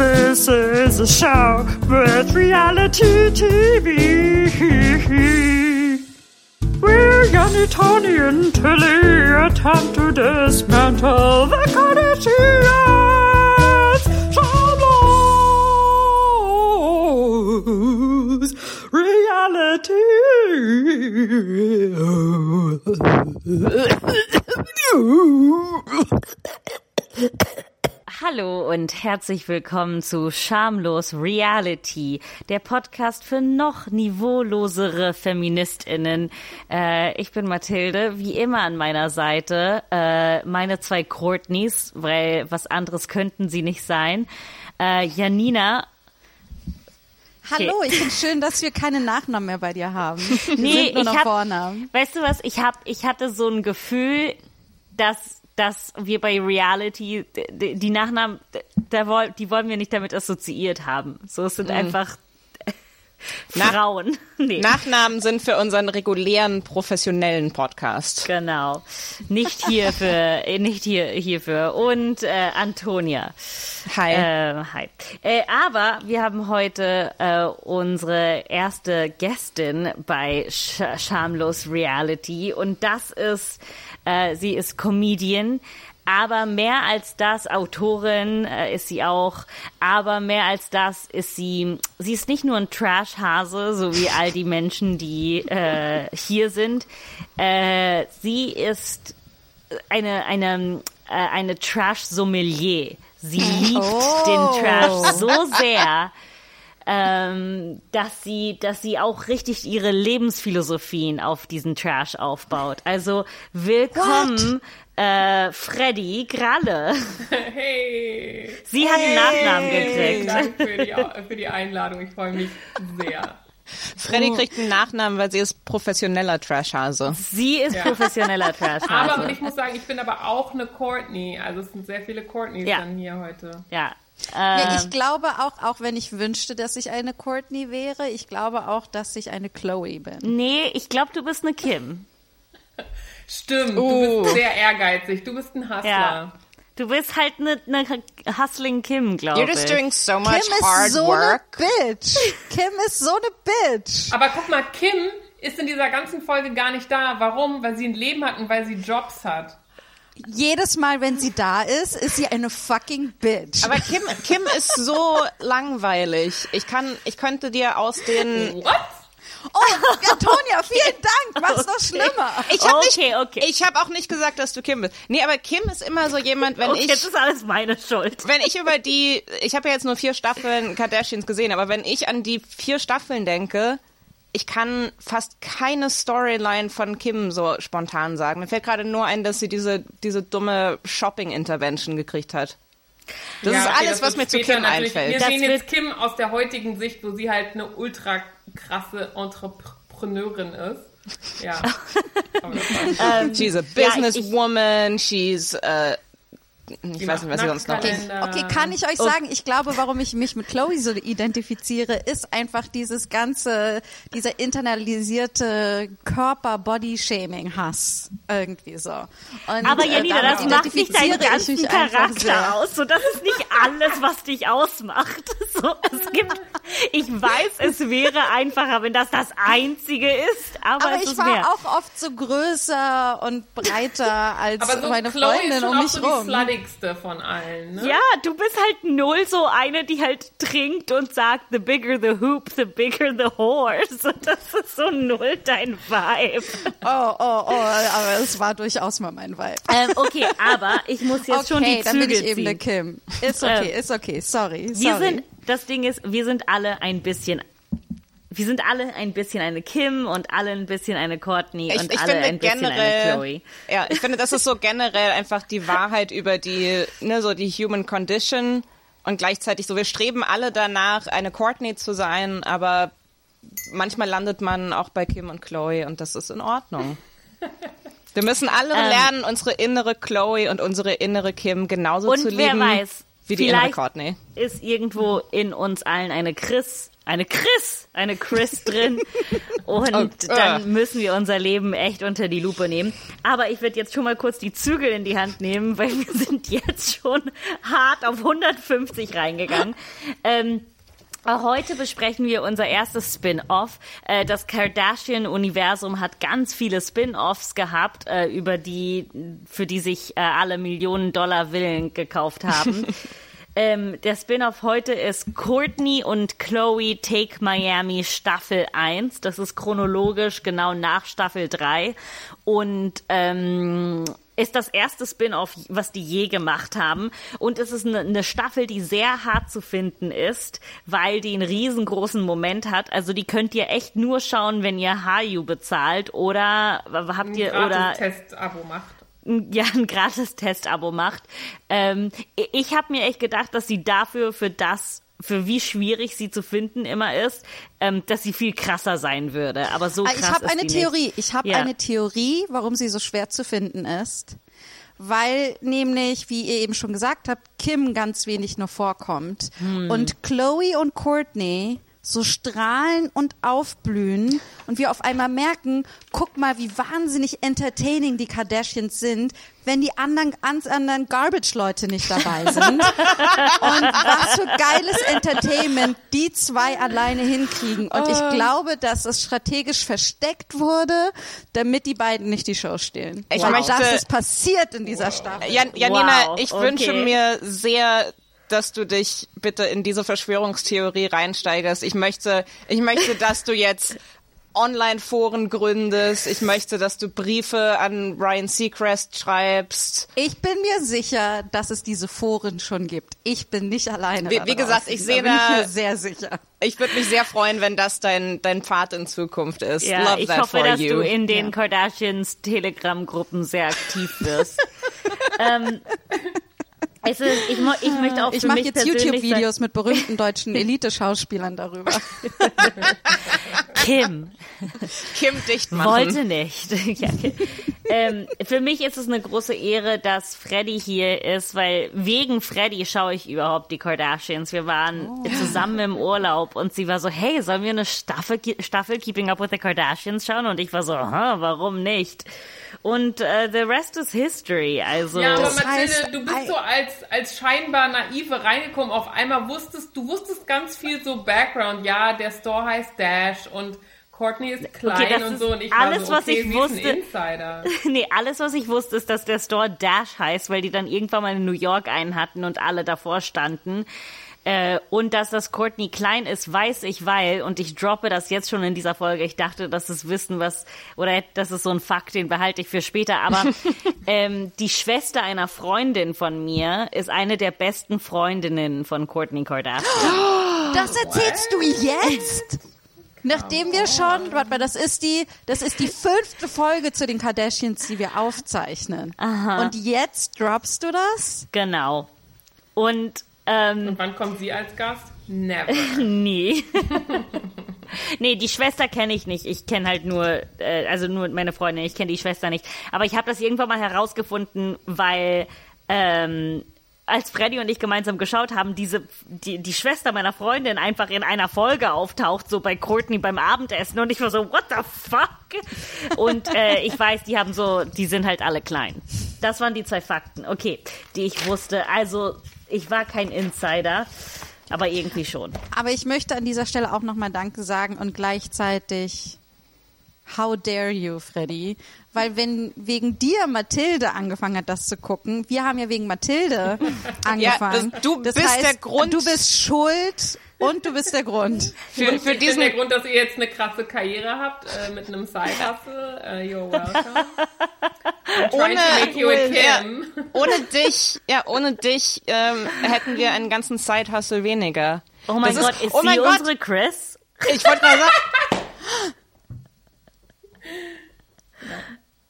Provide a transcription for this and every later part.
This is a show with reality TV. We're Tony and Tilly attempt to dismantle the Kardashians. Show's reality. Hallo und herzlich willkommen zu Schamlos Reality, der Podcast für noch niveaulosere Feministinnen. Äh, ich bin Mathilde, wie immer an meiner Seite. Äh, meine zwei Courtneys, weil was anderes könnten sie nicht sein. Äh, Janina Hallo, okay. ich finde schön, dass wir keine Nachnamen mehr bei dir haben. Wir nee, noch hab, Vornamen. Weißt du was? Ich hab, ich hatte so ein Gefühl, dass dass wir bei Reality die, Nachnamen, da, die wollen wir nicht damit assoziiert haben. So, es sind mhm. einfach Frauen. Nee. Nachnamen sind für unseren regulären professionellen Podcast. Genau. Nicht hier für, nicht hier, hierfür. Und äh, Antonia. Hi. Äh, hi. Äh, aber wir haben heute äh, unsere erste Gästin bei Sch Schamlos Reality und das ist äh, sie ist Comedian. Aber mehr als das, Autorin äh, ist sie auch. Aber mehr als das ist sie, sie ist nicht nur ein Trash-Hase, so wie all die Menschen, die äh, hier sind. Äh, sie ist eine, eine, äh, eine Trash-Sommelier. Sie liebt oh. den Trash so sehr, ähm, dass sie, dass sie auch richtig ihre Lebensphilosophien auf diesen Trash aufbaut. Also willkommen, äh, Freddy Gralle. Hey. Sie hat einen Nachnamen gekriegt. Danke für die, für die Einladung. Ich freue mich sehr. Freddy oh. kriegt einen Nachnamen, weil sie ist professioneller Trashhase. Sie ist ja. professioneller Trashhase. Aber ich muss sagen, ich bin aber auch eine Courtney. Also es sind sehr viele Courtneys ja. dann hier heute. Ja, ja, ich ähm. glaube auch, auch wenn ich wünschte, dass ich eine Courtney wäre, ich glaube auch, dass ich eine Chloe bin. Nee, ich glaube, du bist eine Kim. Stimmt, uh. du bist sehr ehrgeizig. Du bist ein Hustler. Ja. Du bist halt eine, eine Hustling Kim, glaube ich. You're just doing so much Kim hard ist so work. Eine Bitch. Kim ist so eine Bitch. Aber guck mal, Kim ist in dieser ganzen Folge gar nicht da. Warum? Weil sie ein Leben hat und weil sie Jobs hat jedes Mal, wenn sie da ist, ist sie eine fucking Bitch. Aber Kim, Kim ist so langweilig. Ich kann, ich könnte dir aus den. What? Oh, Antonia, vielen Dank. Mach's noch schlimmer. Ich habe okay, okay. Ich habe auch nicht gesagt, dass du Kim bist. Nee, aber Kim ist immer so jemand, wenn okay, ich jetzt ist alles meine Schuld. Wenn ich über die ich habe ja jetzt nur vier Staffeln Kardashians gesehen, aber wenn ich an die vier Staffeln denke, ich kann fast keine Storyline von Kim so spontan sagen. Mir fällt gerade nur ein, dass sie diese, diese dumme Shopping-Intervention gekriegt hat. Das ja, ist okay, alles, was mir zu Kim einfällt. Wir das sehen jetzt Kim aus der heutigen Sicht, wo sie halt eine ultra krasse Entrepreneurin ist. Ja. she's a businesswoman, she's uh, ich weiß nicht, was sie sonst noch okay. okay, kann ich euch sagen, ich glaube, warum ich mich mit Chloe so identifiziere, ist einfach dieses ganze, dieser internalisierte Körper-Body-Shaming-Hass irgendwie so. Und, Aber äh, Janina, das macht nicht deinen ganzen Charakter aus. So, das ist nicht alles, was dich ausmacht. So, es gibt, ich weiß, es wäre einfacher, wenn das das Einzige ist, aber, aber ich war mehr. auch oft so größer und breiter als so meine Freundin um mich rum wichtigste von allen. Ne? Ja, du bist halt null so eine, die halt trinkt und sagt, the bigger the hoop, the bigger the horse. Das ist so null dein Vibe. Oh, oh, oh, aber es war durchaus mal mein Vibe. Ähm, okay, aber ich muss jetzt okay, schon die Züge dann bin ich eben ziehen. eine Kim. Ist okay, ähm, ist okay, sorry. Wir sorry. sind, das Ding ist, wir sind alle ein bisschen wir sind alle ein bisschen eine Kim und alle ein bisschen eine Courtney ich, und ich alle ein bisschen generell, eine Chloe. Ja, ich finde, das ist so generell einfach die Wahrheit über die, ne, so die Human Condition und gleichzeitig so, wir streben alle danach, eine Courtney zu sein, aber manchmal landet man auch bei Kim und Chloe und das ist in Ordnung. Wir müssen alle ähm, lernen, unsere innere Chloe und unsere innere Kim genauso zu lieben. Und wer weiß, Wie die Vielleicht Courtney. ist irgendwo in uns allen eine Chris, eine Chris, eine Chris drin. Und Oh, dann äh. müssen wir unser Leben echt unter die Lupe nehmen. Aber ich werde jetzt schon mal kurz die Zügel in die Hand nehmen, weil wir sind jetzt schon hart auf 150 reingegangen. Ähm, Heute besprechen wir unser erstes Spin-off. Äh, Das Kardashian-Universum hat ganz viele Spin-offs gehabt, äh, über die, für die sich äh, alle Millionen Dollar Villen gekauft haben. ähm, der Spin-off heute ist Courtney und Chloe Take Miami Staffel 1. Das ist chronologisch genau nach Staffel 3. Und ähm, ist das erste Spin-off, was die je gemacht haben. Und es ist eine, eine Staffel, die sehr hart zu finden ist, weil die einen riesengroßen Moment hat. Also die könnt ihr echt nur schauen, wenn ihr Hayu bezahlt oder habt ihr oder Test-Abo macht. Ja ein gratis Testabo macht. Ähm, ich habe mir echt gedacht, dass sie dafür für das für wie schwierig sie zu finden immer ist, ähm, dass sie viel krasser sein würde. Aber so Ah, krass Ich habe eine Theorie. Nicht. Ich habe Ja. eine Theorie, warum sie so schwer zu finden ist. Weil nämlich, wie ihr eben schon gesagt habt, Kim ganz wenig nur vorkommt. Hm. Und Chloe und Courtney so strahlen und aufblühen und wir auf einmal merken, guck mal, wie wahnsinnig entertaining die Kardashians sind, wenn die anderen, ganz anderen Garbage-Leute nicht dabei sind. und was für geiles Entertainment die zwei alleine hinkriegen. Und ich glaube, dass es strategisch versteckt wurde, damit die beiden nicht die Show stehlen. Ich Weil möchte- das ist passiert in dieser Staffel. Jan, Janina, Wow, ich okay. wünsche mir sehr, dass du dich bitte in diese Verschwörungstheorie reinsteigerst. Ich möchte, ich möchte, dass du jetzt Online-Foren gründest. Ich möchte, dass du Briefe an Ryan Seacrest schreibst. Ich bin mir sicher, dass es diese Foren schon gibt. Ich bin nicht alleine. Wie- wie gesagt, ich sehe da bin ich mir sehr sicher. Ich würde mich sehr freuen, wenn das dein, dein Pfad in Zukunft ist. Ja, Love ich that hoffe, for dass you. du in den Kardashians Telegram-Gruppen sehr aktiv wirst. ähm, es ist, ich, mo- ich möchte auch Ich mache jetzt YouTube-Videos mit berühmten deutschen Elite-Schauspielern darüber. Kim Kim dicht machen. wollte nicht. ja, okay. ähm, für mich ist es eine große Ehre, dass Freddy hier ist, weil wegen Freddy schaue ich überhaupt die Kardashians. Wir waren Oh. zusammen im Urlaub und sie war so, hey, sollen wir eine Staffel, Staffel Keeping Up with the Kardashians schauen? Und ich war so, "Huh, warum nicht? Und äh, the rest is history. Also Ja, aber Das Mathilde, heißt, du bist ei- so als, als scheinbar naive reingekommen. Auf einmal wusstest, du wusstest ganz viel so Background. Ja, der Store heißt Dash und Courtney ist klein das und ist so. Und ich alles, war so, was okay, ich sie wusste. Insider. Nee, alles, was ich wusste, ist, dass der Store Dash heißt, weil die dann irgendwann mal in New York einen hatten und alle davor standen. Äh, und dass das Courtney klein ist, weiß ich, weil, und ich droppe das jetzt schon in dieser Folge, ich dachte, das ist Wissen, was, oder das ist so ein Fakt, den behalte ich für später, aber ähm, die Schwester einer Freundin von mir ist eine der besten Freundinnen von Courtney Kardashian. Das erzählst du jetzt? Nachdem wir schon, warte mal, das ist die, das ist die fünfte Folge zu den Kardashians, die wir aufzeichnen. Und jetzt droppst du das? Genau. Und ähm, Und wann kommt sie als Gast? Never. Nee. nee, die Schwester kenne ich nicht. Ich kenne halt nur, äh, also nur meine Freundin, ich kenne die Schwester nicht. Aber ich habe das irgendwann mal herausgefunden, weil ähm, als Freddy und ich gemeinsam geschaut haben, diese die, die Schwester meiner Freundin einfach in einer Folge auftaucht, so bei Courtney beim Abendessen und ich war so, what the fuck? Und äh, ich weiß, die haben so, die sind halt alle klein. Das waren die zwei Fakten, okay, die ich wusste. Also ich war kein Insider, aber irgendwie schon. Aber ich möchte an dieser Stelle auch nochmal Danke sagen und gleichzeitig How dare you, Freddy? Weil wenn wegen dir Mathilde angefangen hat, das zu gucken, wir haben ja wegen Mathilde angefangen. das- du bist der Grund. Du bist schuld und du bist der Grund. Für, Und für ich diesen bin der Grund, dass ihr jetzt eine krasse Karriere habt äh, mit einem Side-Hustle. Äh, you're welcome. I'm trying Ohne- to make you a Ja. Kim. ohne dich, ja, ohne dich ähm, hätten wir einen ganzen Side-Hustle weniger. Oh mein Das Gott, ist, oh mein Gott, unsere Chris? ich wollte mal sagen,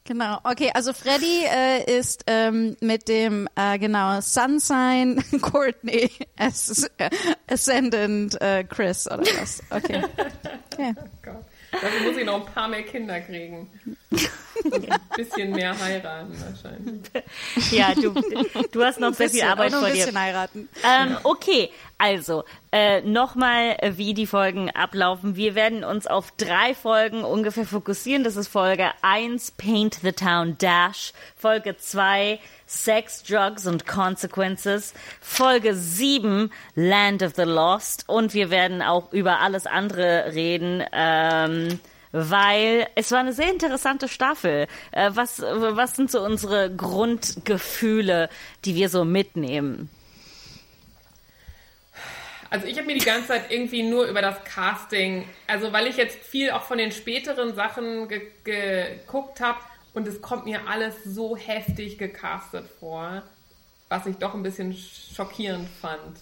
Genau. Okay, also Freddy äh, ist ähm, mit dem äh, genau Sunshine Courtney As äh, Ascendant äh, Chris oder was? Okay. okay. Gott. Dafür muss ich noch ein paar mehr Kinder kriegen. Ein bisschen mehr heiraten wahrscheinlich. Ja, du, du hast noch sehr viel Arbeit auch noch vor ein dir. bisschen heiraten. Ähm, okay, also äh, nochmal, äh, wie die Folgen ablaufen. Wir werden uns auf drei Folgen ungefähr fokussieren. Das ist Folge 1, Paint the Town Dash. Folge 2, Sex, Drugs and Consequences. Folge 7, Land of the Lost. Und wir werden auch über alles andere reden. Ähm, weil es war eine sehr interessante Staffel. Äh, was, was sind so unsere Grundgefühle, die wir so mitnehmen? Also ich habe mir die ganze Zeit irgendwie nur über das Casting, also weil ich jetzt viel auch von den späteren Sachen ge geguckt habe und es kommt mir alles so heftig gecastet vor, was ich doch ein bisschen schockierend fand.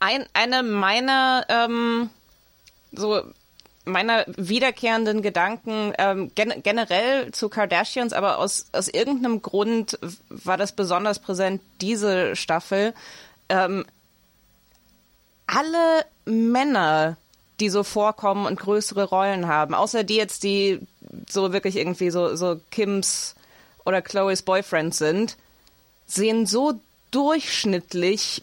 Ein, eine meiner ähm, so meiner wiederkehrenden Gedanken ähm, gen generell zu Kardashians, aber aus, aus irgendeinem Grund war das besonders präsent, diese Staffel. Ähm, alle Männer, die so vorkommen und größere Rollen haben, außer die jetzt, die so wirklich irgendwie so, so Kims oder Chloes Boyfriend sind, sehen so durchschnittlich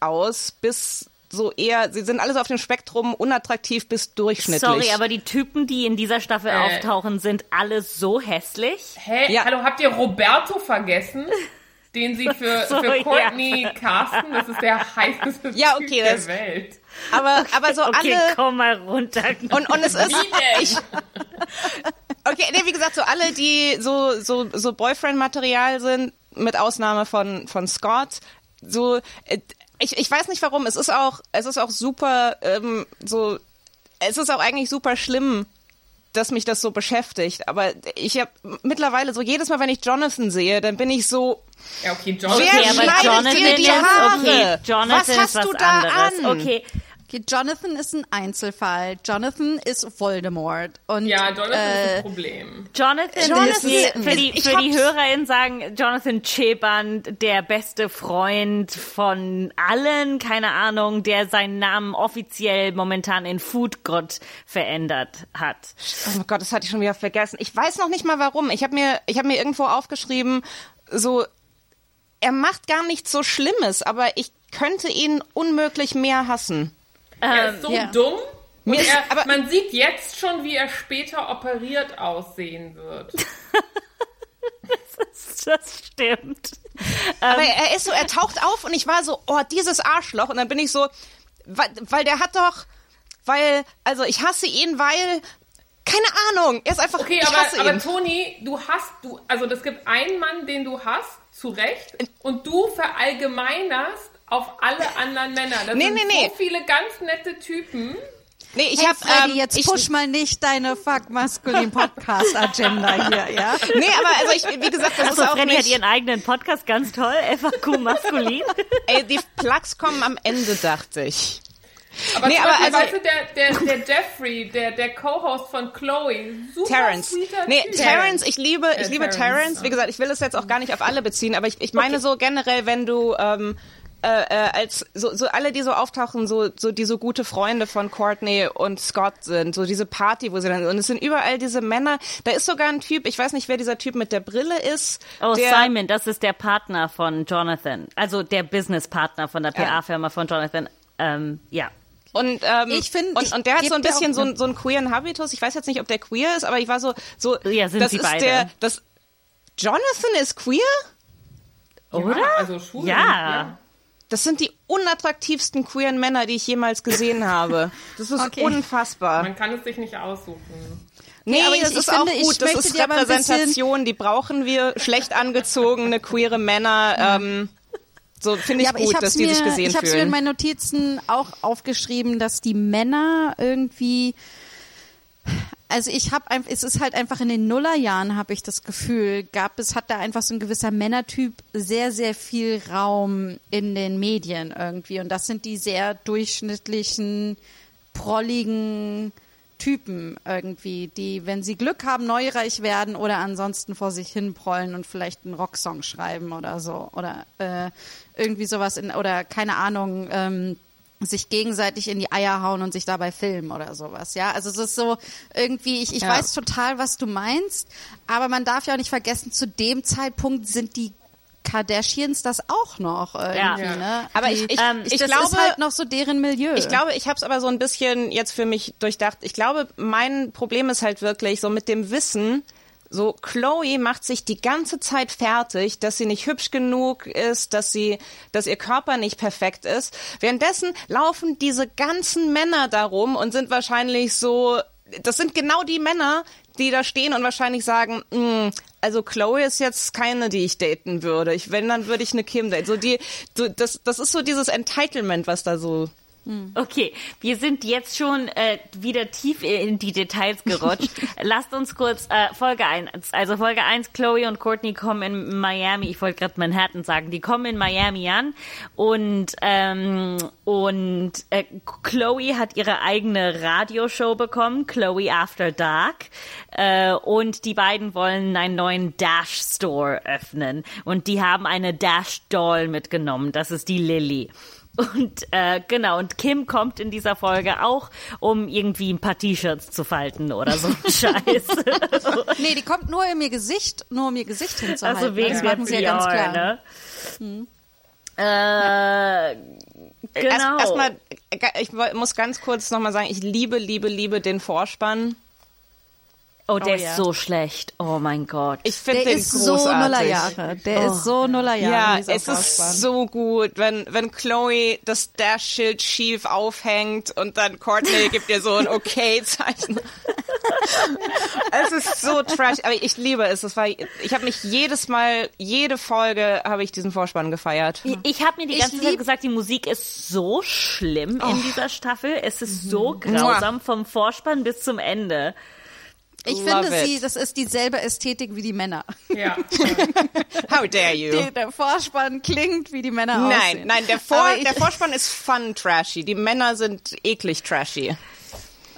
aus, bis so eher, sie sind alles auf dem Spektrum unattraktiv bis durchschnittlich. Sorry, aber die Typen, die in dieser Staffel Äh. auftauchen, sind alle so hässlich. Hä? Ja. Hallo, habt ihr Roberto vergessen? Den sie für, So, für ja. Courtney casten? Das ist der heißeste Ja, Typ okay, der das- Welt. aber, aber so Okay, alle. komm mal runter. Und, und es ist. Wie denn? Ich, okay, nee, wie gesagt, so alle, die so, so, so Boyfriend-Material sind, mit Ausnahme von, von Scott, so, äh, ich, ich weiß nicht warum, es ist auch, es ist auch super, ähm, so, es ist auch eigentlich super schlimm, dass mich das so beschäftigt, aber ich habe mittlerweile so jedes Mal, wenn ich Jonathan sehe, dann bin ich so, Ja, okay, Jonathan. Wer Okay, aber schneidet Jonathan dir die ist Haare? okay. Jonathan Was ist hast was du da anderes. an? Okay, Okay, Jonathan ist ein Einzelfall. Jonathan ist Voldemort. Und, Ja, Jonathan äh, ist ein Problem. Jonathan, Jonathan ist, für die, für die HörerInnen sagen, Jonathan Cheband, der beste Freund von allen, keine Ahnung, der seinen Namen offiziell momentan in Food God verändert hat. Oh Gott, das hatte ich schon wieder vergessen. Ich weiß noch nicht mal warum. Ich habe mir, ich habe mir irgendwo aufgeschrieben, so, er macht gar nichts so Schlimmes, aber ich könnte ihn unmöglich mehr hassen. Er ist so ja. dumm. Und Mir ist- er, aber- man sieht jetzt schon, wie er später operiert aussehen wird. Das stimmt. Aber er ist so, er taucht auf und ich war so, oh, dieses Arschloch. Und dann bin ich so, weil, weil der hat doch, weil, also ich hasse ihn, weil, keine Ahnung, er ist einfach, Okay, ich hasse aber, aber ihn. Toni, du hast, du, also es gibt einen Mann, den du hast, zu Recht, und du verallgemeinerst auf alle anderen Männer. Das Nee, sind nee, nee. so viele ganz nette Typen. Nee, ich hey, hab, Freddy, ähm, jetzt ich, push mal nicht deine fuck maskulin Podcast Agenda hier, ja? Nee, aber also ich, wie gesagt, das Also ist auch Freddy nicht, hat ihren eigenen Podcast, ganz toll, FAQ maskulin. ey, die Plugs kommen am Ende, dachte ich. Aber, Nee, aber also- weißt du, der, der, der Jeffrey, der, der Co-Host von Chloe, super Terrence. Nee, Typ. Terrence, ich liebe, ich Äh, liebe Terrence, Terrence. ja. Wie gesagt, ich will es jetzt auch gar nicht auf alle beziehen, aber ich, ich meine so generell, wenn du ähm, äh, äh, als so, so alle, die so auftauchen, so, so die so gute Freunde von Courtney und Scott sind, so diese Party, wo sie dann und es sind überall diese Männer. Da ist sogar ein Typ, ich weiß nicht, wer dieser Typ mit der Brille ist. Oh, der, Simon, das ist der Partner von Jonathan. Also der Businesspartner von der PA-Firma von Jonathan. Ähm, ja. Und, ähm, Ich find, und, und der hat so ein bisschen so, ne- einen- so einen queeren Habitus. Ich weiß jetzt nicht, ob der queer ist, aber ich war so, so Ja, sind das sie ist beide. der, das, Jonathan ist queer? Oder? Ja, also Schwul, Ja. Das sind die unattraktivsten queeren Männer, die ich jemals gesehen habe. Das ist Okay. unfassbar. Man kann es sich nicht aussuchen. Nee, aber ich- das ich ist finde, auch ich gut. Das ist aber Repräsentation, die brauchen wir. Schlecht angezogene, queere Männer. Ähm, so finde ich Ja, aber gut, ich dass hab's die mir, sich gesehen ich hab's mir in fühlen. meinen Notizen auch aufgeschrieben, dass die Männer irgendwie also ich habe einfach, es ist halt einfach in den Nullerjahren habe ich das Gefühl, gab es hat da einfach so ein gewisser Männertyp sehr sehr viel Raum in den Medien irgendwie. Und das sind die sehr durchschnittlichen prolligen Typen irgendwie, die, wenn sie Glück haben, neureich werden oder ansonsten vor sich hin prollen und vielleicht einen Rocksong schreiben oder so. Oder äh, irgendwie sowas in oder keine Ahnung ähm, sich gegenseitig in die Eier hauen und sich dabei filmen oder sowas, ja. Also es ist so irgendwie, ich, ich Ja. weiß total, was du meinst, aber man darf ja auch nicht vergessen, zu dem Zeitpunkt sind die Kardashians das auch noch irgendwie, Ja. ne? Aber ich- ich- ähm, ich das glaube- ist halt noch so deren Milieu. Ich glaube, ich habe es aber so ein bisschen jetzt für mich durchdacht. Ich glaube, mein Problem ist halt wirklich so mit dem Wissen. So, Chloe macht sich die ganze Zeit fertig, dass sie nicht hübsch genug ist, dass sie, dass ihr Körper nicht perfekt ist. Währenddessen laufen diese ganzen Männer darum und sind wahrscheinlich so, das sind genau die Männer, die da stehen und wahrscheinlich sagen, "Mm, also Chloe ist jetzt keine, die ich daten würde. Ich, wenn, dann würde ich eine Kim daten. So die, so, das, das ist so dieses Entitlement, was da so Okay, wir sind jetzt schon äh, wieder tief in die Details gerutscht. Lasst uns kurz äh, Folge 1. Also Folge 1, Chloe und Courtney kommen in Miami, ich wollte gerade Manhattan sagen, die kommen in Miami an und ähm, und äh, Chloe hat ihre eigene Radioshow bekommen, Chloe After Dark. Äh, und die beiden wollen einen neuen Dash Store öffnen. Und die haben eine Dash Doll mitgenommen. Das ist die Lily. Und äh, genau, und Kim kommt in dieser Folge auch, um irgendwie ein paar T-Shirts zu falten oder so Scheiß. nee, die kommt nur in ihr Gesicht, nur um ihr Gesicht hinzuhalten. also wegen das machen sie ja ganz PR, klar. ne? Äh, genau. Erst- Erstmal, ich woll- muss ganz kurz nochmal sagen, ich liebe, liebe, liebe den Vorspann. Oh, der Oh, ist ja. so schlecht. Oh mein Gott. Ich finde Der den ist so großartig. Nullerjahre. Der ist so Nullerjahre. Ja, es Vorspann. ist so gut, wenn, wenn Chloe das Dash-Schild schief aufhängt und dann Courtney gibt ihr so ein Okay-Zeichen. es ist so trash, aber ich liebe es. Das war, ich habe mich jedes Mal, jede Folge habe ich diesen Vorspann gefeiert. Ich, ich habe mir die ganze Zeit gesagt, die Musik ist so schlimm in dieser Staffel. Es ist so grausam vom Vorspann bis zum Ende. Ich Love finde, it. sie, das ist dieselbe Ästhetik wie die Männer. Ja. How dare you? Die, der Vorspann klingt wie die Männer Nein, aussehen. nein, der, Vor, ich, der Vorspann ist fun trashy. Die Männer sind eklig trashy.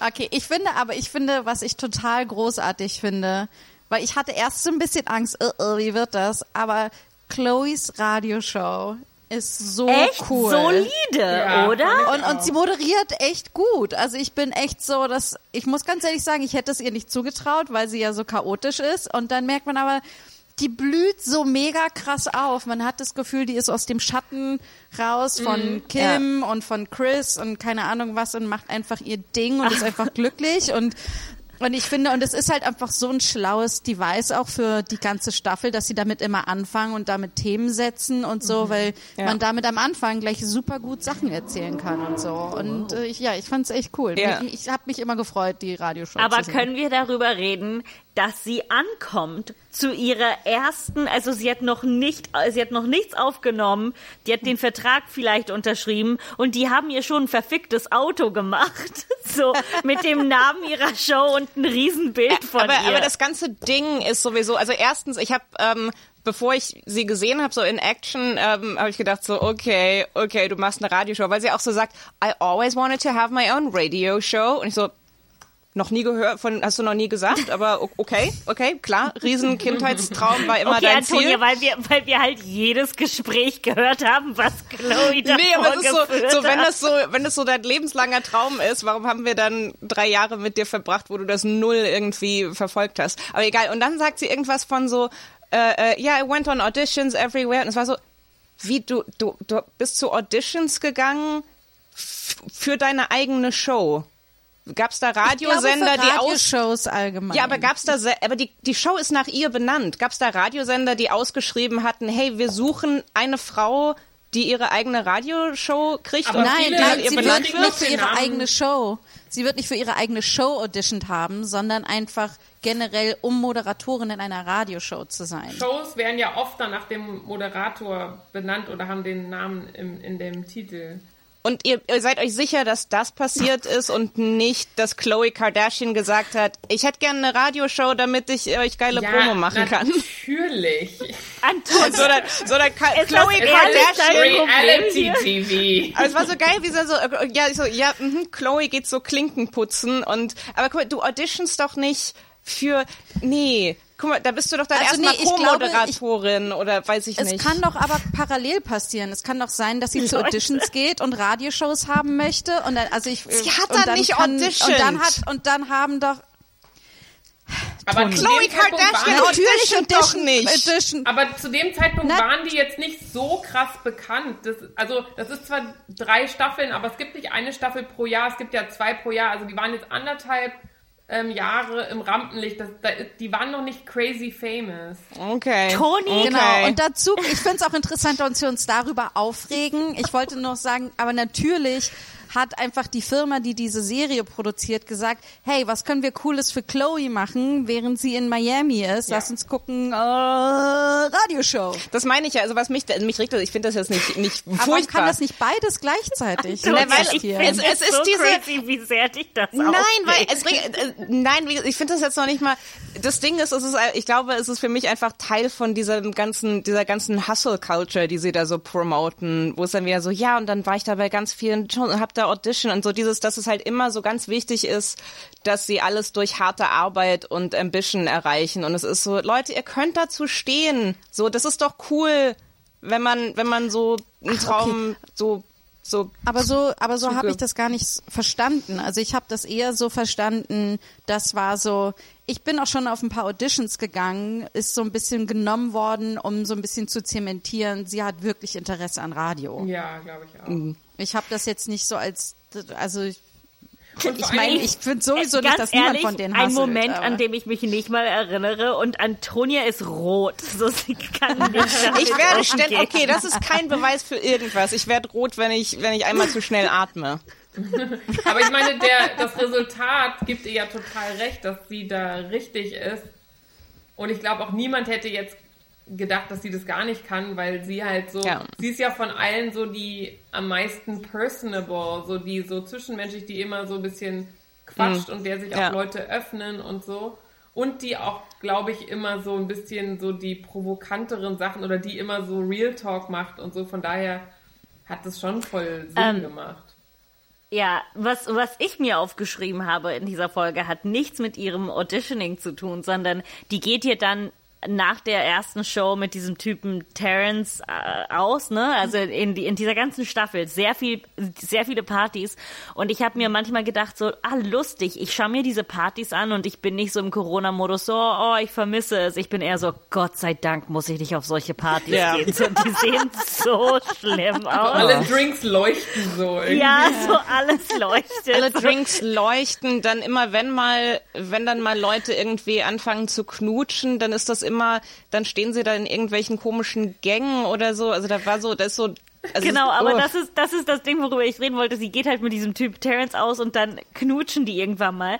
Okay, ich finde aber, ich finde, was ich total großartig finde, weil ich hatte erst so ein bisschen Angst, uh, uh, wie wird das? Aber Chloes Radioshow ist so Echt cool. solide, Ja, oder? Und, und sie moderiert echt gut. Also ich bin echt so, dass ich muss ganz ehrlich sagen, ich hätte es ihr nicht zugetraut, weil sie ja so chaotisch ist. Und dann merkt man aber, die blüht so mega krass auf. Man hat das Gefühl, die ist aus dem Schatten raus von Kim und von Chris und keine Ahnung was und macht einfach ihr Ding und ist einfach glücklich und und ich finde, und es ist halt einfach so ein schlaues Device auch für die ganze Staffel, dass sie damit immer anfangen und damit Themen setzen und so, weil Ja. man damit am Anfang gleich super gut Sachen erzählen kann und so. Und äh, ich, ja, ich fand's echt cool. Ja. Ich, ich habe mich immer gefreut, die Radioshow Aber zu sehen. können wir darüber reden, dass sie ankommt zu ihrer ersten, also sie hat noch nicht, sie hat noch nichts aufgenommen, die hat den Vertrag vielleicht unterschrieben und die haben ihr schon ein verficktes Auto gemacht, so mit dem Namen ihrer Show und ein Riesenbild von aber, ihr. aber das ganze Ding ist sowieso, also erstens, ich habe, ähm, bevor ich sie gesehen habe, so in Action, ähm, habe ich gedacht so, okay, okay, du machst eine Radioshow, weil sie auch so sagt, I always wanted to have my own radio show. Und ich so, noch nie gehört, von, hast du noch nie gesagt, aber okay, okay, klar, riesen Kindheitstraum war immer okay, dein Antonia, Ziel. weil wir, weil wir halt jedes Gespräch gehört haben, was Chloe da Nee, aber es ist so, so wenn das so, wenn das so dein lebenslanger Traum ist, warum haben wir dann drei Jahre mit dir verbracht, wo du das null irgendwie verfolgt hast? Aber egal. Und dann sagt sie irgendwas von so, äh, äh, yeah, I went on auditions everywhere. Und es war so, wie du, du, du bist zu Auditions gegangen für deine eigene Show. Gab's da Ich glaube, Radiosender, für die aus Radioshows allgemein. ja, aber gab's da, aber die, die Show ist nach ihr benannt. Gab's da Radiosender, die ausgeschrieben hatten, hey, wir suchen eine Frau, die ihre eigene Radioshow kriegt Aber und Nein, nein, ihr sie benannt wird nicht für ihre Namen- eigene Show. Sie wird nicht für ihre eigene Show auditioned haben, sondern einfach generell, um Moderatorin in einer Radioshow zu sein. Shows werden ja oft dann nach dem Moderator benannt oder haben den Namen im, in dem Titel. Und ihr, ihr seid euch sicher, dass das passiert ist und nicht, dass Chloe Kardashian gesagt hat, ich hätte gerne eine Radioshow, damit ich euch geile Promo machen kann. Natürlich. Sondern, sondern Ka Ist das Chloe Kardashian. Reality? TV. Aber es war so geil, wie sie so, äh, ja, so, ja, mhm, Chloe geht so Klinken putzen und, aber guck mal, du auditionst doch nicht für, nee, guck mal, da bist du doch dann Also erstmal nee, glaube, Co-Moderatorin oder weiß ich Es nicht. kann doch aber parallel passieren. Es kann doch sein, dass sie zu Auditions geht und Radioshows haben möchte und dann, also ich Sie hat und da dann nicht kann, auditioned. und dann hat und dann haben doch Aber Zeitpunkt Kardashian waren, natürlich auditioned doch Audition, nicht. Audition. aber zu dem Zeitpunkt Na- waren die jetzt nicht so krass bekannt. Das, also das ist zwar drei Staffeln, aber es gibt nicht eine Staffel pro Jahr. Es gibt ja zwei pro Jahr. Also die waren jetzt anderthalb ähm, Jahre im Rampenlicht. Das, da, die waren noch nicht crazy famous. Okay. Toni, okay. Genau, und dazu, ich finde es auch interessant, dass wir uns darüber aufregen. Ich wollte noch sagen, aber natürlich hat einfach die Firma, die diese Serie produziert, gesagt, hey, was können wir Cooles für Chloe machen, während sie in Miami ist? Lass Ja. uns gucken, äh, Radioshow. Das meine ich ja, also was mich, mich regt, ich finde das jetzt nicht, nicht Aber warum furchtbar. kann das nicht beides gleichzeitig Toni, weil existieren? ich es- es, ist so diese- crazy, wie sehr dich das Nein, weil es regt- äh, nein, wie, ich finde das jetzt noch nicht mal. Das Ding ist, es ist, ich glaube, es ist für mich einfach Teil von diesem ganzen, dieser ganzen Hustle Culture, die sie da so promoten, wo es dann wieder so, ja, und dann war ich da bei ganz vielen Shows und hab da Audition und so dieses, dass es halt immer so ganz wichtig ist, dass sie alles durch harte Arbeit und Ambition erreichen. Und es ist so, Leute, ihr könnt dazu stehen, so, das ist doch cool, wenn man, wenn man so einen Traum so so Aber so, aber so habe ich das gar nicht verstanden. Also ich habe das eher so verstanden, das war so, ich bin auch schon auf ein paar Auditions gegangen, ist so ein bisschen genommen worden, um so ein bisschen zu zementieren, sie hat wirklich Interesse an Radio. Ja, glaube ich auch. Mhm. Ich habe das jetzt nicht so als, also ich, Und ich meine, ich finde sowieso nicht, dass niemand ehrlich, von denen ein hasselt, Moment, aber- an dem ich mich nicht mal erinnere und Antonia ist rot. So, sie kann nicht Ich werde ständig, okay, das ist kein Beweis für irgendwas. Ich werde rot, wenn ich, wenn ich einmal zu schnell atme. Aber ich meine, der, das Resultat gibt ihr ja total recht, dass sie da richtig ist. Und ich glaube auch niemand hätte jetzt gedacht, dass sie das gar nicht kann, weil sie halt so, Ja. sie ist ja von allen so die am meisten personable, so die so zwischenmenschlich, die immer so ein bisschen quatscht und der sich auch Ja. Leute öffnen und so. Und die auch, glaube ich, immer so ein bisschen so die provokanteren Sachen oder die immer so Real Talk macht und so. Von daher hat das schon voll Sinn Ähm, gemacht. Ja, was, was ich mir aufgeschrieben habe in dieser Folge, hat nichts mit ihrem Auditioning zu tun, sondern die geht hier dann nach der ersten Show mit diesem Typen Terrence äh, aus, ne? Also in, die, in dieser ganzen Staffel sehr viel, sehr viele Partys. Und ich habe mir manchmal gedacht, so, ah, lustig, ich schaue mir diese Partys an und ich bin nicht so im Corona-Modus, so, oh, ich vermisse es. Ich bin eher so, Gott sei Dank muss ich nicht auf solche Partys Ja. gehen. So, die sehen so schlimm aus. Alle Drinks leuchten so irgendwie. Ja, so alles leuchtet. Alle Drinks leuchten, dann immer, wenn mal, wenn dann mal Leute irgendwie anfangen zu knutschen, dann ist das immer, dann stehen sie da in irgendwelchen komischen Gängen oder so. Also da war so, das ist so. Also Genau, aber oh. das ist, das ist das Ding, worüber ich reden wollte. Sie geht halt mit diesem Typ Terrence aus und dann knutschen die irgendwann mal.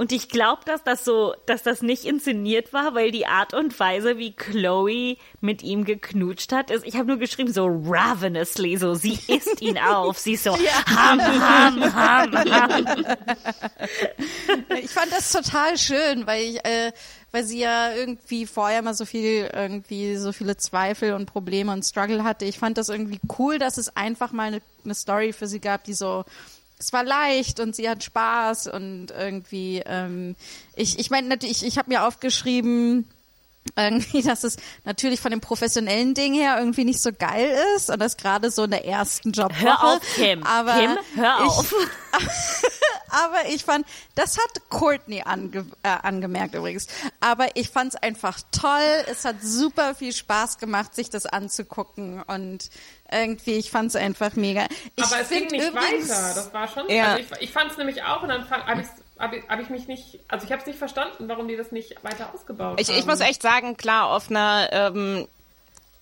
Und ich glaube, dass das so, dass das nicht inszeniert war, weil die Art und Weise, wie Chloe mit ihm geknutscht hat, ist, ich habe nur geschrieben, so ravenously, so sie isst ihn auf. Sie ist so, ham, ham, ham, ham. Ich fand das total schön, weil ich, äh, weil sie ja irgendwie vorher mal so viel, irgendwie so viele Zweifel und Probleme und Struggle hatte. Ich fand das irgendwie cool, dass es einfach mal eine, eine Story für sie gab, die so, es war leicht und sie hat Spaß und irgendwie, ähm, ich, ich meine natürlich, ich habe mir aufgeschrieben, irgendwie, dass es natürlich von dem professionellen Ding her irgendwie nicht so geil ist und das gerade so in der ersten Jobwoche. Hör auf, Kim. Aber Kim, hör ich- auf. aber ich fand, das hat Courtney ange, äh, angemerkt übrigens. Aber ich fand es einfach toll. Es hat super viel Spaß gemacht, sich das anzugucken und irgendwie, ich fand es einfach mega. Ich Aber es ging find nicht übrigens, weiter. Das war schon. Ja. Also ich, ich fand es nämlich auch und dann habe ich, hab ich, hab ich mich nicht. Also ich habe es nicht verstanden, warum die das nicht weiter ausgebaut Ich, haben. ich muss echt sagen, klar, auf einer, ähm,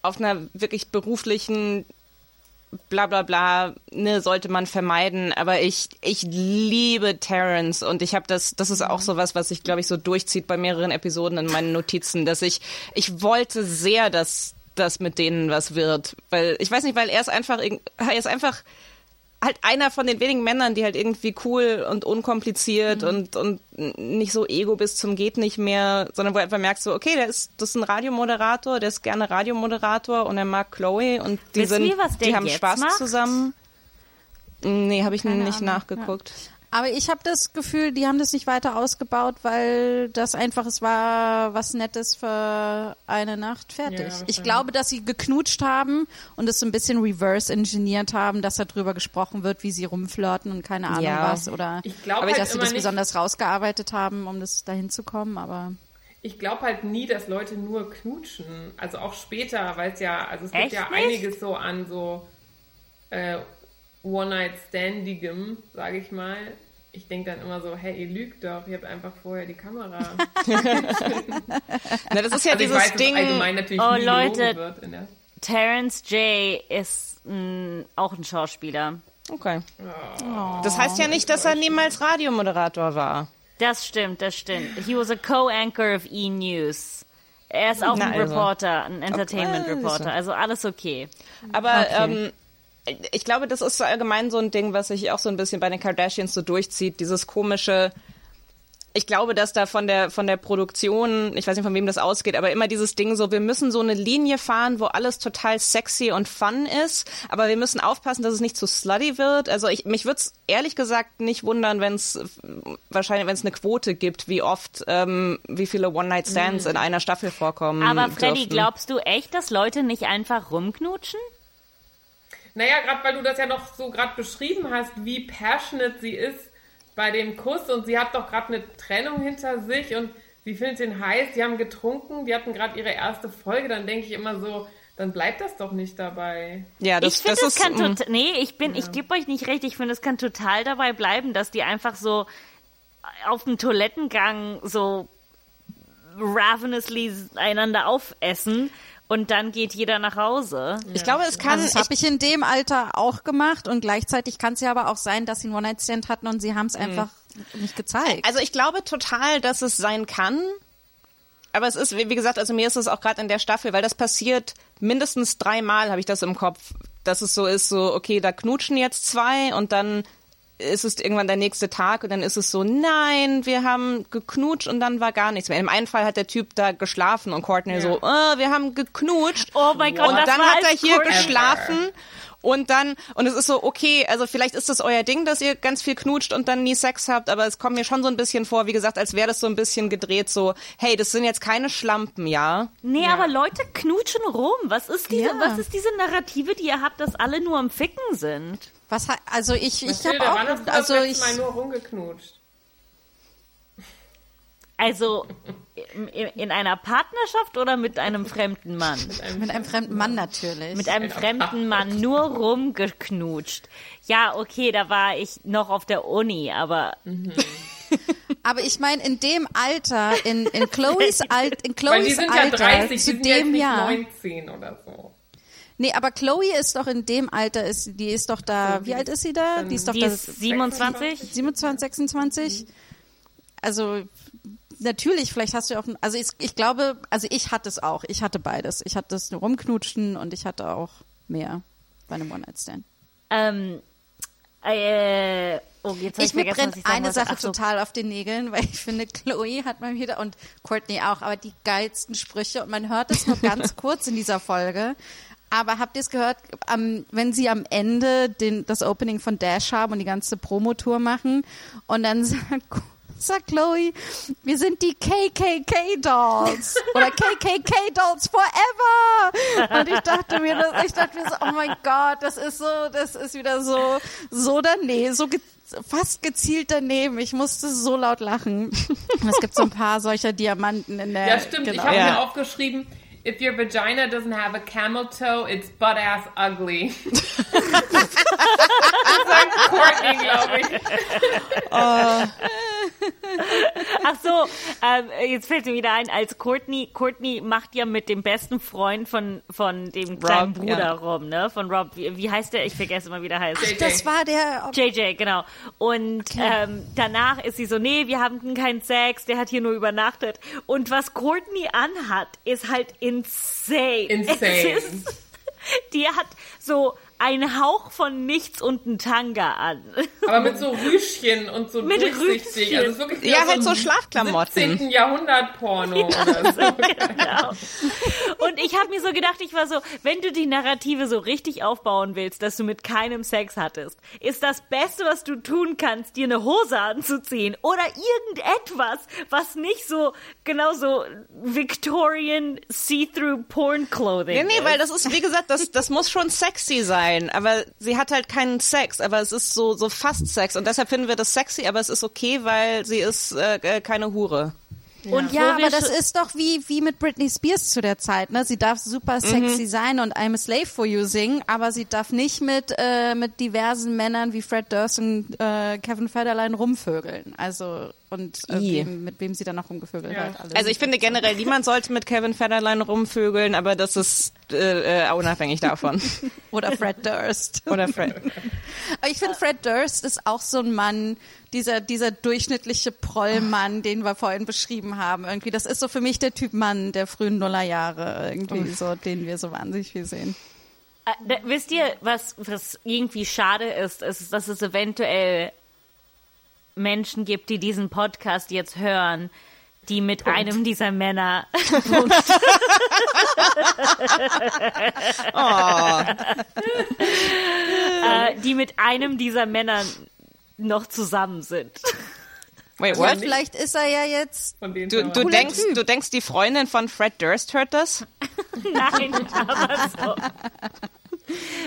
auf einer wirklich beruflichen bla bla bla, ne, sollte man vermeiden. Aber ich, ich liebe Terrence und ich habe das, das ist auch sowas, was sich, glaube ich, so durchzieht bei mehreren Episoden in meinen Notizen, dass ich, ich wollte sehr, dass das mit denen was wird. Weil, ich weiß nicht, weil er ist einfach, er ist einfach halt einer von den wenigen Männern, die halt irgendwie cool und unkompliziert Mhm. und, und nicht so ego bis zum geht nicht mehr, sondern wo er einfach merkt so, okay, der ist, das ist ein Radiomoderator, der ist gerne Radiomoderator und er mag Chloe und die Wissen sind, der die haben Spaß macht? zusammen. Nee, habe ich Keine nicht Ahnung, nachgeguckt. Aber ich habe das Gefühl, die haben das nicht weiter ausgebaut, weil das einfach, es war was Nettes für eine Nacht fertig. Ja, ich glaube, dass sie geknutscht haben und es so ein bisschen reverse engineert haben, dass darüber gesprochen wird, wie sie rumflirten und keine Ahnung Ja. was. Oder Ich glaub dass halt sie immer das nicht- besonders rausgearbeitet haben, um das dahin zu kommen. Aber Ich glaube halt nie, dass Leute nur knutschen. Also auch später, weil es ja, also es gibt Echt ja nicht? einiges so an so äh, One-Night-Standigem, sage ich mal. Ich denke dann immer so, hey, ihr lügt doch, ihr habt einfach vorher die Kamera. Na, das ist ja Also dieses weiß, Ding. Oh, Leute. Terrence J. ist mh, auch ein Schauspieler. Okay. Das heißt ja nicht, dass er niemals Radiomoderator war. Das stimmt, das stimmt. He was a co-anchor of E! News. Er ist auch Na, ein also. Reporter, ein Entertainment Okay, Reporter. Also alles okay. Aber ähm, ich glaube, das ist allgemein so ein Ding, was sich auch so ein bisschen bei den Kardashians so durchzieht. Dieses komische. Ich glaube, dass da von der von der Produktion, ich weiß nicht von wem das ausgeht, aber immer dieses Ding so, wir müssen so eine Linie fahren, wo alles total sexy und fun ist, aber wir müssen aufpassen, dass es nicht zu slutty wird. Also ich, mich würde es ehrlich gesagt nicht wundern, wenn es wahrscheinlich, wenn es eine Quote gibt, wie oft, ähm, wie viele One-Night-Stands in einer Staffel vorkommen. Aber Freddy, dürften. glaubst du echt, dass Leute nicht einfach rumknutschen? Naja, gerade weil du das ja noch so gerade beschrieben hast, wie passionate sie ist bei dem Kuss und sie hat doch gerade eine Trennung hinter sich und sie findet ihn heiß, sie haben getrunken, die hatten gerade ihre erste Folge, dann denke ich immer so, dann bleibt das doch nicht dabei. Ja, das, ich finde, das es ist, kann mm. total. Nee, ich bin, ich gebe euch nicht recht. Ich finde, es kann total dabei bleiben, dass die einfach so auf dem Toilettengang so ravenously einander aufessen und dann geht jeder nach Hause. Ich glaube, es kann. also das habe ich in dem Alter auch gemacht und gleichzeitig kann es ja aber auch sein, dass sie einen One-Night-Stand hatten und sie haben es einfach nicht gezeigt. also ich glaube total, dass es sein kann. Aber es ist, wie wie gesagt, also mir ist es auch gerade in der Staffel, weil das passiert mindestens dreimal, habe ich das im Kopf, dass es so ist, so, okay, da knutschen jetzt zwei und dann ist es irgendwann der nächste Tag und dann ist es so, nein, wir haben geknutscht und dann war gar nichts mehr. Im einen Fall hat der Typ da geschlafen und Courtney so, äh, wir haben geknutscht. Oh mein Gott, und dann hat er hier Courtney- geschlafen und dann, und es ist so, okay, also vielleicht ist das euer Ding, dass ihr ganz viel knutscht und dann nie Sex habt, aber es kommt mir schon so ein bisschen vor, wie gesagt, als wäre das so ein bisschen gedreht, so, hey, das sind jetzt keine Schlampen, ja? Nee, aber Leute knutschen rum. Was ist diese, Ja. was ist diese Narrative, die ihr habt, dass alle nur am Ficken sind? Was also ich ich habe auch also ich Mal nur rumgeknutscht? Also in, in einer Partnerschaft oder mit einem fremden Mann? mit einem fremden Mann natürlich. Mit einem fremden Mann nur rumgeknutscht. Ja, okay, da war ich noch auf der Uni, aber aber ich meine in dem Alter in in Chloes Alt in Weil die Chloes sind ja Alter 30, die zu sind jetzt dem nicht Jahr. 19 oder so. Nee, aber Chloe ist doch in dem Alter ist die ist doch da. Wie alt ist sie da? Die ist doch die da ist 27. 27, 26. Also natürlich, vielleicht hast du auch, also ich, ich glaube, also ich hatte es auch. Ich hatte beides. Ich hatte das rumknutschen und ich hatte auch mehr bei einem One-Night-Stand. Ähm, äh, oh, jetzt ich, mir brennt ich eine. Sache Ach so. total auf den Nägeln, weil ich finde, Chloe hat mal wieder und Courtney auch, aber die geilsten Sprüche und man hört es nur ganz kurz in dieser Folge. Aber habt ihr es gehört, am, wenn sie am Ende den, das Opening von Dash haben und die ganze Promotour machen und dann sagt, sagt Chloe, wir sind die KKK-Dolls oder KKK-Dolls forever. Und ich dachte mir, das, ich dachte mir so, oh mein Gott, das ist so, das ist wieder so, so daneben, so ge fast gezielt daneben. Ich musste so laut lachen. Und es gibt so ein paar solcher Diamanten in der. Ja, stimmt. Ich genau. habe Ja. mir aufgeschrieben, if your vagina doesn't have a camel toe, it's butt ass ugly. das sagt Courtney, glaube ich. Ach so, ähm, jetzt fällt mir wieder ein, als Courtney, Courtney macht ja mit dem besten Freund von, von dem kleinen Rob, Bruder ja. rum, ne? Von Rob, wie, wie heißt der? Ich vergesse immer, wie der heißt. JJ. Das war der. JJ, genau. Und ähm, danach ist sie so, nee, wir haben keinen Sex, der hat hier nur übernachtet. Und was Courtney anhat, ist halt insane. Insane. Die hat so ein Hauch von nichts und ein Tanga an. Aber mit so Rüschchen und so Mit durchsichtig. Rüschchen. Also wirklich Ja, halt so Schlafklamotten. 17. Jahrhundert Porno oder so. genau. Und ich habe mir so gedacht, ich war so, wenn du die Narrative so richtig aufbauen willst, dass du mit keinem Sex hattest, ist das Beste, was du tun kannst, dir eine Hose anzuziehen oder irgendetwas, was nicht so genau so Victorian see-through porn clothing Nee, nee, ist. weil das ist, wie gesagt, das, das muss schon sexy sein. Aber sie hat halt keinen Sex, aber es ist so, so fast Sex. Und deshalb finden wir das sexy, aber es ist okay, weil sie ist äh, äh, keine Hure. Und Ja, wo wir aber das ist doch wie, wie mit Britney Spears zu der Zeit, ne? Sie darf super sexy sein und I'm a Slave for You singen, aber sie darf nicht mit, äh, mit diversen Männern wie Fred Durst und äh, Kevin Federline rumvögeln. Also, und äh, wem, mit wem sie dann noch rumgevögelt Ja. hat. Alles. Also ich finde generell, niemand sollte mit Kevin Federline rumvögeln, aber das ist äh, äh, unabhängig davon. Oder Fred Durst. Oder Fred. Aber ich finde, Fred Durst ist auch so ein Mann, dieser, dieser durchschnittliche Prollmann, den wir vorhin beschrieben haben. Irgendwie, das ist so für mich der Typ Mann der frühen Nullerjahre, irgendwie so, den wir so wahnsinnig viel sehen. Äh, da- wisst ihr, was, was irgendwie schade ist, ist, dass es eventuell Menschen gibt, die diesen Podcast jetzt hören, die mit einem dieser Männer äh, die mit einem dieser Männer noch zusammen sind. Wait, Ja, what? vielleicht ist er ja jetzt Von denen Du, du denkst, du denkst, die Freundin von Fred Durst hört das? Nein, aber so.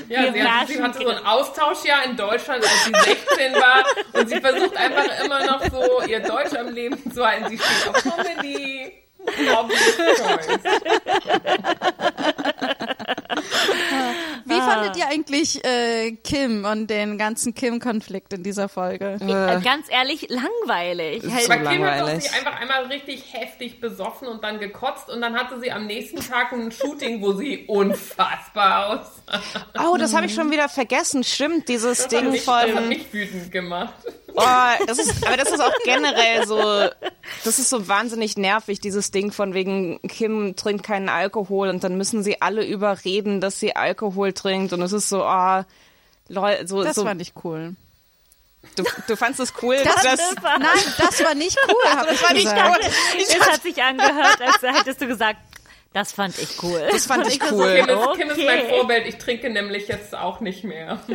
Ja, Wir sie, hat, sie hatte so ein Austauschjahr in Deutschland, als sie 16 war. Und sie versucht einfach immer noch so ihr Deutsch am Leben zu halten. Sie steht auf Comedy. Obvious choice. Wie fandet ihr eigentlich äh, Kim und den ganzen Kim-Konflikt in dieser Folge? Äh, Ganz ehrlich, langweilig. Halt, so Aber Kim hat doch sie einfach einmal richtig heftig besoffen und dann gekotzt und dann hatte sie am nächsten Tag ein Shooting, wo sie unfassbar aussah. Oh, das habe ich schon wieder vergessen. Stimmt, dieses Das Ding mich, das hat von. mich wütend gemacht. Oh, das ist, aber das ist auch generell so. Das ist so wahnsinnig nervig, dieses Ding von wegen Kim trinkt keinen Alkohol und dann müssen sie alle überreden, dass sie Alkohol trinkt und es ist so, ah, Leute, so, Das so war nicht cool. du, du fandst es cool, Das, dass, war- nein, das war nicht cool. das war nicht gesagt. gut. Es hat sich angehört, als hättest du gesagt, das fand ich cool. Das fand ich Kim cool. ist, Kim ist mein Okay. Vorbild. Ich trinke nämlich jetzt auch nicht mehr.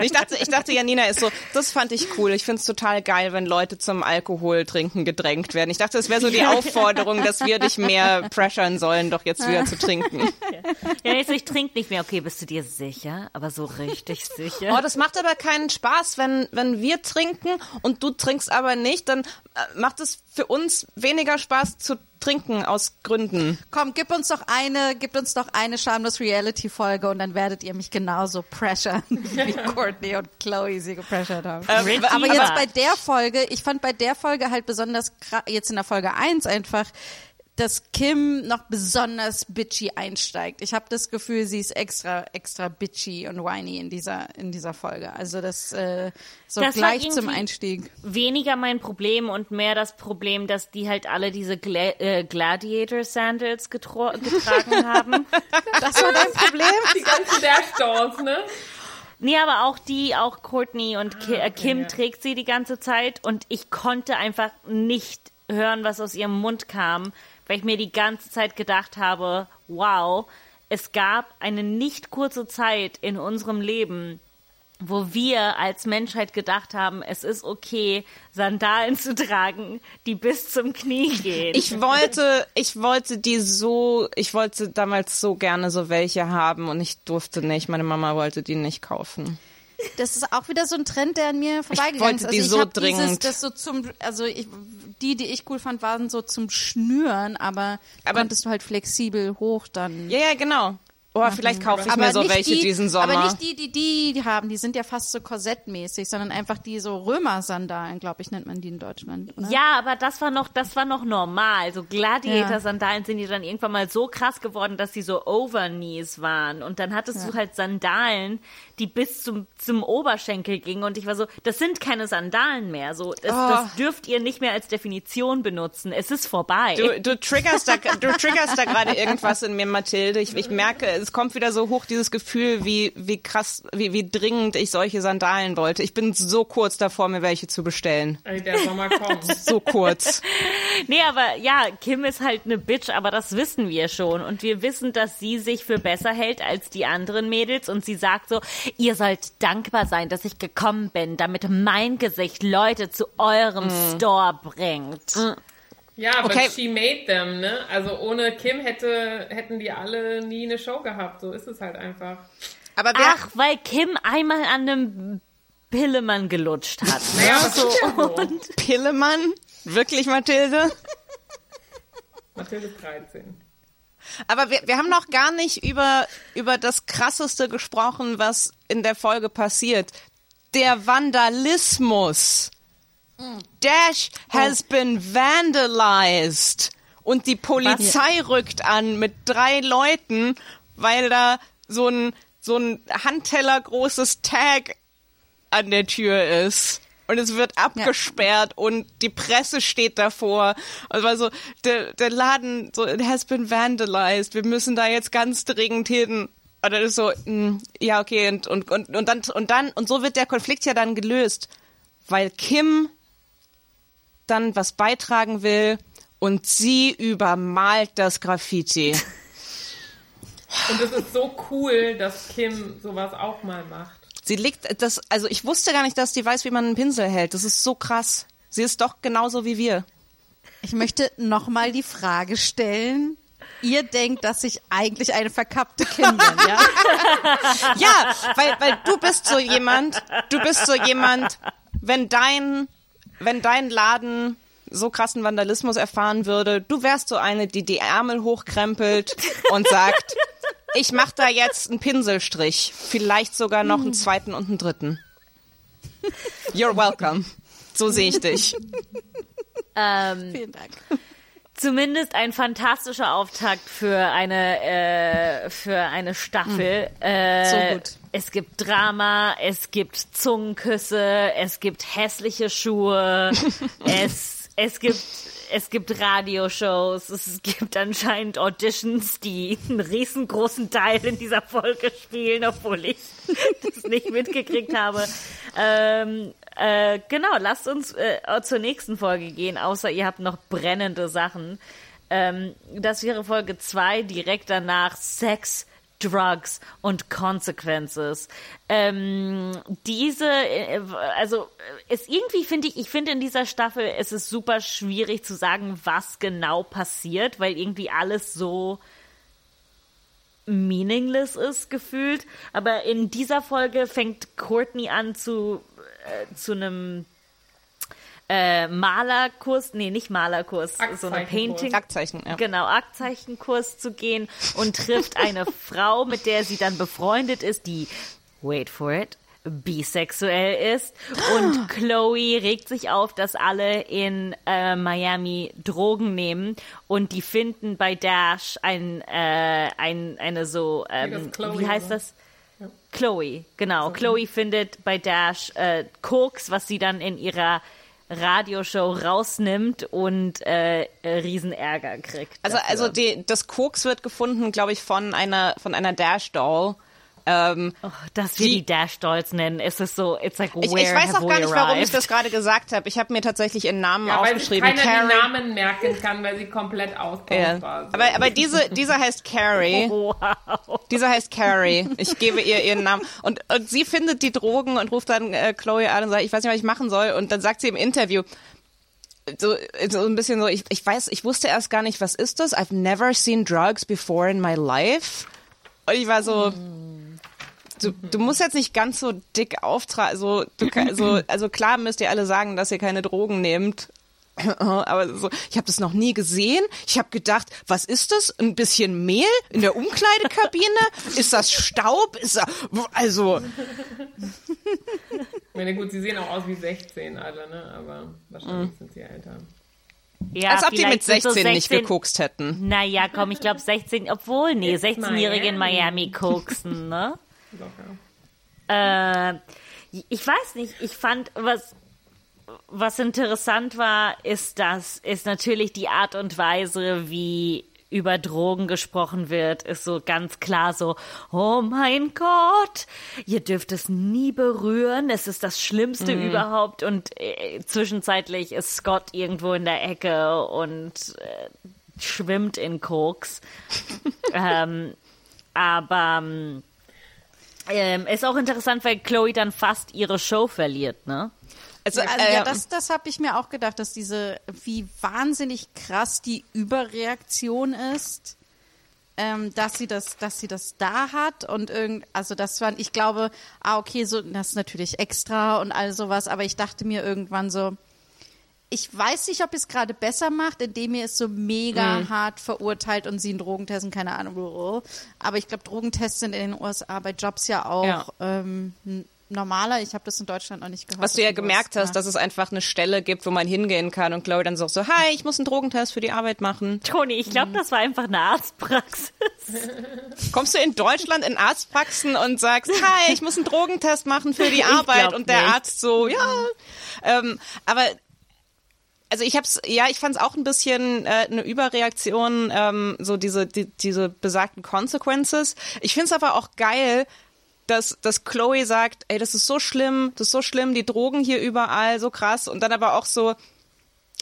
Ich dachte, ich dachte, Janina ist so, das fand ich cool. Ich find's total geil, wenn Leute zum Alkohol trinken gedrängt werden. Ich dachte, es wäre so die Aufforderung, dass wir dich mehr pressern sollen, doch jetzt wieder zu trinken. Ja, jetzt, ich trinke nicht mehr. Okay, bist du dir sicher? Aber so richtig sicher? Oh, das macht aber keinen Spaß, wenn, wenn wir trinken und du trinkst aber nicht, dann äh, macht es für uns weniger Spaß zu trinken aus Gründen. Komm, gib uns doch eine, gib uns doch eine schamlos Reality Folge und dann werdet ihr mich genauso pressern, wie Courtney und Chloe sie gepressured haben. Richie Aber jetzt bei der Folge, ich fand bei der Folge halt besonders jetzt in der Folge 1 einfach, dass Kim noch besonders bitchy einsteigt. Ich habe das Gefühl, sie ist extra extra bitchy und whiny in dieser in dieser Folge. Also das äh, so Das gleich zum Einstieg. Weniger mein Problem und mehr das Problem, dass die halt alle diese Gla äh, Gladiator-Sandals getro- getragen haben. Das war dein Problem. Die ganzen Dashdoors, ne? Nee, aber auch die, auch Courtney und Ki äh, Kim ja. trägt sie die ganze Zeit und ich konnte einfach nicht hören, was aus ihrem Mund kam, weil ich mir die ganze Zeit gedacht habe, wow, es gab eine nicht kurze Zeit in unserem Leben, wo wir als Menschheit gedacht haben, es ist okay, Sandalen zu tragen, die bis zum Knie gehen. Ich wollte, ich wollte die so, ich wollte damals so gerne so welche haben und ich durfte nicht. Meine Mama wollte die nicht kaufen. Das ist auch wieder so ein Trend, der an mir vorbeigegangen wollte ist. die ich so hab Dieses, dringend. das so zum, also ich, die, die ich cool fand, waren so zum Schnüren, aber, Aber- konntest du halt flexibel hoch dann. Ja, ja, genau. Oh, vielleicht kaufe ich aber mir so nicht welche die, diesen Sommer. Aber nicht die, die die haben. Die sind ja fast so korsettmäßig, sondern einfach die so Römer-Sandalen, glaube ich, nennt man die in Deutschland. Oder? Ja, aber das war noch, das war noch normal. So Gladiator-Sandalen sind die dann irgendwann mal so krass geworden, dass sie so Overknees waren. Und dann hattest du halt Sandalen, die bis zum, zum Oberschenkel ging und ich war so, das sind keine Sandalen mehr. So, das, Oh. das dürft ihr nicht mehr als Definition benutzen. Es ist vorbei. Du, du triggerst da, du triggerst da gerade irgendwas in mir, Mathilde. Ich, ich merke, es kommt wieder so hoch, dieses Gefühl, wie, wie krass, wie, wie dringend ich solche Sandalen wollte. Ich bin so kurz davor, mir welche zu bestellen. Ey, der Sommer kommt. So kurz. Nee, aber ja, Kim ist halt eine Bitch, aber das wissen wir schon. Und wir wissen, dass sie sich für besser hält als die anderen Mädels. Und sie sagt so, ihr sollt dankbar sein, dass ich gekommen bin, damit mein Gesicht Leute zu eurem Store bringt. Ja, aber Okay. she made them, ne? Also ohne Kim hätte, hätten die alle nie eine Show gehabt. So ist es halt einfach. Aber wer, Ach, weil Kim einmal an einem Pillemann gelutscht hat. Ne? Ja, so. Und Pillemann? Wirklich, Mathilde? Mathilde ist 13. Aber wir, wir haben noch gar nicht über, über das Krasseste gesprochen, was in der Folge passiert. Der Vandalismus. Dash has been vandalized. Und die Polizei rückt an mit drei Leuten, weil da so ein, so ein Handteller großes Tag an der Tür ist. Und es wird abgesperrt und die Presse steht davor. Also, also der, der Laden so it has been vandalized. Wir müssen da jetzt ganz dringend hin. Und dann ist so, mm, ja, okay, und, und, und, und dann, und dann, und so wird der Konflikt ja dann gelöst. Weil Kim dann was beitragen will und sie übermalt das Graffiti. Und es ist so cool, dass Kim sowas auch mal macht. Sie liegt, das, also ich wusste gar nicht, dass die weiß, wie man einen Pinsel hält. Das ist so krass. Sie ist doch genauso wie wir. Ich möchte nochmal die Frage stellen. Ihr denkt, dass ich eigentlich eine verkappte Kim bin, ja? Ja, weil, weil du bist so jemand, du bist so jemand, wenn dein, wenn dein Laden so krassen Vandalismus erfahren würde, du wärst so eine, die die Ärmel hochkrempelt und sagt, ich mach da jetzt einen Pinselstrich, vielleicht sogar noch einen zweiten und einen dritten. You're welcome. So sehe ich dich. ähm, Vielen Dank. zumindest ein fantastischer Auftakt für eine äh, für eine Staffel. Äh, So gut. Es gibt Drama, es gibt Zungenküsse, es gibt hässliche Schuhe, es es gibt es gibt Radioshows, es gibt anscheinend Auditions, die einen riesengroßen Teil in dieser Folge spielen, obwohl ich das nicht mitgekriegt habe. Ähm, äh, genau, lasst uns äh, zur nächsten Folge gehen, außer ihr habt noch brennende Sachen. Ähm, das wäre Folge 2, direkt danach Sex, Drugs und Consequences. Ähm, diese, äh, also ist irgendwie finde ich, ich finde in dieser Staffel es ist super schwierig zu sagen, was genau passiert, weil irgendwie alles so meaningless ist gefühlt. Aber in dieser Folge fängt Courtney an zu äh, zu einem äh, Malerkurs, nee, nicht Malerkurs, so eine. Painting. Aktzeichen, ja. Genau, Aktzeichenkurs zu gehen und trifft eine Frau, mit der sie dann befreundet ist, die, wait for it, bisexuell ist. Und Chloe regt sich auf, dass alle in äh, Miami Drogen nehmen und die finden bei Dash ein, äh, ein eine so, ähm, Chloe, wie heißt das? Chloe, genau. Chloe findet bei Dash äh, Koks, was sie dann in ihrer Radioshow rausnimmt und äh, äh, Riesenärger kriegt. Also, dafür. also die, das Koks wird gefunden, glaube ich, von einer, von einer Dash-Doll. Ähm, Oh, dass wir die- die, Dash Dolls nennen, ist es so, it's like, ich, where ich weiß have auch gar nicht, warum ich das gerade gesagt habe. Ich habe mir tatsächlich ihren Namen Ja, weil aufgeschrieben. keiner die Namen merken kann, weil sie komplett austauschbar sind. Aber, aber diese, dieser heißt Carrie. Wow. Dieser heißt Carrie. Ich gebe ihr ihren Namen. Und, und sie findet die Drogen und ruft dann äh, Chloe an und sagt, ich weiß nicht, was ich machen soll. Und dann sagt sie im Interview, so, so ein bisschen so, ich, ich weiß, ich wusste erst gar nicht, was ist das? I've never seen drugs before in my life. Und ich war so, du, du musst jetzt nicht ganz so dick auftragen. So, du, kann- so, also klar müsst ihr alle sagen, dass ihr keine Drogen nehmt. Aber so, ich habe das noch nie gesehen. Ich habe gedacht, was ist das? Ein bisschen Mehl in der Umkleidekabine? Ist das Staub? Ist das, also Ich meine, gut, sie sehen auch aus wie 16 alle, ne? Aber wahrscheinlich Mhm. sind sie älter. Ja, als ob die mit vielleicht sind 16, so nicht gekokst hätten. Naja, komm, ich glaube 16, obwohl, nee, It's 16-Jährige in Miami. Miami koksen, ne? Äh, ich weiß nicht, ich fand, was, was interessant war, ist das, ist natürlich die Art und Weise, wie über Drogen gesprochen wird, ist so ganz klar so, oh mein Gott, ihr dürft es nie berühren, es ist das Schlimmste Mhm. überhaupt und äh, zwischenzeitlich ist Scott irgendwo in der Ecke und äh, schwimmt in Koks. ähm, aber ähm, ist auch interessant, weil Chloe dann fast ihre Show verliert, ne? Also, Also äh, ja, das, das habe ich mir auch gedacht, dass diese, wie wahnsinnig krass die Überreaktion ist, ähm, dass sie das, dass sie das da hat und irgend, also das war, ich glaube, ah okay, so das ist natürlich extra und all sowas, aber ich dachte mir irgendwann so, ich weiß nicht, ob es gerade besser macht, indem ihr es so mega Mhm. hart verurteilt und sie einen Drogentest und keine Ahnung, aber ich glaube, Drogentests sind in den USA bei Jobs ja auch Ja. Ähm, normaler. Ich habe das in Deutschland noch nicht gehört. was du ja gemerkt hast, dass es einfach eine Stelle gibt, wo man hingehen kann und Chloe dann so, so hi, ich muss einen Drogentest für die Arbeit machen. Toni, ich glaube, das war einfach eine Arztpraxis. Kommst du in Deutschland in Arztpraxen und sagst, hi, ich muss einen Drogentest machen für die Arbeit und der nicht. Arzt so, ja. Ähm, aber also ich hab's, ja, ich fand's auch ein bisschen äh, eine Überreaktion, ähm, so diese die, diese besagten Consequences. Ich find's aber auch geil, dass, dass Chloe sagt, ey, das ist so schlimm, das ist so schlimm, die Drogen hier überall, so krass. Und dann aber auch so,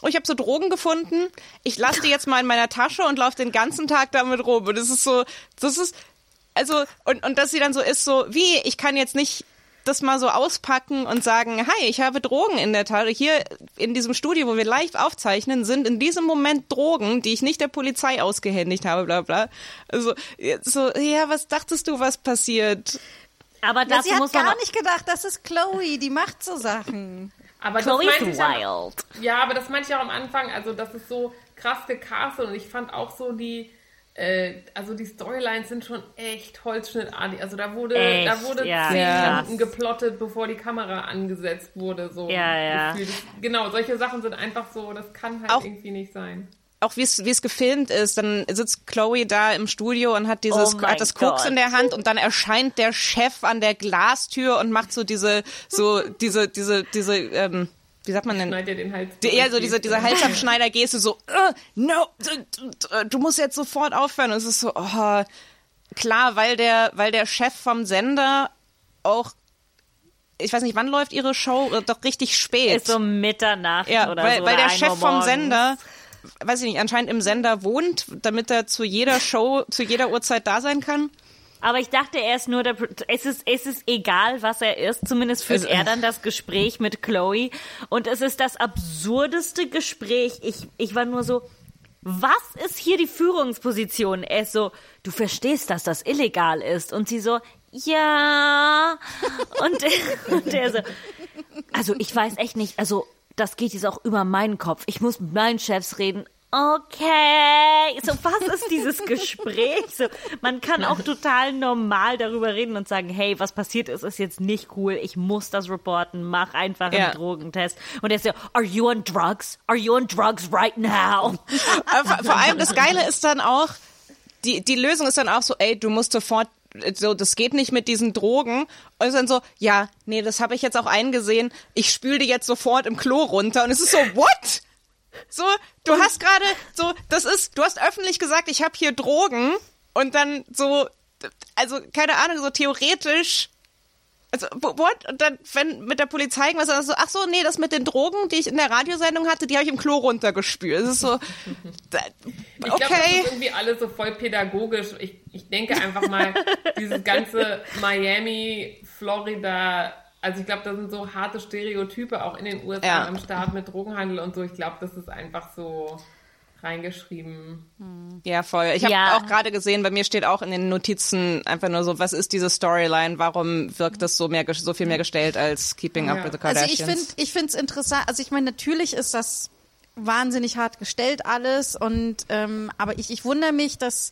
oh, ich habe so Drogen gefunden, ich lasse die jetzt mal in meiner Tasche und laufe den ganzen Tag damit rum. Und das ist so, das ist, also, und, und dass sie dann so ist, so, wie, ich kann jetzt nicht das mal so auspacken und sagen, hi, ich habe Drogen in der Tasche. Hier in diesem Studio, wo wir live aufzeichnen, sind in diesem Moment Drogen, die ich nicht der Polizei ausgehändigt habe, bla bla. Also, so, ja, was dachtest du, was passiert? Aber dazu sie hat man gar auch- nicht gedacht, das ist Chloe, die macht so Sachen. Aber das ich am- wild. Ja, aber das meinte ich auch am Anfang, also das ist so krass gecastet und ich fand auch so die, äh, also die Storylines sind schon echt holzschnittartig. Also da wurde, Echt, da wurde ja, zehn. Minuten geplottet, bevor die Kamera angesetzt wurde. So Ja, ja. Genau, solche Sachen sind einfach so, das kann halt Auch- irgendwie nicht sein. auch wie es wie es gefilmt ist, dann sitzt Chloe da im Studio und hat dieses Oh hat das Koks in der Hand und dann erscheint der Chef an der Glastür und macht so diese so diese diese diese ähm, wie sagt man denn? Schneid dir den Hals. Eher so diese, diese Halsabschneider-Geste, so, uh, no, du, musst jetzt sofort aufhören. Und es ist so, oh, klar, weil der, weil der Chef vom Sender auch, ich weiß nicht, wann läuft ihre Show? Äh, Doch richtig spät. Ist so Mitternacht Ja, oder weil, so. weil oder der 1 Chef vom. Sender, weiß ich nicht, anscheinend im Sender wohnt, damit er zu jeder Show, zu jeder Uhrzeit da sein kann. Aber ich dachte, er ist nur der. Es ist, es ist egal, was er ist. Zumindest führt er dann das Gespräch mit Chloe. Und es ist das absurdeste Gespräch. Ich, ich war nur so. Was ist hier die Führungsposition? Er ist so, du verstehst, dass das illegal ist. Und sie so, ja. Und, und er so, also ich weiß echt nicht, also das geht jetzt auch über meinen Kopf. Ich muss mit meinen Chefs reden. Okay, so was ist dieses Gespräch? So, man kann auch total normal darüber reden und sagen, hey, was passiert ist, ist jetzt nicht cool. Ich muss das reporten. Mach einfach einen Ja. Drogentest. Und er ist so, are you on drugs? Are you on drugs right now? Aber vor, vor allem das Geile ist dann auch, die, die Lösung ist dann auch so, ey, du musst sofort, so, das geht nicht mit diesen Drogen. Und es ist dann so, ja, nee, das habe ich jetzt auch eingesehen. Ich spül die jetzt sofort im Klo runter. Und es ist so, what? So, du hast gerade, so, das ist, du hast öffentlich gesagt, ich habe hier Drogen. Und dann so, also keine Ahnung, so theoretisch also, what? Und dann, wenn mit der Polizei irgendwas, dann so, ach so, nee, das mit den Drogen, die ich in der Radiosendung hatte, die habe ich im Klo runtergespült. Es ist so, da, Ich glaube, das okay. ist irgendwie alles so voll pädagogisch. Ich, ich denke einfach mal, dieses ganze Miami, Florida, also ich glaube, da sind so harte Stereotype auch in den USA Ja. am Start mit Drogenhandel und so. Ich glaube, das ist einfach so reingeschrieben. Ja, voll. Ich habe Ja. auch gerade gesehen, bei mir steht auch in den Notizen einfach nur so, was ist diese Storyline? Warum wirkt das so mehr, so viel mehr gestellt als Keeping Up Ja. with the Also Kardashians? ich finde, ich finde es interessant. Also ich meine, natürlich ist das wahnsinnig hart gestellt alles und ähm, aber ich, ich wundere mich, dass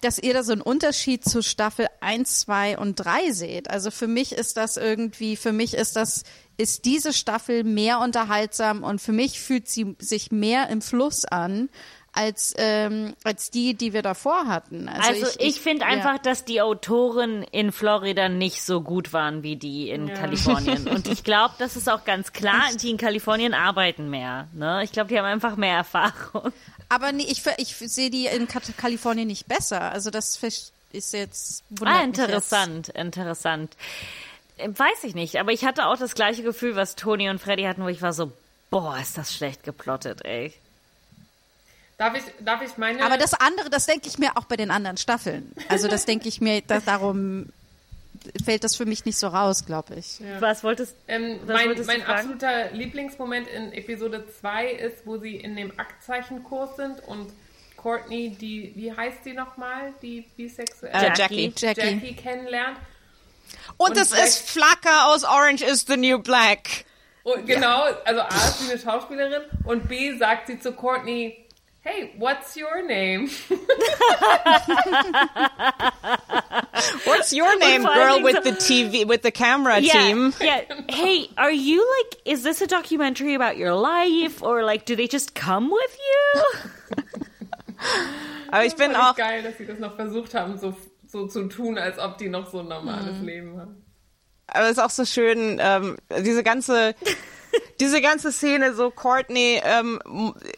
dass ihr da so einen Unterschied zu Staffel 1, 2 und 3 seht. Also für mich ist das irgendwie, für mich ist das, ist diese Staffel mehr unterhaltsam und für mich fühlt sie sich mehr im Fluss an als, ähm, als die, die wir davor hatten. Also, Also, ich, finde ja. einfach, dass die Autoren in Florida nicht so gut waren wie die in Kalifornien. Und ich glaube, das ist auch ganz klar, die in Kalifornien arbeiten mehr. Ne? Ich glaube, die haben einfach mehr Erfahrung. Aber nee, ich, ich sehe die in Kalifornien nicht besser. Also das ist jetzt Ah, mich jetzt. interessant, interessant. Äh, Weiß ich nicht, aber ich hatte auch das gleiche Gefühl, was Toni und Freddy hatten, wo ich war so, boah, ist das schlecht geplottet, ey. Darf ich, darf ich meine. Aber das andere, das denke ich mir auch bei den anderen Staffeln. Also das denke ich mir, da, darum fällt das für mich nicht so raus, glaube ich. Was wolltest, Ähm, was mein wolltest du mein absoluter Lieblingsmoment in Episode 2 ist, wo sie in dem Aktzeichenkurs sind und Courtney, die, wie heißt sie nochmal, die bisexuelle Äh, Jackie. Jackie. Jackie kennenlernt. Und, Und es ist Flacker aus Orange is the New Black. Und genau, also A ist sie eine Schauspielerin und B sagt sie zu Courtney, hey, what's your name? What's your name, girl with Dingen the TV, with the camera Yeah, team? yeah. Hey, are you like, is this a documentary about your life? Or like, do they just come with you? Aber ich bin Fand auch, ich geil, dass sie das noch versucht haben, so, so zu tun, als ob die noch so ein normales Mhm. Leben haben. aber es ist auch so schön, ähm, diese ganze, diese ganze Szene, so Courtney ähm,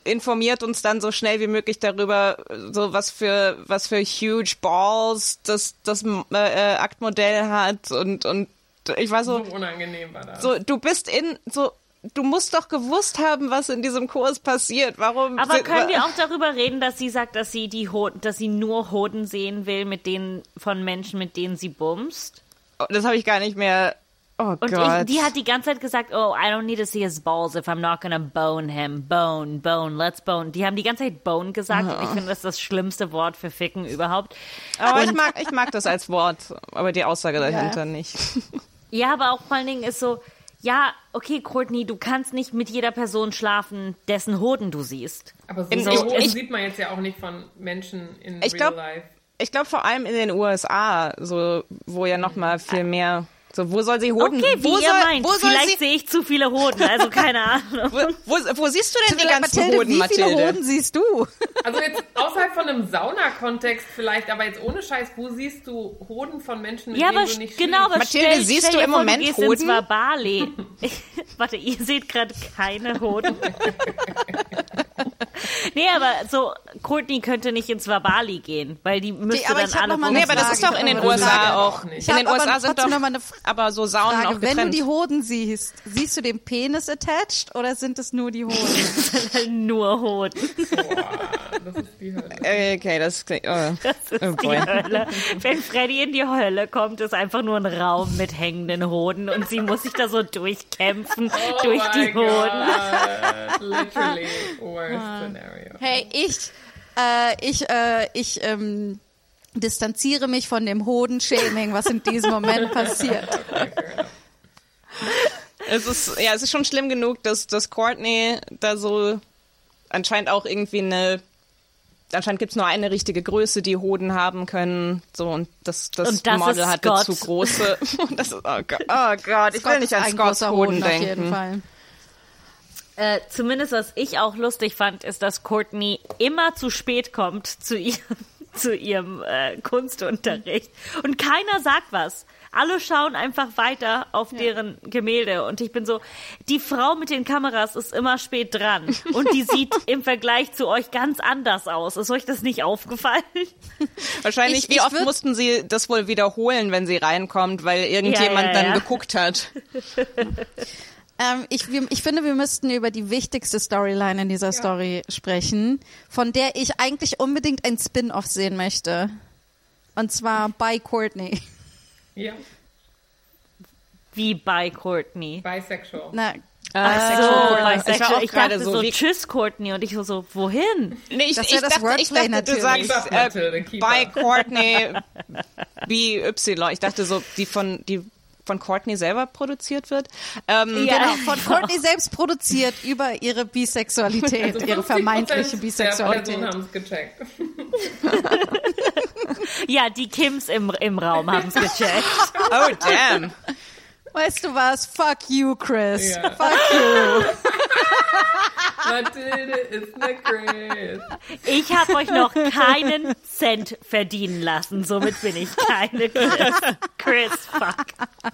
informiert uns dann so schnell wie möglich darüber, so was für, was für huge Balls das, das äh, äh, Aktmodell hat und, und ich war So so, unangenehm war das. so, du bist in, so, du musst doch gewusst haben, was in diesem Kurs passiert. Warum? Aber sind- können wir auch darüber reden, dass sie sagt, dass sie die Hoden, dass sie nur Hoden sehen will mit denen von Menschen, mit denen sie bumst? Oh, Das habe ich gar nicht mehr. Oh Und Gott. ich, die hat die ganze Zeit gesagt, oh, I don't need to see his balls if I'm not gonna bone him. Bone, bone, let's bone. Die haben die ganze Zeit bone gesagt und ich finde, das ist das schlimmste Wort für Ficken überhaupt. aber ich mag, ich mag das als Wort, aber die Aussage dahinter nicht. Ja, aber auch vor allen Dingen ist so, ja, okay, Courtney, du kannst nicht mit jeder Person schlafen, dessen Hoden du siehst. Aber so In- Hoden ich- sieht man jetzt ja auch nicht von Menschen in Ich real glaub- life. Ich glaube vor allem in den USA, so wo ja noch mal viel mehr. So wo soll sie Hoden? Okay, wie wo ihr soll, meint. Wo soll Vielleicht sie? sehe ich zu viele Hoden, also keine Ahnung. Wo, wo, wo siehst du denn die ganzen Mathilde, Hoden, wie viele Mathilde? Hoden siehst du? Also jetzt außerhalb von einem Sauna-Kontext vielleicht, aber jetzt ohne Scheiß, wo siehst du Hoden von Menschen, mit Ja, denen aber du nicht genau, aber? Mathilde, stell, siehst stell du im vor, Moment du gehst Hoden? ins Wabali. Warte, ihr seht gerade keine Hoden. nee, aber so, Courtney könnte nicht ins Wabali gehen, weil die müsste aber dann ich alle noch mal Nee, aber das Frage, ist doch in den USA Frage. auch. Ich In den aber USA sind doch noch mal eine aber so Saunen auch Frage, wenn du getrennt. die Hoden siehst, siehst du den Penis attached oder sind es nur die Hoden? nur Hoden. Boah, das ist die Hölle. Okay, das klingt. Oh. Das ist Oh die. Hölle. Wenn Freddy in die Hölle kommt, ist einfach nur ein Raum mit hängenden Hoden und sie muss sich da so durchkämpfen Oh durch die Hoden. God. Literally worst scenario. Hey, ich, äh, ich, äh, ich ähm, distanziere mich von dem Hodenshaming, was in diesem Moment passiert. Es ist, ja, es ist schon schlimm genug, dass, dass Courtney da so anscheinend auch irgendwie eine. Anscheinend gibt es nur eine richtige Größe, die Hoden haben können. So, und das, das, Und das Model hatte Scott. zu große. Und das ist, oh Gott, oh Gott ich will nicht ist an ein Scotts großer Hoden Hoden auf jeden denken. Fall. Äh, zumindest was ich auch lustig fand, ist, dass Courtney immer zu spät kommt zu, ihr, zu ihrem äh, Kunstunterricht und keiner sagt was. Alle schauen einfach weiter auf deren Gemälde und ich bin so, die Frau mit den Kameras ist immer spät dran und die sieht im Vergleich zu euch ganz anders aus. Ist euch das nicht aufgefallen? Wahrscheinlich, Ich- wie ich oft würd- mussten sie das wohl wiederholen, wenn sie reinkommt, weil irgendjemand ja, dann ja. geguckt hat. Ähm, ich, ich finde, wir müssten über die wichtigste Storyline in dieser Story sprechen, von der ich eigentlich unbedingt ein Spin-off sehen möchte. Und zwar bei Courtney. Ja, Wie bei Courtney. bisexual. Na, So, Courtney. Ich war bisexual. auch ich gerade dachte so, so, wie- tschüss Courtney und ich war so, wohin? Nee, ich, Das ich, das dachte, ich Wordplay dachte, du natürlich. sagst Keep up, äh, bei. Courtney BY. Ich dachte so, die von, die von Courtney selber produziert wird. Ähm, Ja. Genau, von Courtney selbst produziert über ihre Bisexualität, Also ihre 50% vermeintliche Der Bisexualität. Personen haben es gecheckt. Ja, die Kims im, im Raum haben es gecheckt. oh, damn. Weißt du was? Fuck you, Chris. Ja. Fuck you. Mathilde ist eine Chris. Ich habe euch noch keinen Cent verdienen lassen, somit bin ich keine Chris. Chris, fuck.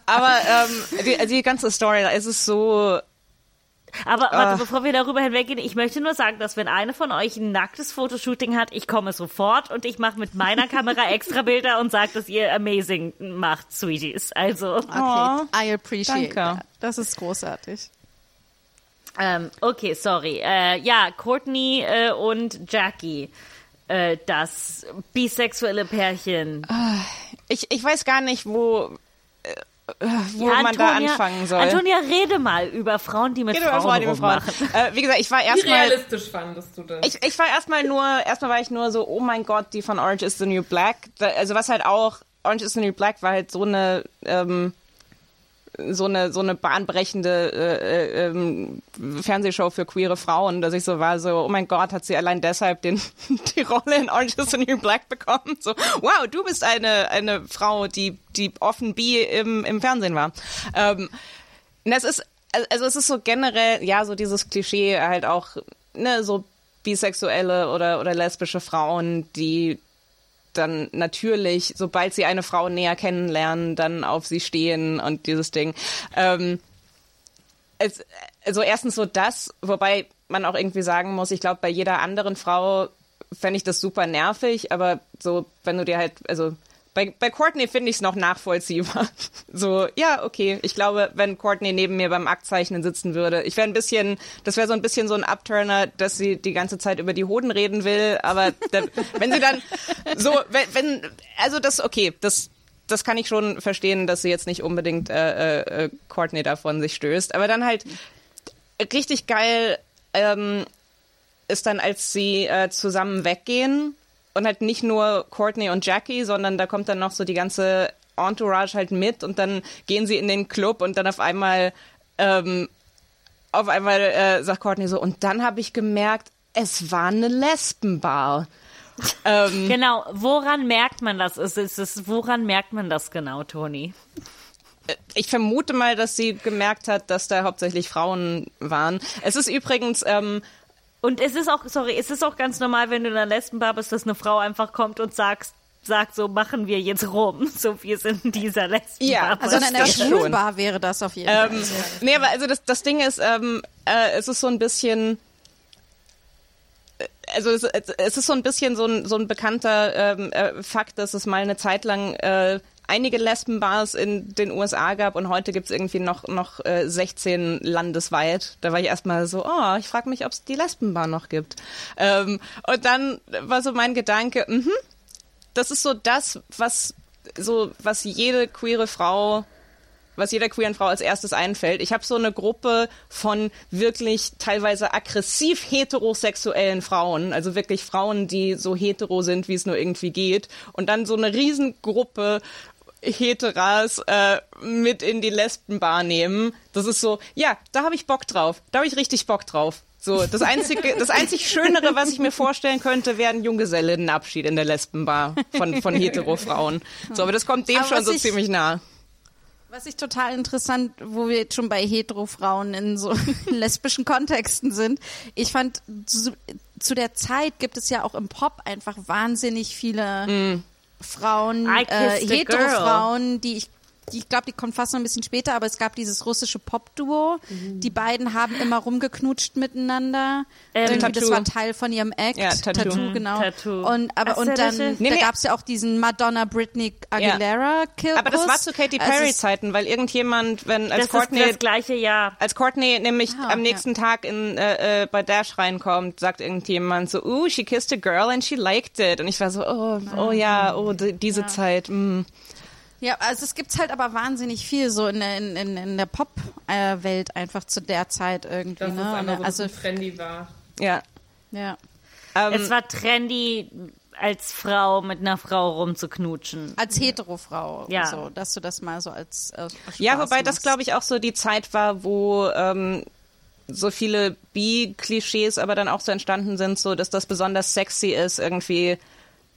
Aber ähm, die, die ganze Story, es ist so Aber warte, bevor wir darüber hinweggehen, ich möchte nur sagen, dass wenn eine von euch ein nacktes Fotoshooting hat, ich komme sofort und ich mache mit meiner Kamera extra Bilder und sage, dass ihr amazing macht, Sweeties. Also, Okay, I appreciate danke. that. Das ist großartig. ähm, okay, sorry. Äh, ja, Courtney äh, und Jackie, äh, das bisexuelle Pärchen. ich, ich weiß gar nicht, wo wo Ja, man da anfangen soll. Antonia, rede mal über Frauen, die mit über Frauen Frauen, über Frauen. rummachen. Äh, wie gesagt, ich war erstmal realistisch fandest du das? ich, ich war erstmal nur, erstmal war ich nur so, oh mein Gott, die von Orange is the New Black. Da, also was halt auch, Orange is the New Black war halt so eine, ähm, so eine, so eine bahnbrechende äh, äh, ähm, Fernsehshow für queere Frauen, dass ich so war, so, oh mein Gott, hat sie allein deshalb den, die Rolle in Orange is the New Black bekommen? So, wow, du bist eine, eine Frau, die, die offen bi im, im Fernsehen war. Ähm, das ist, also es ist so generell, ja, so dieses Klischee halt auch, ne, so bisexuelle oder, oder lesbische Frauen, die dann natürlich, sobald sie eine Frau näher kennenlernen, dann auf sie stehen und dieses Ding. Ähm, es, also erstens so das, wobei man auch irgendwie sagen muss, ich glaube, bei jeder anderen Frau fände ich das super nervig, aber so, wenn du dir halt, also bei, bei Courtney finde ich es noch nachvollziehbar. So, ja, okay. Ich glaube, wenn Courtney neben mir beim Aktzeichnen sitzen würde, ich wäre ein bisschen, das wäre so ein bisschen so ein Upturner, dass sie die ganze Zeit über die Hoden reden will, aber da, wenn sie dann so, wenn, wenn also das, okay, das, das kann ich schon verstehen, dass sie jetzt nicht unbedingt äh, äh, Courtney davon sich stößt, aber dann halt richtig geil ähm, ist dann, als sie äh, zusammen weggehen und halt nicht nur Courtney und Jackie, sondern da kommt dann noch so die ganze Entourage halt mit und dann gehen sie in den Club und dann auf einmal ähm, auf einmal äh, sagt Courtney so und dann habe ich gemerkt, es war eine Lesbenbar. ähm, Genau, woran merkt man das? Ist, ist, ist, woran merkt man das genau, Toni? ich vermute mal, dass sie gemerkt hat, dass da hauptsächlich Frauen waren. Es ist übrigens ähm, Und es ist auch, sorry, es ist auch ganz normal, wenn du in einer Lesbenbar bist, dass eine Frau einfach kommt und sagt, sagt so, machen wir jetzt rum. So, wir sind in dieser Lesbenbar. Ja, Also in einer. Schwulbar wäre das auf jeden Fall. Ähm, nee, aber also das, das Ding ist, ähm, äh, es ist so ein bisschen, äh, also es, es ist so ein bisschen so ein, so ein bekannter ähm, äh, Fakt, dass es mal eine Zeit lang äh, einige Lesbenbars in den USA gab und heute gibt's irgendwie noch, noch äh, 16 landesweit. Da war ich erstmal so, oh, ich frage mich, ob es die Lesbenbar noch gibt. Ähm, und dann war so mein Gedanke, mhm, das ist so das, was so was jede queere Frau was jeder queeren Frau als erstes einfällt. Ich habe so eine Gruppe von wirklich teilweise aggressiv heterosexuellen Frauen, also wirklich Frauen, die so hetero sind, wie es nur irgendwie geht, und dann so eine Riesengruppe Heteras äh, mit in die Lesbenbar nehmen. Das ist so, ja, da habe ich Bock drauf. Da habe ich richtig Bock drauf. So, das einzige, das einzig Schönere, was ich mir vorstellen könnte, wäre ein Junggesellinnenabschied in der Lesbenbar von, von Hetero-Frauen. So, aber das kommt dem Aber schon so ich- ziemlich nah. Was ich total interessant, wo wir jetzt schon bei Hetero-Frauen in so lesbischen Kontexten sind. Ich fand, zu, zu der Zeit gibt es ja auch im Pop einfach wahnsinnig viele Frauen, äh, Hetero-Frauen, die ich die, ich glaube, die kommt fast noch ein bisschen später, aber es gab dieses russische Pop-Duo. Die beiden haben immer rumgeknutscht miteinander. Ähm, Irgendwie, das Tattoo. war Teil von ihrem Act. Ja, Tattoo. genau. Tattoo. Und, aber, Ach, und dann. Nee, da nee. gab es ja auch diesen Madonna Britney Aguilera Kill Aber das war zu Katy Also Perry Zeiten, weil irgendjemand, wenn als Das Courtney ist das gleiche Jahr. als Courtney nämlich Ah, am nächsten Tag in äh, äh, bei Dash reinkommt, sagt irgendjemand so, "Ooh, she kissed a girl and she liked it." Und ich war so, "Oh, oh ja, oh die, diese Zeit." Mm. Ja, also es gibt's halt aber wahnsinnig viel so in der, in, in, in der Pop-Welt einfach zu der Zeit irgendwie. Dass es ne? einfach so also, also, trendy war. Ja. ja. Ähm, Es war trendy, als Frau mit einer Frau rumzuknutschen. Als Hetero-Frau, Ja. so, dass du das mal so als äh, ja, wobei das glaube ich auch so die Zeit war, wo ähm, so viele Bi-Klischees aber dann auch so entstanden sind, so dass das besonders sexy ist, irgendwie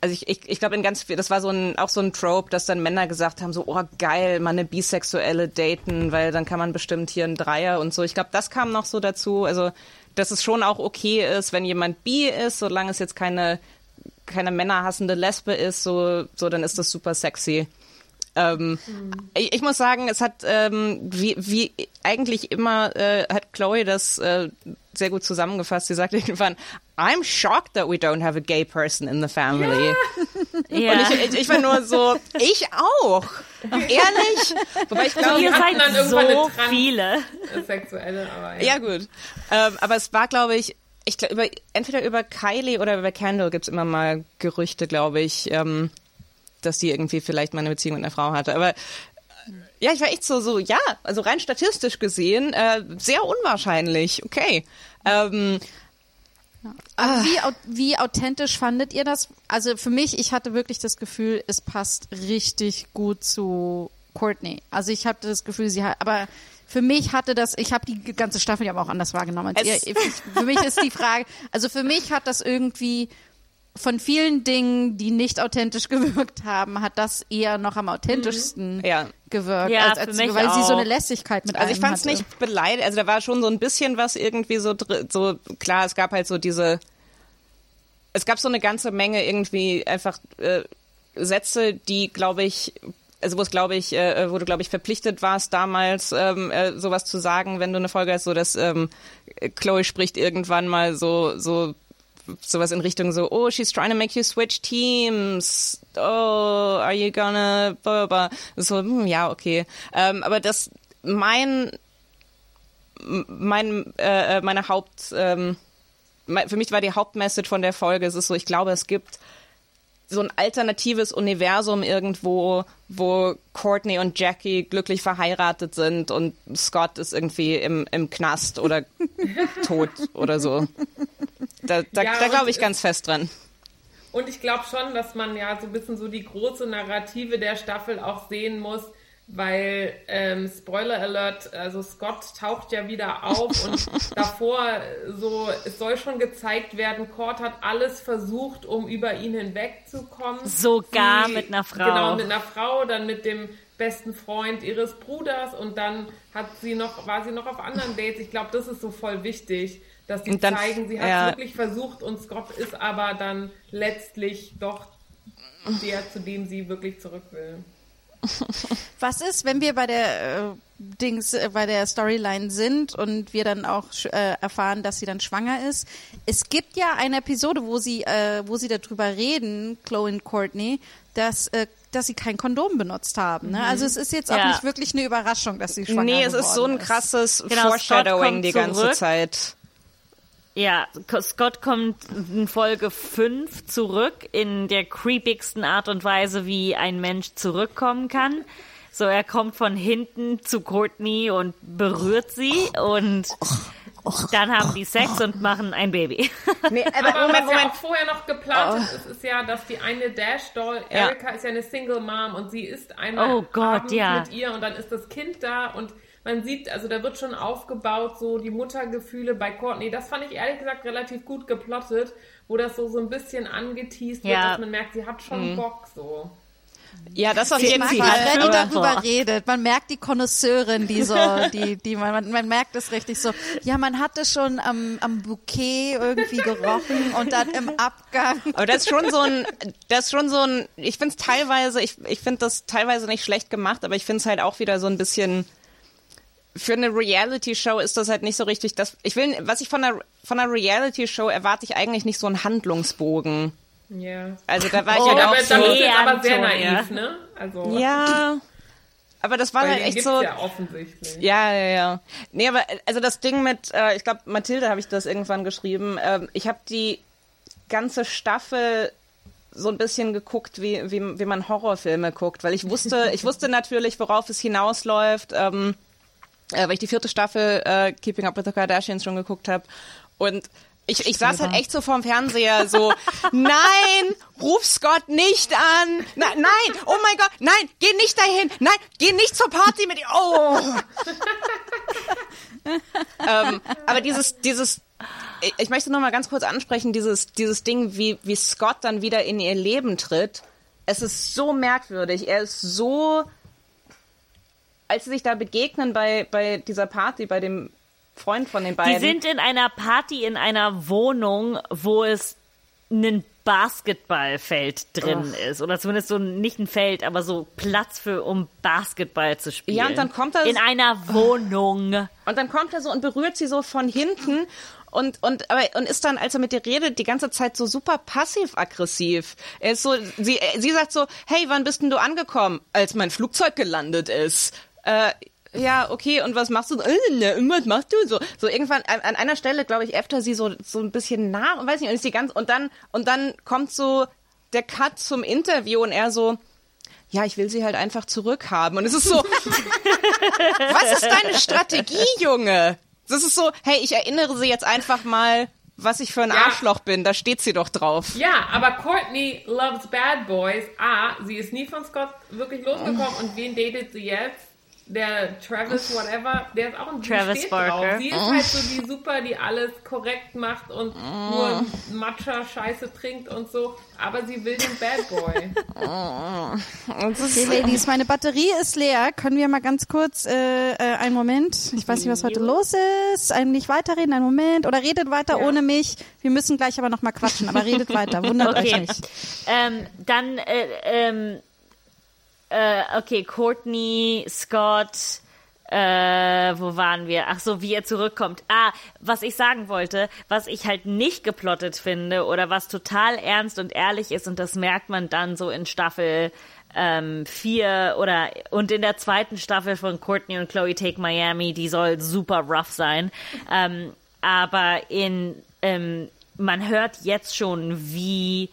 also ich, ich, ich glaube in ganz viel, das war so ein, auch so ein Trope, dass dann Männer gesagt haben, so, oh geil, mal eine Bisexuelle daten, weil dann kann man bestimmt hier einen Dreier und so. Ich glaube, das kam noch so dazu. Also, dass es schon auch okay ist, wenn jemand bi ist, solange es jetzt keine, keine männerhassende Lesbe ist, so, so dann ist das super sexy. Ähm, mhm. ich, ich, muss sagen, es hat ähm, wie, wie eigentlich immer äh, hat Chloe das äh, sehr gut zusammengefasst. Sie sagt irgendwann, I'm shocked that we don't have a gay person in the family. Ja. Und ich, ich, ich, war nur so, ich auch. Ehrlich? Wobei ich glaube, ihr seid dann so viele. Sexuelle, aber ja. ja gut. Ähm, aber es war, glaube ich, ich glaube, entweder über Kylie oder über Kendall gibt's immer mal Gerüchte, glaube ich. Ähm, dass sie irgendwie vielleicht mal eine Beziehung mit einer Frau hatte. Aber ja, ich war echt so, so, ja, also rein statistisch gesehen, äh, sehr unwahrscheinlich. Okay. Ähm, ah. wie, wie authentisch fandet ihr das? Also für mich, ich hatte wirklich das Gefühl, es passt richtig gut zu Courtney. Also ich hatte das Gefühl, sie hat, aber für mich hatte das, ich habe die ganze Staffel ja auch anders wahrgenommen als ihr. Für mich ist die Frage, also für mich hat das irgendwie von vielen Dingen, die nicht authentisch gewirkt haben, hat das eher noch am authentischsten mhm. ja. gewirkt, ja, als, als weil auch. sie so eine Lässigkeit mit Also ich fand es nicht beleidigt, also da war schon so ein bisschen was irgendwie so so klar, es gab halt so diese es gab so eine ganze Menge irgendwie einfach äh, Sätze, die glaube ich also wo es glaube ich, äh, wo du glaube ich verpflichtet warst damals, ähm, äh, sowas zu sagen, wenn du eine Folge hast, so dass ähm, Chloe spricht irgendwann mal so so sowas in Richtung so, oh, she's trying to make you switch teams. Oh, are you gonna, blah, blah. So, hm, ja, okay. Ähm, aber das, mein, mein, äh, meine Haupt, ähm, für mich war die Hauptmessage von der Folge, es ist so, ich glaube, es gibt so ein alternatives Universum irgendwo, wo Courtney und Jackie glücklich verheiratet sind und Scott ist irgendwie im, im Knast oder tot oder so. Da, da, ja, da glaube ich ganz fest dran. Und ich glaube schon, dass man ja so ein bisschen so die große Narrative der Staffel auch sehen muss, weil ähm, Spoiler Alert, also Scott taucht ja wieder auf und davor so, es soll schon gezeigt werden, Cord hat alles versucht, um über ihn hinwegzukommen. Sogar Sie, mit einer Frau. Genau, mit einer Frau, dann mit dem besten Freund ihres Bruders und dann hat sie noch, war sie noch auf anderen Dates. Ich glaube, das ist so voll wichtig, dass sie dann, zeigen, sie hat ja. wirklich versucht und Scott ist aber dann letztlich doch der, zu dem sie wirklich zurück will. Was ist, wenn wir bei der äh, Dings, äh, bei der Storyline sind und wir dann auch äh, erfahren, dass sie dann schwanger ist? Es gibt ja eine Episode, wo sie, äh, wo sie darüber reden, Chloe und Courtney, dass äh, dass sie kein Kondom benutzt haben. Ne? Mhm. Also es ist jetzt auch ja. nicht wirklich eine Überraschung, dass sie schwanger Nee, es ist so ein krasses genau, Foreshadowing die ganze Zeit. Ja, Scott kommt in Folge 5 zurück in der creepigsten Art und Weise, wie ein Mensch zurückkommen kann. So, er kommt von hinten zu Courtney und berührt sie und dann haben die Sex und machen ein Baby. Nee, aber, aber Moment, was ja auch vorher noch geplant oh. ist, ist ja, dass die eine Dash-Doll, Erika ja. ist ja eine Single Mom und sie ist einmal oh Gott, ja. mit ihr und dann ist das Kind da und man sieht, also da wird schon aufgebaut, so die Muttergefühle bei Courtney. Das fand ich ehrlich gesagt relativ gut geplottet, wo das so, so ein bisschen angeteased wird, dass man merkt, sie hat schon mhm. Bock so. Ja, das auf jeden Fall. Wenn die darüber redet, man merkt die Konnoisseurin, die so, die, die man, man merkt es richtig so. Ja, man hatte schon am, am Bouquet irgendwie gerochen und dann im Abgang. Aber das ist schon so ein, das ist schon so ein, ich finde es teilweise, ich, ich finde das teilweise nicht schlecht gemacht, aber ich finde es halt auch wieder so ein bisschen, für eine Reality-Show ist das halt nicht so richtig das. Ich will, was ich von einer, von einer Reality-Show erwarte ich eigentlich nicht so einen Handlungsbogen. Ja. Also da war ich oh, ja auch so. Das ist aber sehr naiv, ne? Also. Ja. Aber das war halt echt so. Ja, offensichtlich. Ja, ja, ja. Nee, aber also das Ding mit, äh, ich glaube, Mathilde habe ich das irgendwann geschrieben. Ähm, ich habe die ganze Staffel so ein bisschen geguckt, wie, wie, wie man Horrorfilme guckt, weil ich wusste, ich wusste natürlich, worauf es hinausläuft. Ähm, äh, weil ich die vierte Staffel äh, Keeping Up with the Kardashians schon geguckt habe. Und ich, ich saß halt echt so vorm Fernseher, so, nein, ruf Scott nicht an. Na, nein, oh mein Gott, nein, geh nicht dahin. Nein, geh nicht zur Party mit ihr. Oh. ähm, aber dieses, dieses ich, ich möchte noch mal ganz kurz ansprechen, dieses, dieses Ding, wie, wie Scott dann wieder in ihr Leben tritt. Es ist so merkwürdig. Er ist so, als sie sich da begegnen bei, bei dieser Party, bei dem Freund von den beiden. Die sind in einer Party in einer Wohnung, wo es einen Basketballfeld drin ist. Oder zumindest so nicht ein Feld, aber so Platz für, um Basketball zu spielen. Ja, und dann kommt er- In einer Wohnung. Und dann kommt er so und berührt sie so von hinten und, und, aber, und ist dann, als er mit ihr redet, die ganze Zeit so super passiv-aggressiv. Er ist so, sie, sie sagt so, hey, wann bist denn du angekommen? Als mein Flugzeug gelandet ist. Äh, ja, okay, und was machst du? Äh, ne, was machst du? So, so irgendwann an, an einer Stelle, glaube ich, öfter sie so, so ein bisschen nach und weiß nicht, und ist die ganz, und dann, und dann kommt so der Cut zum Interview und er so, ja, ich will sie halt einfach zurückhaben. Und es ist so, was ist deine Strategie, Junge? Das ist so, hey, ich erinnere sie jetzt einfach mal, was ich für ein Ja. Arschloch bin. Da steht sie doch drauf. Ja, aber Courtney loves Bad Boys. A, sie ist nie von Scott wirklich losgekommen. Und wen datet sie jetzt? Der Travis, whatever, der ist auch ein Travis steht Barker. Drauf. Sie ist halt so die Super, die alles korrekt macht und nur Matcha-Scheiße trinkt und so. Aber sie will den Bad Boy. Okay, Ladies, meine Batterie ist leer. Können wir mal ganz kurz äh, äh, einen Moment? Ich weiß nicht, was heute los ist. Ein nicht weiterreden, einen Moment. Oder redet weiter Ja. ohne mich. Wir müssen gleich aber noch mal quatschen. Aber redet weiter. Wundert euch Okay. nicht. Ähm, dann, äh, ähm, äh, okay, Courtney, Scott, äh, wo waren wir? Ach so, wie er zurückkommt. Ah, was ich sagen wollte, was ich halt nicht geplottet finde oder was total ernst und ehrlich ist und das merkt man dann so in Staffel ähm, vier oder und in der zweiten Staffel von Courtney und Chloe Take Miami, die soll super rough sein. Ähm, aber in ähm, man hört jetzt schon, wie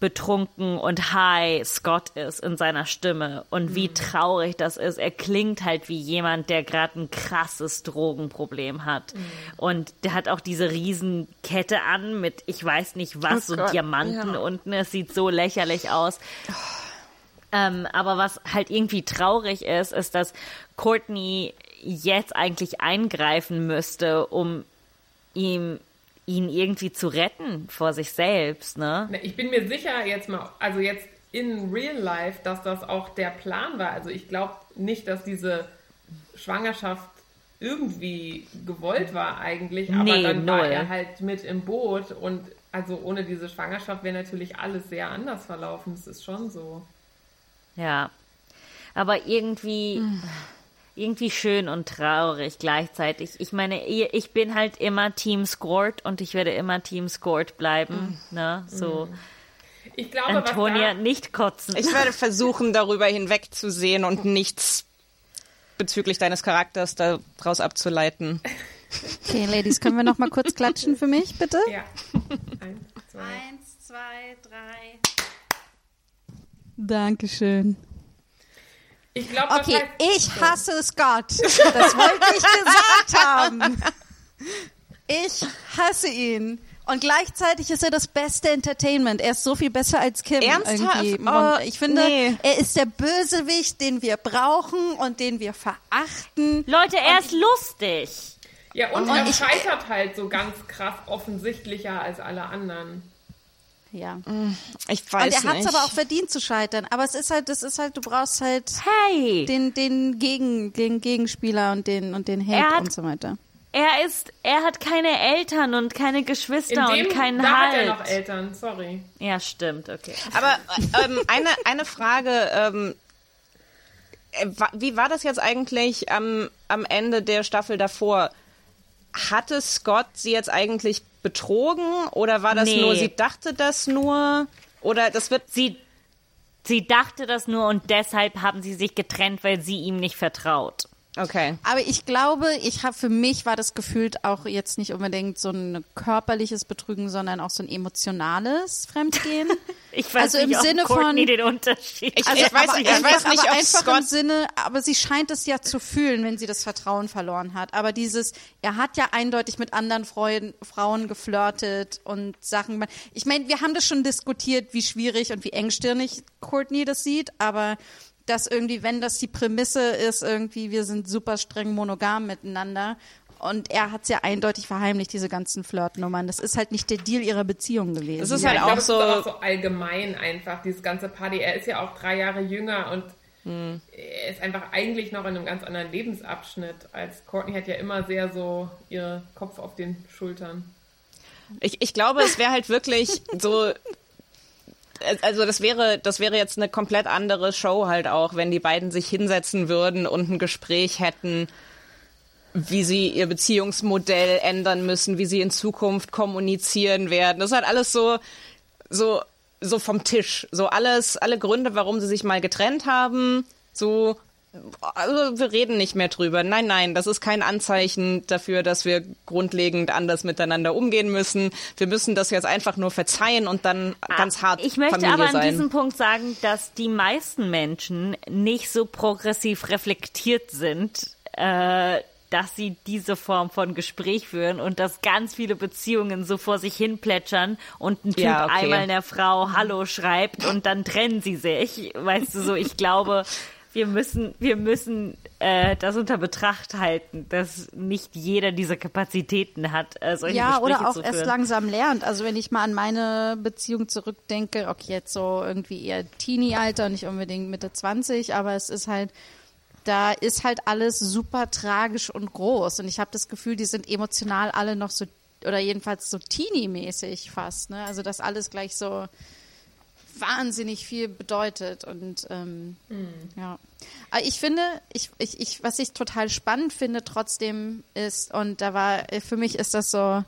betrunken und high Scott ist in seiner Stimme und wie traurig das ist. Er klingt halt wie jemand, der gerade ein krasses Drogenproblem hat. Und der hat auch diese Riesenkette an mit, ich weiß nicht was, so Gott, Diamanten ja. unten. Es sieht so lächerlich aus. Ähm, aber was halt irgendwie traurig ist, ist, dass Courtney jetzt eigentlich eingreifen müsste, um ihm ihn irgendwie zu retten vor sich selbst, ne? Ich bin mir sicher jetzt mal, also jetzt in real life, dass das auch der Plan war. Also ich glaube nicht, dass diese Schwangerschaft irgendwie gewollt war eigentlich, aber Nee, dann war null. er halt mit im Boot und also ohne diese Schwangerschaft wäre natürlich alles sehr anders verlaufen. Das ist schon so. Ja. Aber irgendwie, irgendwie schön und traurig gleichzeitig. Ich meine, ich ich bin halt immer Team Scored und ich werde immer Team Scored bleiben, ne? So. Ich glaube, Antonia, was da, nicht kotzen. Ich werde versuchen, darüber hinwegzusehen und nichts bezüglich deines Charakters daraus abzuleiten. Okay, Ladies, können wir noch mal kurz klatschen für mich, bitte? ja. Eins, zwei. Eins, zwei, drei. Dankeschön. Ich glaube, Okay, heißt, ich hasse Scott. Das wollte ich gesagt haben. Ich hasse ihn. Und gleichzeitig ist er das beste Entertainment. Er ist so viel besser als Kim. Ernsthaft? Irgendwie. Oh, Und ich finde, nee. er ist der Bösewicht, den wir brauchen und den wir verachten. Leute, er ist lustig. ja, und, Und er scheitert halt so ganz krass offensichtlicher als alle anderen. Ja. Ich Und weiß er hat es nicht. aber auch verdient zu scheitern. Aber es ist halt, das ist halt, du brauchst halt Hey! den, den, Gegen, den Gegenspieler und den, und den hat- und so weiter. Er ist, er hat keine Eltern und keine In Geschwister dem, und keinen da hat er Halt. noch Eltern, sorry. Ja, stimmt, okay. Aber ähm, eine, eine Frage, ähm, äh, wie war das jetzt eigentlich am, am Ende der Staffel davor? Hatte Scott sie jetzt eigentlich betrogen oder war das Nee. nur, sie dachte das nur? Oder das wird Sie, sie dachte das nur und deshalb haben sie sich getrennt, weil sie ihm nicht vertraut. Okay. Aber ich glaube, ich habe für mich war das gefühlt auch jetzt nicht unbedingt so ein körperliches Betrügen, sondern auch so ein emotionales Fremdgehen. Ich weiß Also im nicht, Sinne ob Courtney von- den Unterschied. Ich- Also, ich weiß nicht- ich weiß nicht, aber einfach im Scott- Sinne, aber sie scheint es ja zu fühlen, wenn sie das Vertrauen verloren hat. Aber dieses, er hat ja eindeutig mit anderen Freuen, Frauen geflirtet und Sachen. Ich meine, wir haben das schon diskutiert, wie schwierig und wie engstirnig Courtney das sieht, aber dass irgendwie, wenn das die Prämisse ist, irgendwie, wir sind super streng monogam miteinander Und er hat es ja eindeutig verheimlicht, diese ganzen Flirtnummern. Das ist halt nicht der Deal ihrer Beziehung gewesen. Das ist Ja, halt auch glaube, es so. ist auch so allgemein einfach, dieses ganze Party. Er ist ja auch drei Jahre jünger und Hm. er ist einfach eigentlich noch in einem ganz anderen Lebensabschnitt als Courtney hat ja immer sehr so ihren Kopf auf den Schultern. Ich, ich glaube, es wäre halt wirklich so. Also das wäre, das wäre jetzt eine komplett andere Show halt auch, wenn die beiden sich hinsetzen würden und ein Gespräch hätten, wie sie ihr Beziehungsmodell ändern müssen, wie sie in Zukunft kommunizieren werden. Das ist halt alles so, so, so vom Tisch. So alles, alle Gründe, warum sie sich mal getrennt haben, so also wir reden nicht mehr drüber. Nein, nein, das ist kein Anzeichen dafür, dass wir grundlegend anders miteinander umgehen müssen. Wir müssen das jetzt einfach nur verzeihen und dann ganz hart Ah, Ich möchte Familie aber an sein. diesem Punkt sagen, dass die meisten Menschen nicht so progressiv reflektiert sind, äh, dass sie diese Form von Gespräch führen und dass ganz viele Beziehungen so vor sich hin plätschern und ein Typ Ja, okay. einmal einer Frau Hallo schreibt und dann trennen sie sich. Weißt du so, ich glaube, wir müssen, wir müssen äh, das unter Betracht halten, dass nicht jeder diese Kapazitäten hat, äh, solche ja, Gespräche oder auch erst langsam lernt. Also wenn ich mal an meine Beziehung zurückdenke, okay, jetzt so irgendwie eher Teenie-Alter, nicht unbedingt Mitte 20, aber es ist halt, da ist halt alles super tragisch und groß. Und ich habe das Gefühl, die sind emotional alle noch so, oder jedenfalls so Teenie-mäßig fast. Ne? Also dass alles gleich so wahnsinnig viel bedeutet und ähm, ja. Aber ich finde, ich, ich, ich, was ich total spannend finde trotzdem ist, und da war, für mich ist das so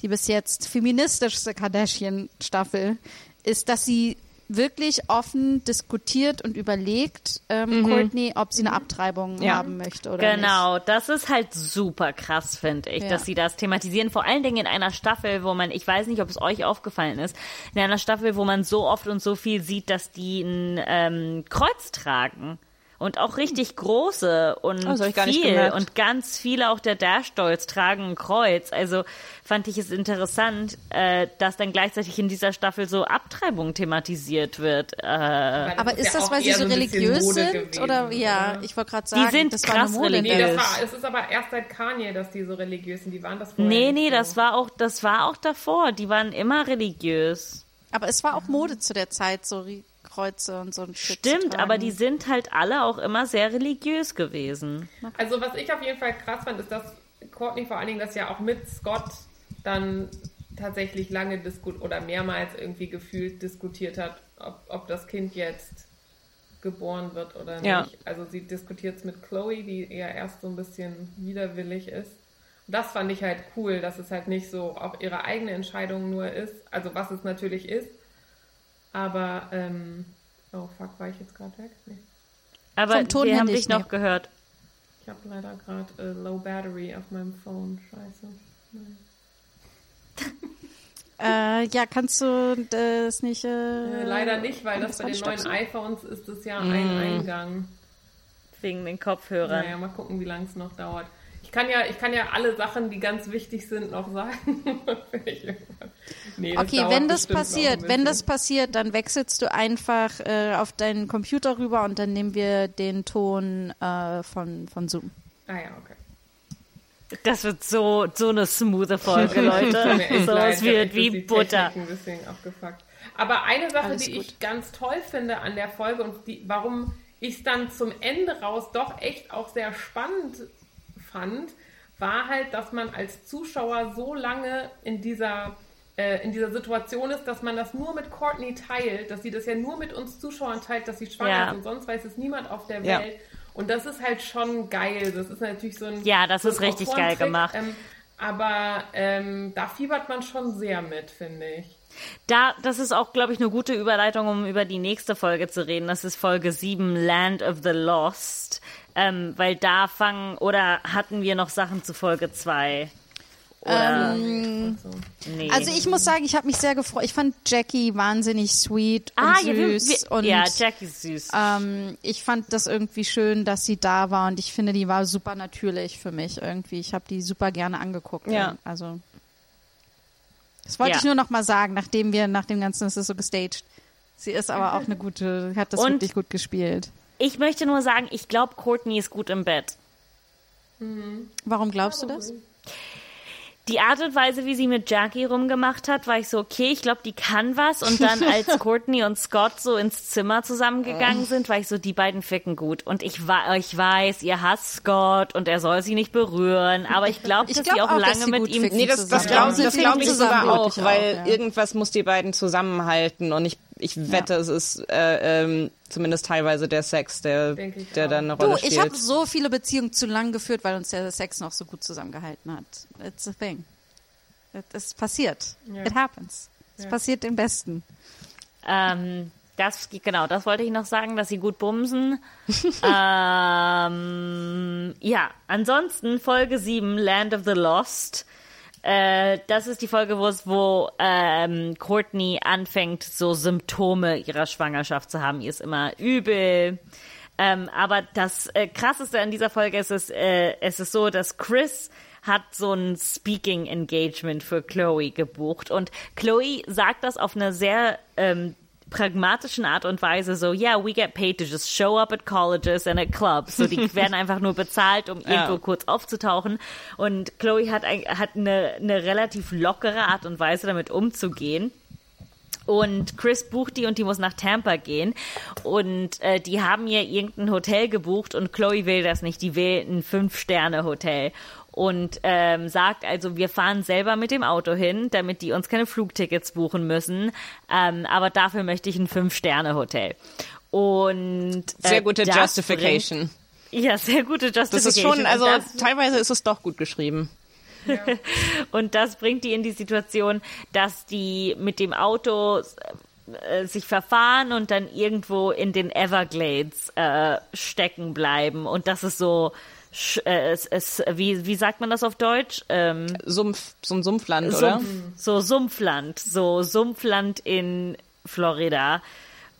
die bis jetzt feministischste Kardashian-Staffel, ist, dass sie wirklich offen diskutiert und überlegt, ähm, Courtney, ob sie eine Abtreibung Ja. haben möchte oder Genau, das ist halt super krass, finde ich, Ja. dass sie das thematisieren. Vor allen Dingen in einer Staffel, wo man, ich weiß nicht, ob es euch aufgefallen ist, in einer Staffel, wo man so oft und so viel sieht, dass die ein ähm, Kreuz tragen. Und auch richtig große und Oh, viel. Und ganz viele auch der Dash-Dolls tragen ein Kreuz. Also fand ich es interessant, äh, dass dann gleichzeitig in dieser Staffel so Abtreibung thematisiert wird. Äh, Aber ist das, weil sie so religiös sind? gewesen, oder ja, oder? ich wollte gerade sagen, sind das war krass Nee, religiös. das war, es ist aber erst seit Kanye, dass die so religiös sind. Die waren das vorher nee, nee, so. das war auch, das war auch davor. Die waren immer religiös. Aber es war auch Mode zu der Zeit, so Kreuze und so ein Shit Stimmt, tragen. aber die sind halt alle auch immer sehr religiös gewesen. Also was ich auf jeden Fall krass fand, ist, dass Courtney vor allen Dingen das ja auch mit Scott dann tatsächlich lange diskut oder mehrmals irgendwie gefühlt diskutiert hat, ob, ob das Kind jetzt geboren wird oder nicht. Ja. Also sie diskutiert es mit Chloe, die eher erst so ein bisschen widerwillig ist. Und das fand ich halt cool, dass es halt nicht so auch ihre eigene Entscheidung nur ist, also was es natürlich ist, aber ähm, oh fuck, war ich jetzt gerade weg? Nee. Aber Vom Ton wir haben dich noch gehört. Ich habe leider gerade äh, Low Battery auf meinem Phone. Scheiße. Äh, ja, kannst du das nicht? Äh, Äh, leider nicht, weil das das bei den neuen iPhones ist es ja ein Eingang. Wegen den Kopfhörern. Naja, mal gucken, wie lange es noch dauert. Ich kann ja, ich kann ja alle Sachen, die ganz wichtig sind, noch sagen. Nee, Okay, wenn das passiert, wenn das passiert, dann wechselst du einfach äh, auf deinen Computer rüber und dann nehmen wir den Ton äh, von, von Zoom. Ah ja, okay. Das wird so, so eine smoothe Folge, Leute. so, es wird wie Butter. Ein bisschen abgefuckt. Aber eine Sache, Alles die gut. ich ganz toll finde an der Folge und die, warum ich es dann zum Ende raus doch echt auch sehr spannend fand, war halt, dass man als Zuschauer so lange in dieser äh, in dieser Situation ist, dass man das nur mit Courtney teilt, dass sie das ja nur mit uns Zuschauern teilt, dass sie schwanger Ja. ist und sonst weiß es niemand auf der Ja. Welt. Und das ist halt schon geil. Das ist natürlich so ein Ja, das so ein ist richtig geil gemacht. Ähm, aber ähm, da fiebert man schon sehr mit, finde ich. Da, das ist auch, glaube ich, eine gute Überleitung, um über die nächste Folge zu reden. Das ist Folge 7, Land of the Lost. Ähm, weil da fangen, oder hatten wir noch Sachen zu Folge 2? Oder, Und so. nee. Also ich muss sagen, ich habe mich sehr gefreut. Ich fand Jackie wahnsinnig sweet und ah, ja, wir, süß wir, und ja, Jackie ist süß. ähm, ich fand das irgendwie schön, dass sie da war und ich finde, die war super natürlich für mich irgendwie. Ich habe die super gerne angeguckt. Ja. Also das wollte Ja. ich nur noch mal sagen, nachdem wir nach dem ganzen, das ist so gestaged. Sie ist aber auch eine gute, hat das Und- wirklich gut gespielt. Ich möchte nur sagen, ich glaube, Courtney ist gut im Bett. Warum glaubst du das? Die Art und Weise, wie sie mit Jackie rumgemacht hat, war ich so, okay, ich glaube, die kann was. Und dann, als Courtney und Scott so ins Zimmer zusammengegangen sind, war ich so, die beiden ficken gut. Und ich, ich weiß, ihr hasst Scott und er soll sie nicht berühren. Aber ich glaube, Ich dass glaub sie auch, auch, lange sie mit ihm ficken Nee, das, das glaube glaub ich sogar auch, wirklich weil auch, ja. irgendwas muss die beiden zusammenhalten und ich, ich wette, es ist äh, ähm, zumindest teilweise der Sex, der, ich der dann eine Du, Rolle ich spielt. habe so viele Beziehungen zu lang geführt, weil uns der Sex noch so gut zusammengehalten hat. It's a thing. Es passiert. Ja. It happens. Es Ja. passiert dem Besten. Ähm, das, genau, das wollte ich noch sagen, dass sie gut bumsen. ähm, ja, ansonsten Folge 7, Land of the Lost. Äh, das ist die Folge, wo es, wo ähm, Courtney anfängt, so Symptome ihrer Schwangerschaft zu haben. Ihr ist immer übel. Ähm, aber das äh, Krasseste an dieser Folge ist es, äh, es ist so, dass Chris hat so ein Speaking Engagement für Chloe gebucht und Chloe sagt das auf eine sehr ähm, pragmatischen Art und Weise so, yeah, we get paid to just show up at colleges and at clubs. So, die werden einfach nur bezahlt, um irgendwo kurz aufzutauchen. Und Chloe hat, ein, hat eine, eine relativ lockere Art und Weise, damit umzugehen. Und Chris bucht die und die muss nach Tampa gehen. Und äh, die haben ihr irgendein Hotel gebucht und Chloe will das nicht. Die will ein Fünf-Sterne-Hotel. Und ähm, sagt also, wir fahren selber mit dem Auto hin, damit die uns keine Flugtickets buchen müssen. Ähm, aber dafür möchte ich ein Fünf-Sterne-Hotel. Und äh, Sehr gute Justification. Bringt, ja, sehr gute Justification. Das ist schon, also das- teilweise ist es doch gut geschrieben. Und das bringt die in die Situation, dass die mit dem Auto äh, sich verfahren und dann irgendwo in den Everglades äh, stecken bleiben. Und das ist so, es, es, wie, wie sagt man das auf Deutsch? Ähm, Sumpf, so ein Sumpfland, oder? Sumpf, so Sumpfland, so Sumpfland in Florida.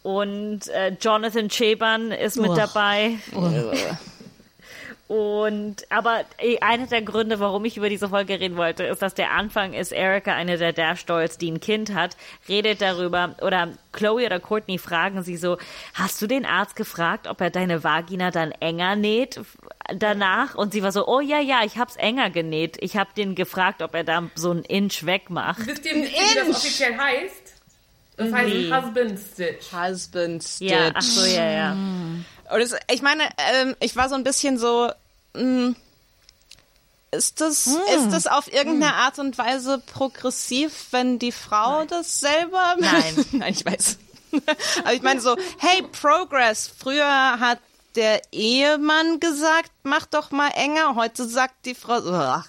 Und äh, Jonathan Cheban ist mit Uah. dabei. Und aber einer der Gründe, warum ich über diese Folge reden wollte, ist, dass der Anfang ist, Erika, eine der Dash Dolls, die ein Kind hat, redet darüber, oder Chloe oder Courtney fragen sie so, hast du den Arzt gefragt, ob er deine Vagina dann enger näht danach? Und sie war so, oh ja, ja, ich hab's enger genäht. Ich hab den gefragt, ob er da so einen Inch wegmacht. Wisst ihr, wisst ihr, wie das offiziell heißt? Das heißt Nee. Husband Stitch. Husband Stitch. Ja, ach so, ja, ja. Und es, ich meine, ähm, ich war so ein bisschen so, mh, ist das, ist das auf irgendeine Art und Weise progressiv, wenn die Frau das selber Nein. Nein, ich weiß. Aber ich meine so, hey, Progress. Früher hat der Ehemann gesagt, mach doch mal enger. Heute sagt die Frau, ach.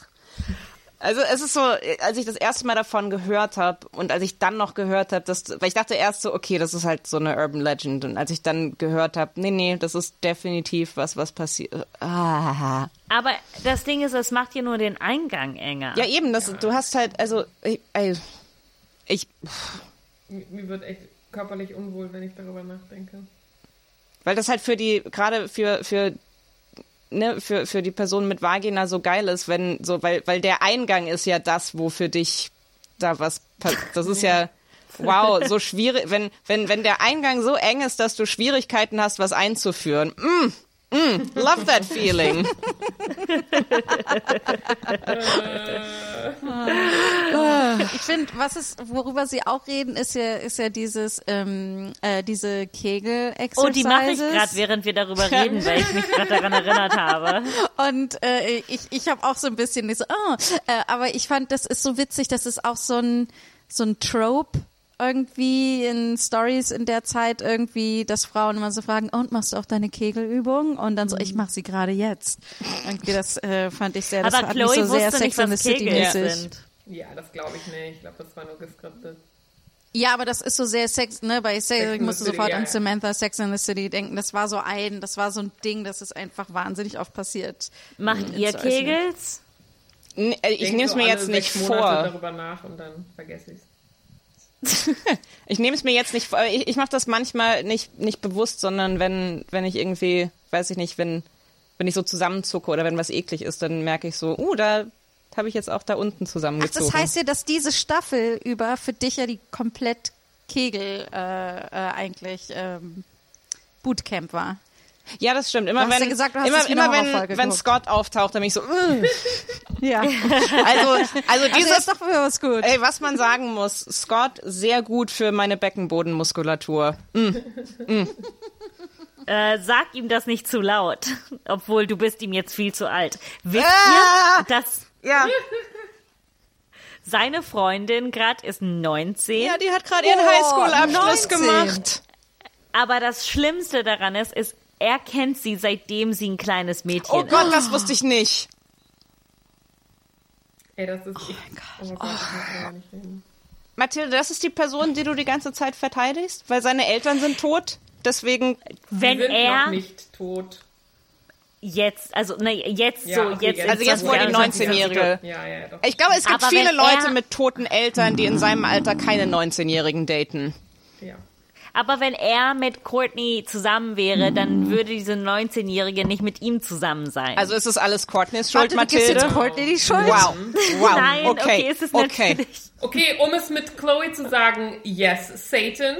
Also es ist so, als ich das erste Mal davon gehört habe und als ich dann noch gehört habe, dass, weil ich dachte erst so, okay, das ist halt so eine Urban Legend und als ich dann gehört habe, nee, nee, das ist definitiv was, was passiert. Ah. Aber das Ding ist, es macht dir nur den Eingang enger. Ja, eben, das, du hast halt, also, ich, ich, Mir mir wird echt körperlich unwohl, wenn ich darüber nachdenke. weil das halt für die, gerade für, für, ne, für, für die Person mit Vagina so geil ist, wenn, so, weil, weil der Eingang ist ja das, wo für dich da was, pa- das ist ja, wow, so schwierig, wenn, wenn, wenn der Eingang so eng ist, dass du Schwierigkeiten hast, was einzuführen. Mm, mm, love that feeling. Ich finde, was ist, worüber sie auch reden, ist ja, ist ja dieses, ähm, äh, diese kegel Oh, die mache ich gerade, während wir darüber reden, weil ich mich gerade daran erinnert habe. Und äh, ich, ich habe auch so ein bisschen nicht so, oh, äh, aber ich fand, das ist so witzig, das ist auch so ein, so ein Trope irgendwie in Stories in der Zeit irgendwie, dass Frauen immer so fragen, und machst du auch deine Kegelübung? Und dann so, ich mache sie gerade jetzt. Irgendwie das äh, fand ich sehr, das Aber hat Chloe mich so sehr wusste nicht, Sex and the was City Kegel mäßig. sind. Ja, das glaube ich nicht. Ich glaube, das war nur geskriptet. Ja, aber das ist so sehr Sex, ne, bei Sex, Sex ich musste City, sofort ja, an. Samantha Sex and the City denken. Das war so ein, das war so ein Ding, das ist einfach wahnsinnig oft passiert. Macht In ihr Kegels? Nee, äh, Ich nehme es mir jetzt nicht vor. darüber nach und dann vergesse ich es. Ich nehme es mir jetzt nicht vor. Ich, ich mache das manchmal nicht, nicht bewusst, sondern wenn, wenn ich irgendwie, weiß ich nicht, wenn, wenn ich so zusammenzucke oder wenn was eklig ist, dann merke ich so, uh, da habe ich jetzt auch da unten Ach, zusammengezogen. das heißt ja, dass diese Staffel über für dich ja die komplett Kegel äh, äh, eigentlich ähm, Bootcamp war. Ja, das stimmt. Immer wenn, gesagt, du hast immer, immer wenn, wenn. Scott auftaucht, dann bin ich so, "Ugh." Ja. also, also Also dieses, ist doch für was gut. ey, was man sagen muss, Scott sehr gut für meine Beckenbodenmuskulatur. Äh, sag ihm das nicht zu laut, obwohl du bist ihm jetzt viel zu alt. Wisst Ah! ihr, dass Ja, seine Freundin gerade ist 19, ja, die hat gerade ihren Oh, Highschool-Abschluss 19. gemacht. aber das Schlimmste daran ist, ist, er kennt sie, seitdem sie ein kleines Mädchen Oh ist. Gott, das wusste ich nicht. Ey, das ist. Oh mein Gott. Oh Gott, das nicht reden. Mathilde, das ist die Person, die du die ganze Zeit verteidigst, weil seine Eltern sind tot. Deswegen, Wenn sind er noch nicht tot. jetzt, also ne, jetzt Ja, so, okay, jetzt Also jetzt, wo die 2021 19-Jährige- Ja, ja, ich glaube, es gibt Aber viele Leute mit toten Eltern, die in seinem Alter keine 19-Jährigen daten. Ja. Aber wenn er mit Courtney zusammen wäre, dann würde diese 19-Jährige nicht mit ihm zusammen sein. Also ist es alles Courtneys Schuld, Warte, du gibst Mathilde? jetzt Courtney die Schuld? Wow, wow, Nein, okay, okay, es ist okay. natürlich. Okay, um es mit Chloe zu sagen, yes, Satan.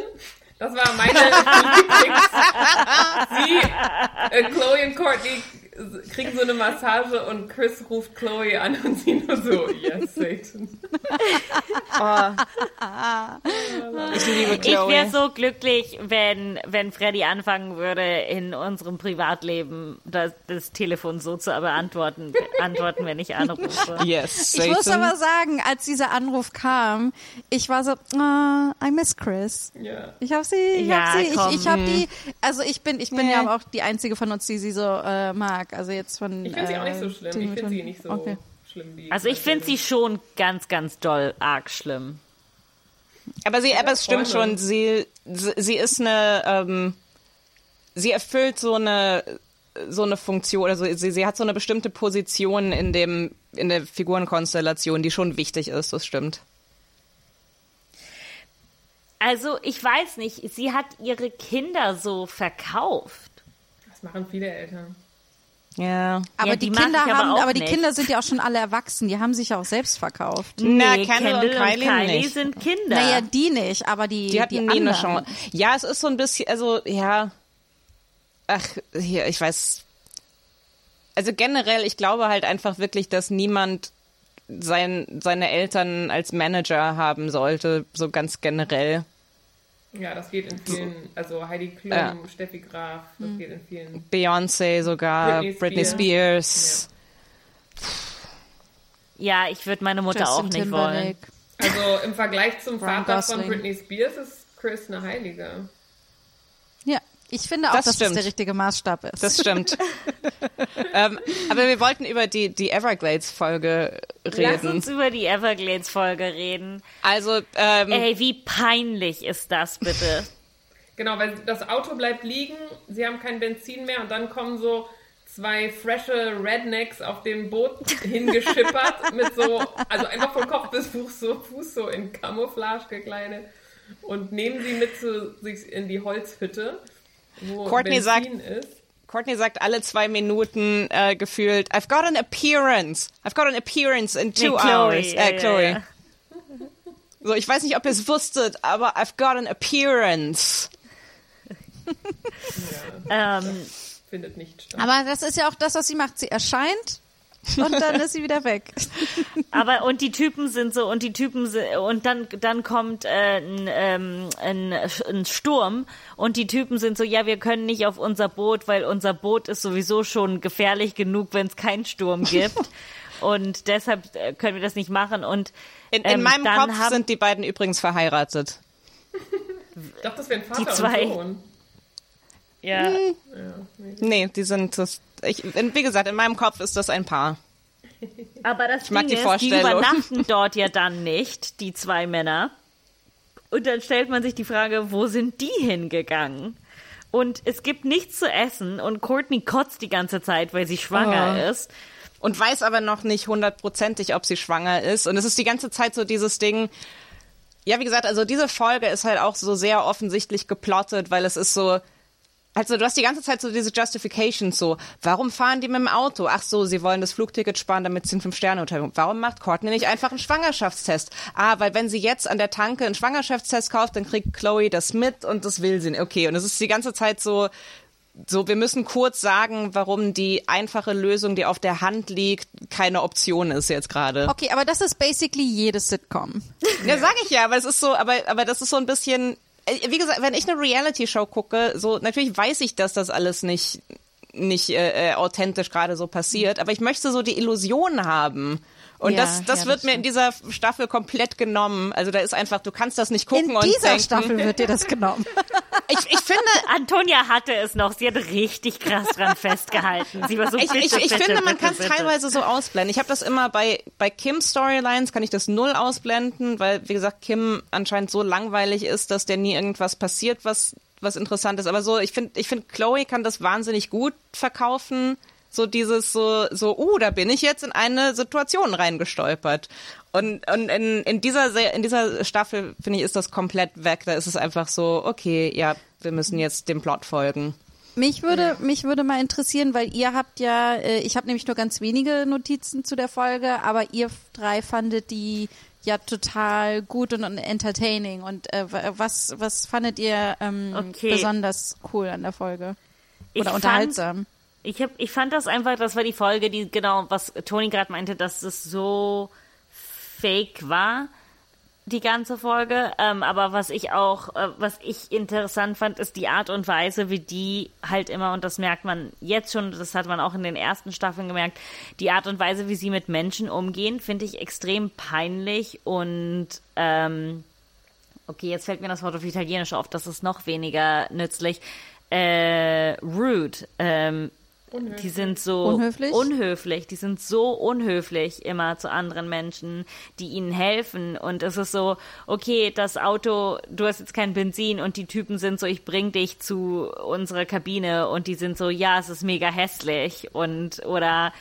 Das war meine Lieblings. Sie, äh, Chloe und Courtney kriegen so eine Massage und Chris ruft Chloe an und sie nur so, yes, Satan. Ich liebe Ich wäre Chloe. so glücklich, wenn, wenn Freddy anfangen würde, in unserem Privatleben das, das Telefon so zu beantworten, antworten, wenn ich anrufe. Yes, Ich muss Satan. aber sagen, als dieser Anruf kam, ich war so, ah, I miss Chris. Ja. Ich hab sie, ich Ja, hab sie, komm. ich, ich hab die, also ich bin, ich bin ja aber auch die einzige von uns, die sie so äh, mag. Also jetzt von. Ich finde sie auch nicht so äh, schlimm. Ich finde schon- sie nicht so Okay. schlimm wie. Also ich finde sie schon ganz, ganz doll arg schlimm. Aber sie, aber es stimmt Freundin. schon, sie, sie sie ist eine, ähm, sie erfüllt so eine, so eine Funktion, also sie, sie hat so eine bestimmte Position in dem, in der Figurenkonstellation, die schon wichtig ist, das stimmt. Also ich weiß nicht, sie hat ihre Kinder so verkauft. Das machen viele Eltern. Ja. Aber Ja, die, die Kinder aber haben, auch aber die. Kinder sind ja auch schon alle erwachsen. Die haben sich ja auch selbst verkauft. Na, Nee, Kendall und Kylie nicht. sind Kinder. Naja, die nicht, aber die, Die hatten die nie anderen. eine Chance. Ja, es ist so ein bisschen, also, ja. Ach, hier, ich weiß. Also generell, ich glaube halt einfach wirklich, dass niemand sein, seine Eltern als Manager haben sollte, so ganz generell. Ja, das geht in vielen, also Heidi Klum, Ja. Steffi Graf, das geht in vielen. Beyoncé sogar, Britney Britney Spears. Spears. Ja, ich würde meine Mutter auch Justin nicht wollen. Timberlake. Also im Vergleich zum Vater von. Britney Spears ist Chris eine Heilige. Ich finde auch, Das dass stimmt. das der richtige Maßstab ist. Das stimmt. ähm, aber wir wollten über die, die Everglades-Folge Lass reden. uns über die Everglades-Folge reden. Also, ähm, Ey, wie peinlich ist das bitte? Genau, weil das Auto bleibt liegen, sie haben kein Benzin mehr und dann kommen so zwei frische Rednecks auf dem Boot hingeschippert mit so, also einfach von Kopf bis Fuß so, Fuß so in Camouflage gekleidet und nehmen sie mit zu sich in die Holzhütte, Courtney Benzin sagt- ist. Courtney sagt alle zwei Minuten äh, gefühlt, I've got an appearance. I've got an appearance in two Nee, Chloe, hours. ja, äh, ja, Chloe. ja. So, ich weiß nicht, ob ihr es wusstet, aber I've got an appearance. Ähm, Findet nicht statt. Aber das ist ja auch das, was sie macht. Sie erscheint und dann ist sie wieder weg. aber und die Typen sind so und die Typen sind, und dann dann kommt äh, ein, ähm, ein, ein Sturm und die Typen sind so ja wir können nicht auf unser Boot weil unser Boot ist sowieso schon gefährlich genug wenn es keinen Sturm gibt und deshalb äh, können wir das nicht machen und In, in ähm, meinem Kopf haben, sind die beiden übrigens verheiratet. Ich dachte, das wären Vater Die zwei. und Sohn. Ja, Ja, nee. Die sind das. Ich, in- wie gesagt, in meinem Kopf ist das ein Paar. Aber das mag Ding die ist, die übernachten dort ja dann nicht, die zwei Männer. Und dann stellt man sich die Frage, wo sind die hingegangen? Und es gibt nichts zu essen und Courtney kotzt die ganze Zeit, weil sie schwanger Oh. ist. Und weiß aber noch nicht hundertprozentig, ob sie schwanger ist. Und es ist die ganze Zeit so dieses Ding. Ja, wie gesagt, also diese Folge ist halt auch so sehr offensichtlich geplottet, weil es ist so. Also du hast die ganze Zeit so diese Justifications so, warum fahren die mit dem Auto? Ach so, sie wollen das Flugticket sparen, damit sie ein Fünf-Sterne-Hotel. Warum macht Courtney nicht einfach einen Schwangerschaftstest? Ah, weil wenn sie jetzt an der Tanke einen Schwangerschaftstest kauft, dann kriegt Chloe das mit und das will sie nicht. Okay, und es ist die ganze Zeit so, so, wir müssen kurz sagen, warum die einfache Lösung, die auf der Hand liegt, keine Option ist jetzt gerade. Okay, aber das ist basically jedes Sitcom. Ja, sag ich ja, aber es ist so, aber, aber das ist so ein bisschen, wie gesagt, wenn ich eine Reality-Show gucke, so, natürlich weiß ich, dass das alles nicht, nicht äh, äh authentisch gerade so passiert, aber ich möchte so die Illusion haben. Und Ja, das, das ja, wird das mir in dieser Staffel komplett genommen. Also da ist einfach, du kannst das nicht gucken In und dieser denken, Staffel wird dir das genommen. Ich, ich finde, Antonia hatte es noch. Sie hat richtig krass dran festgehalten. Sie war so ich, bitte, ich, ich bitte, finde, man kann es teilweise so ausblenden. Ich habe das immer bei, bei Kims Storylines, kann ich das null ausblenden, weil, wie gesagt, Kim anscheinend so langweilig ist, dass der nie irgendwas passiert, was, was interessant ist. Aber so, ich finde, ich finde, Chloe kann das wahnsinnig gut verkaufen. So dieses so, so, uh, da bin ich jetzt in eine Situation reingestolpert. Und, und in, in dieser, Se- in dieser Staffel, finde ich, ist das komplett weg. Da ist es einfach so, okay, ja, wir müssen jetzt dem Plot folgen. Mich würde, mich würde mal interessieren, weil ihr habt ja, äh, ich habe nämlich nur ganz wenige Notizen zu der Folge, aber ihr drei fandet die ja total gut und, und entertaining. Und äh, wa- was, was fandet ihr ähm, Okay. besonders cool an der Folge? Ich Oder fand- unterhaltsam? Ich, hab, ich fand das einfach, das war die Folge, die genau, was Toni gerade meinte, dass es so fake war, die ganze Folge. Ähm, aber was ich auch, äh, was ich interessant fand, ist die Art und Weise, wie die halt immer, und das merkt man jetzt schon, das hat man auch in den ersten Staffeln gemerkt, die Art und Weise, wie sie mit Menschen umgehen, finde ich extrem peinlich und ähm, okay, jetzt fällt mir das Wort auf Italienisch auf, das ist noch weniger nützlich. Äh, rude. Ähm, die sind so Unhöflich? unhöflich, die sind so unhöflich immer zu anderen Menschen, die ihnen helfen. Und es ist so, okay, das Auto, du hast jetzt kein Benzin und die Typen sind so, ich bring dich zu unserer Kabine und die sind so, ja, es ist mega hässlich und oder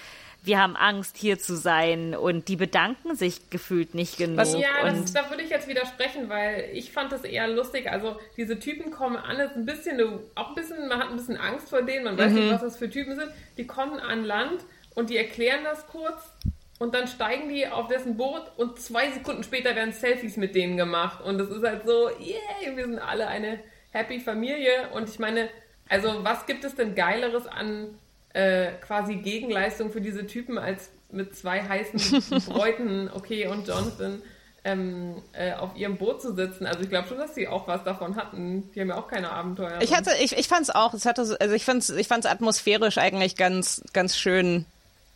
wir haben Angst hier zu sein und die bedanken sich gefühlt nicht genug. Was- Ja, das, da würde ich jetzt widersprechen, weil ich fand das eher lustig. Also diese Typen kommen an, ist ein bisschen, eine- auch ein bisschen, man hat ein bisschen Angst vor denen, man weiß nicht, was das für Typen sind. Die kommen an Land und die erklären das kurz und dann steigen die auf dessen Boot und zwei Sekunden später werden Selfies mit denen gemacht. Und das ist halt so, yay, wir sind alle eine happy Familie. Und ich meine, also was gibt es denn Geileres an äh, quasi Gegenleistung für diese Typen als mit zwei heißen Bräuten, okay, und Jonathan ähm, äh, auf ihrem Boot zu sitzen. Also ich glaube schon, dass sie auch was davon hatten. Die haben ja auch keine Abenteuer. Ich hatte, ich, ich fand es auch. Es hatte, so- also ich fand's, ich fand's atmosphärisch eigentlich ganz, ganz schön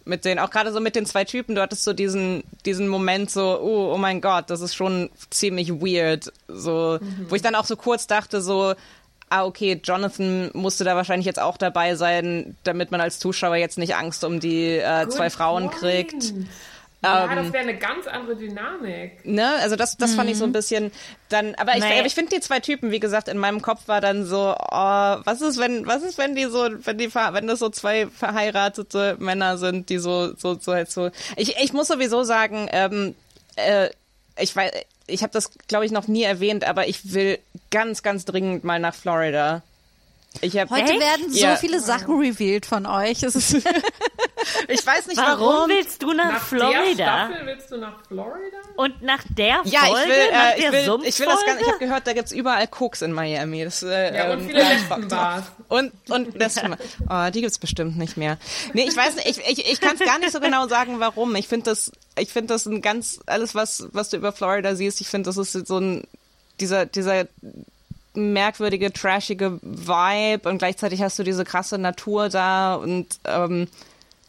mit den, auch gerade so mit den zwei Typen. Du hattest so diesen, diesen Moment so, oh, oh mein Gott, das ist schon ziemlich weird. So, wo ich dann auch so kurz dachte so, ah okay, Jonathan musste da wahrscheinlich jetzt auch dabei sein, damit man als Zuschauer jetzt nicht Angst um die äh, zwei Frauen kriegt. Ja, Ähm, das wäre eine ganz andere Dynamik. Ne? Also das, das fand ich so ein bisschen dann, aber ich, Nee. ich finde die zwei Typen, wie gesagt, in meinem Kopf war dann so, oh, was ist, wenn, was ist, wenn die so, wenn die, wenn das so zwei verheiratete Männer sind, die so, so, so halt so. Ich, ich muss sowieso sagen, ähm, äh, ich weiß, ich habe das, glaube ich, noch nie erwähnt, aber ich will ganz, ganz dringend mal nach Florida. Ich habe, Heute Echt? werden so Ja. viele Sachen revealed von euch. Es ist ich weiß nicht warum, warum. willst du nach, Nach der Florida? Staffel willst du nach Florida? Und nach der Ja, Folge, ich will, äh, der ich will, ich will das Sumpffolge? ganz, ich habe gehört, da gibt's überall Koks in Miami. Das, äh, Ja, und ähm, viele hab Lesbenbars. Und, und das, oh, die gibt's bestimmt nicht mehr. Nee, ich weiß nicht, ich, ich, ich kann es gar nicht so genau sagen, warum. Ich finde das, ich finde das ein ganz, alles was, was du über Florida siehst, ich finde, das ist so ein, dieser, dieser merkwürdige, trashige Vibe und gleichzeitig hast du diese krasse Natur da und, ähm,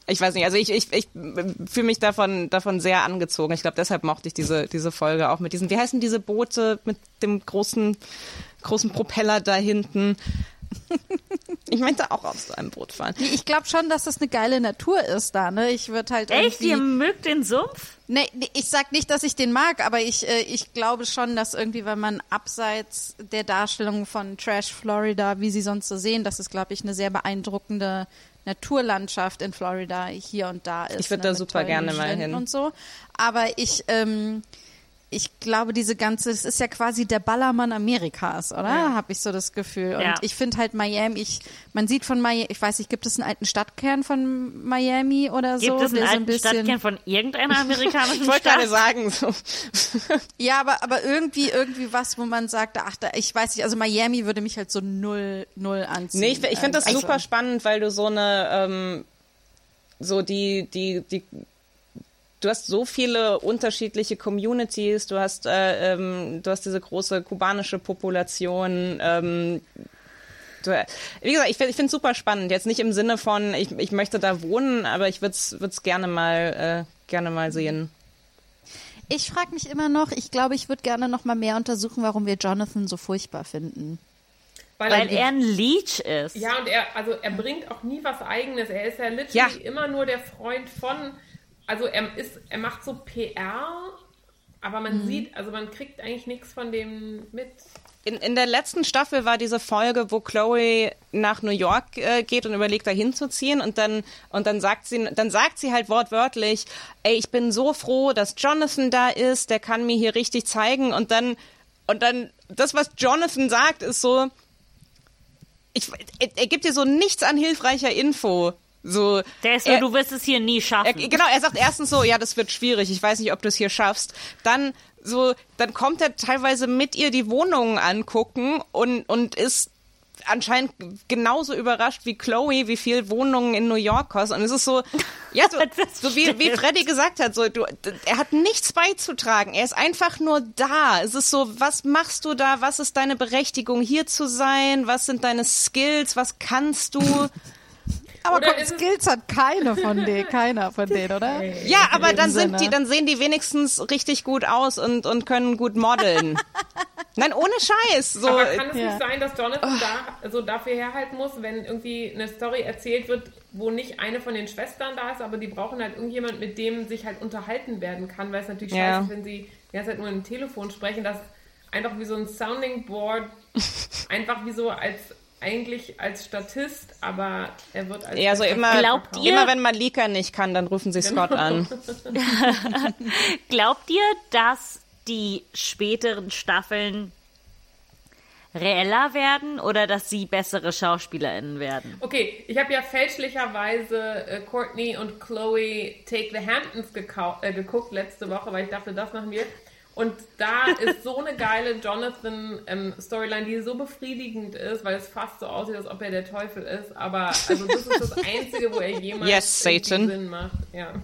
ich weiß nicht, also ich, ich, ich fühle mich davon, davon sehr angezogen. Ich glaube, deshalb mochte ich diese, diese Folge auch mit diesen, wie heißen diese Boote mit dem großen, großen Propeller da hinten? Ich möchte auch auf so einem Boot fahren. ich glaube schon, dass das eine geile Natur ist da, ne? Ich würde halt Echt, ihr mögt den Sumpf? Nee, ich sag nicht, dass ich den mag, aber ich, äh, ich glaube schon, dass irgendwie, wenn man abseits der Darstellung von Trash Florida, wie sie sonst so sehen, dass es, glaube ich, eine sehr beeindruckende Naturlandschaft in Florida hier und da ist. Ich würd ne, da mit super gerne mal hin. Und so. Aber ich, ähm, ich glaube, diese ganze, es ist ja quasi der Ballermann Amerikas, oder? Ja. Habe ich so das Gefühl. Und Ja. ich finde halt Miami, ich, man sieht von Miami, ich weiß nicht, gibt es einen alten Stadtkern von Miami oder so? Gibt es einen so ein alten bisschen, Stadtkern von irgendeiner amerikanischen Ich wollte Stadt? gerade sagen, so. Ja, aber, aber irgendwie, irgendwie was, wo man sagt, ach, da, ich weiß nicht, also Miami würde mich halt so null, null anziehen. Nee, ich, ich finde das Also- super spannend, weil du so eine, ähm, so die, die, die, du hast so viele unterschiedliche Communities, du hast, äh, ähm, du hast diese große kubanische Population, ähm, du, wie gesagt, ich finde es super spannend. Jetzt nicht im Sinne von, ich, ich möchte da wohnen, aber ich würde es gerne mal, äh, gerne mal sehen. Ich frage mich immer noch, ich glaube, ich würde gerne noch mal mehr untersuchen, warum wir Jonathan so furchtbar finden. Weil er ein Leech ist. Ja, und er, also er bringt auch nie was Eigenes. Er ist ja literally Ja. immer nur der Freund von, also er ist, er macht so PR, aber man Mhm. sieht, also man kriegt eigentlich nichts von dem mit. In, in der letzten Staffel war diese Folge, wo Chloe nach New York äh, geht und überlegt, da hinzuziehen und dann und dann sagt sie, dann sagt sie halt wortwörtlich, ey, ich bin so froh, dass Jonathan da ist, der kann mir hier richtig zeigen und dann und dann das, was Jonathan sagt, ist so, ich, er, er gibt dir so nichts an hilfreicher Info. So, Der ist so, er- du wirst es hier nie er, schaffen. genau, er sagt erstens so, ja, das wird schwierig, ich weiß nicht, ob du es hier schaffst. Dann so, dann kommt er teilweise mit ihr die Wohnungen angucken und, und ist anscheinend genauso überrascht wie Chloe, wie viel Wohnungen in New York kosten. Und es ist so, ja, so, so wie, wie. Freddy gesagt hat, so, du, er hat nichts beizutragen. Er ist einfach nur da. Es ist so, was machst du da? Was ist deine Berechtigung, hier zu sein? Was sind deine Skills? Was kannst du? Aber Oder es- Skills hat keine von denen, keiner von denen, oder? Ja, aber dann sind Sinne. die, dann sehen die wenigstens richtig gut aus und, und können gut modeln. Nein, ohne Scheiß. So, Aber kann es ja. nicht sein, dass Jonathan da also dafür herhalten muss, wenn irgendwie eine Story erzählt wird, wo nicht eine von den Schwestern da ist, aber die brauchen halt irgendjemand, mit dem sich halt unterhalten werden kann, weil es natürlich Ja. scheiße ist, wenn sie die ganze Zeit nur im Telefon sprechen, dass einfach wie so ein Sounding Board, einfach wie so als eigentlich als Statist, aber er wird als ja, so Statist immer, Glaubt ihr- immer wenn Malika nicht kann, dann rufen sie Scott an. Glaubt ihr, dass die späteren Staffeln reeller werden oder dass sie bessere SchauspielerInnen werden? Okay, ich habe ja fälschlicherweise äh, Courtney und Chloe Take the Hamptons äh, geguckt letzte Woche, weil ich dachte, das machen wir. Und da ist so eine geile Jonathan-Storyline, die so befriedigend ist, weil es fast so aussieht, als ob er der Teufel ist. Aber also das ist das Einzige, wo er jemals Yes. Sinn macht. Ja.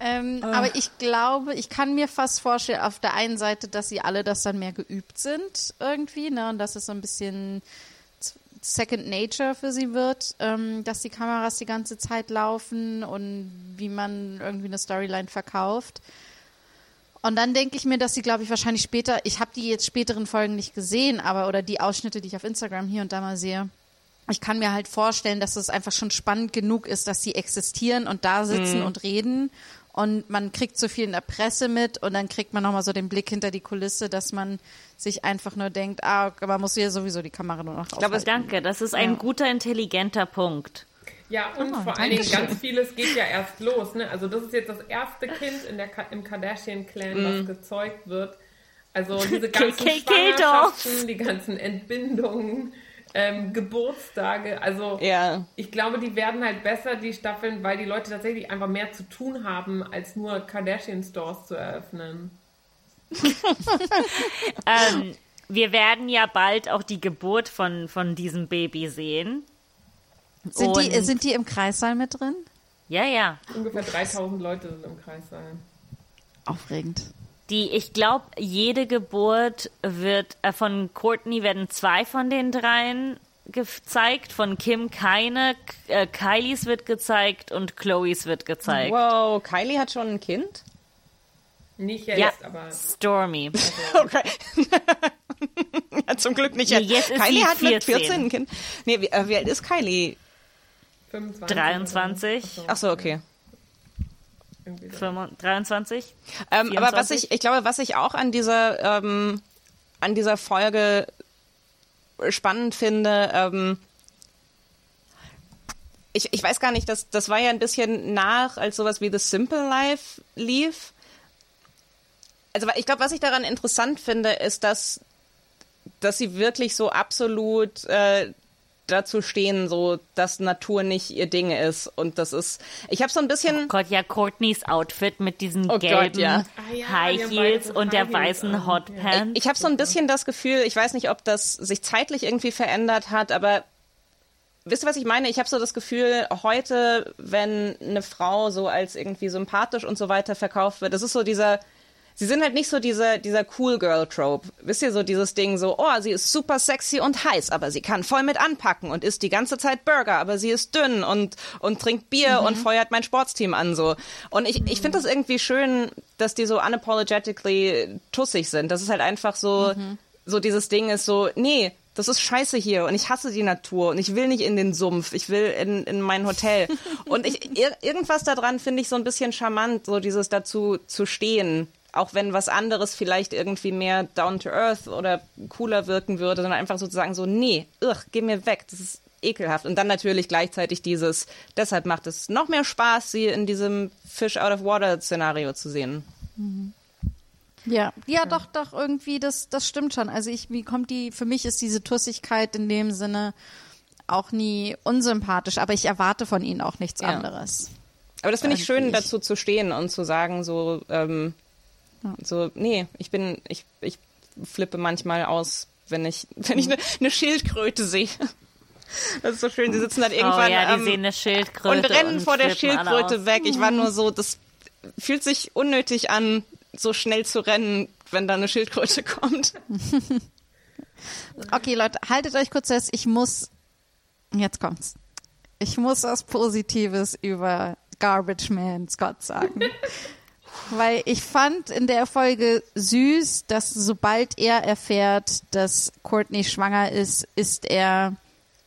Ähm, Aber ich glaube, ich kann mir fast vorstellen, auf der einen Seite, dass sie alle das dann mehr geübt sind irgendwie, ne, und dass es so ein bisschen Second Nature für sie wird, ähm, dass die Kameras die ganze Zeit laufen und wie man irgendwie eine Storyline verkauft. Und dann denke ich mir, dass sie, glaube ich, wahrscheinlich später, ich habe die jetzt späteren Folgen nicht gesehen, aber oder die Ausschnitte, die ich auf Instagram hier und da mal sehe, ich kann mir halt vorstellen, dass es einfach schon spannend genug ist, dass sie existieren und da sitzen und reden und man kriegt so viel in der Presse mit und dann kriegt man nochmal so den Blick hinter die Kulisse, dass man sich einfach nur denkt, ah, man muss hier sowieso die Kamera nur noch glaube, es- aufhalten. Danke, das ist ein Ja. guter, intelligenter Punkt. Ja, und Ah, vor allen Dingen ganz vieles geht ja erst los. Ne? Also das ist jetzt das erste Kind in der Ka im Kardashian-Clan, was gezeugt wird. Also diese ganzen Schwangerschaften, die ganzen Entbindungen, ähm, Geburtstage. Also Ja. ich glaube, die werden halt besser, die Staffeln, weil die Leute tatsächlich einfach mehr zu tun haben, als nur Kardashian-Stores zu eröffnen. Ähm, wir werden ja bald auch die Geburt von, von diesem Baby sehen. Sind die, sind die im Kreissaal mit drin? Ja, ja. Ungefähr 3000 Leute sind im Kreis sein. Aufregend. Die, ich glaube, jede Geburt wird, äh, von Courtney werden zwei von den dreien gezeigt, von Kim keine, äh, Kylies wird gezeigt und Chloes wird gezeigt. Wow, Kylie hat schon ein Kind? Nicht Ja, jetzt, aber Stormy. Okay. ja, zum Glück nicht. Nee, jetzt. jetzt ist Kylie hat mit 14. 14 ein Kind. Nee, wie, äh, wie alt ist Kylie? 25. 23, Ach so, okay. Irgendwie so. 25, 23. Ähm, aber was 24? ich, ich glaube, was ich auch an dieser, ähm, an dieser Folge spannend finde, ähm, ich, ich weiß gar nicht, das, das war ja ein bisschen nach, als sowas wie The Simple Life lief. also ich glaube, was ich daran interessant finde, ist, dass, dass sie wirklich so absolut äh, dazu stehen, so dass Natur nicht ihr Ding ist. Und das ist, ich habe so ein bisschen. Oh Gott, ja, Courtneys Outfit mit diesen Oh Gott, gelben ja. Ah ja, High Heels und der High Heels weißen an, Hotpants. Ich habe so ein bisschen das Gefühl, ich weiß nicht, ob das sich zeitlich irgendwie verändert hat, aber wisst ihr, was ich meine? Ich habe so das Gefühl, heute, wenn eine Frau so als irgendwie sympathisch und so weiter verkauft wird, das ist so dieser, sie sind halt nicht so dieser, dieser Cool Girl Trope. Wisst ihr, so dieses Ding so, oh, sie ist super sexy und heiß, aber sie kann voll mit anpacken und isst die ganze Zeit Burger, aber sie ist dünn und, und trinkt Bier und feuert mein Sportsteam an, so. Und ich, ich finde das irgendwie schön, dass die so unapologetically tussig sind. Das ist halt einfach so, so dieses Ding ist so, nee, das ist scheiße hier und ich hasse die Natur und ich will nicht in den Sumpf, ich will in, in mein Hotel. Und ich, ir irgendwas daran finde ich so ein bisschen charmant, so dieses dazu zu stehen. Auch wenn was anderes vielleicht irgendwie mehr down to earth oder cooler wirken würde, sondern einfach sozusagen so, nee, irr, geh mir weg, das ist ekelhaft. Und dann natürlich gleichzeitig dieses, deshalb macht es noch mehr Spaß, sie in diesem Fish out of water Szenario zu sehen. Ja, ja, doch, doch, irgendwie, das, das stimmt schon. Also ich, wie kommt die, für mich ist diese Tussigkeit in dem Sinne auch nie unsympathisch, aber ich erwarte von ihnen auch nichts Ja. anderes. Aber das finde ich schön, Irgendwie. dazu zu stehen und zu sagen, so, ähm, so, nee, ich bin, ich, ich flippe manchmal aus, wenn ich, wenn ich eine ne Schildkröte sehe. Das ist so schön. Sie sitzen dann oh irgendwann ja, die ähm, sehen eine Schildkröte und rennen vor der Schildkröte weg. Ich war nur so, das fühlt sich unnötig an, so schnell zu rennen, wenn da eine Schildkröte kommt. Okay, Leute, haltet euch kurz fest. Ich muss, jetzt kommt's. Ich muss was Positives über Garbage Man Scott sagen. Weil ich fand in der Folge süß, dass sobald er erfährt, dass Courtney schwanger ist, ist er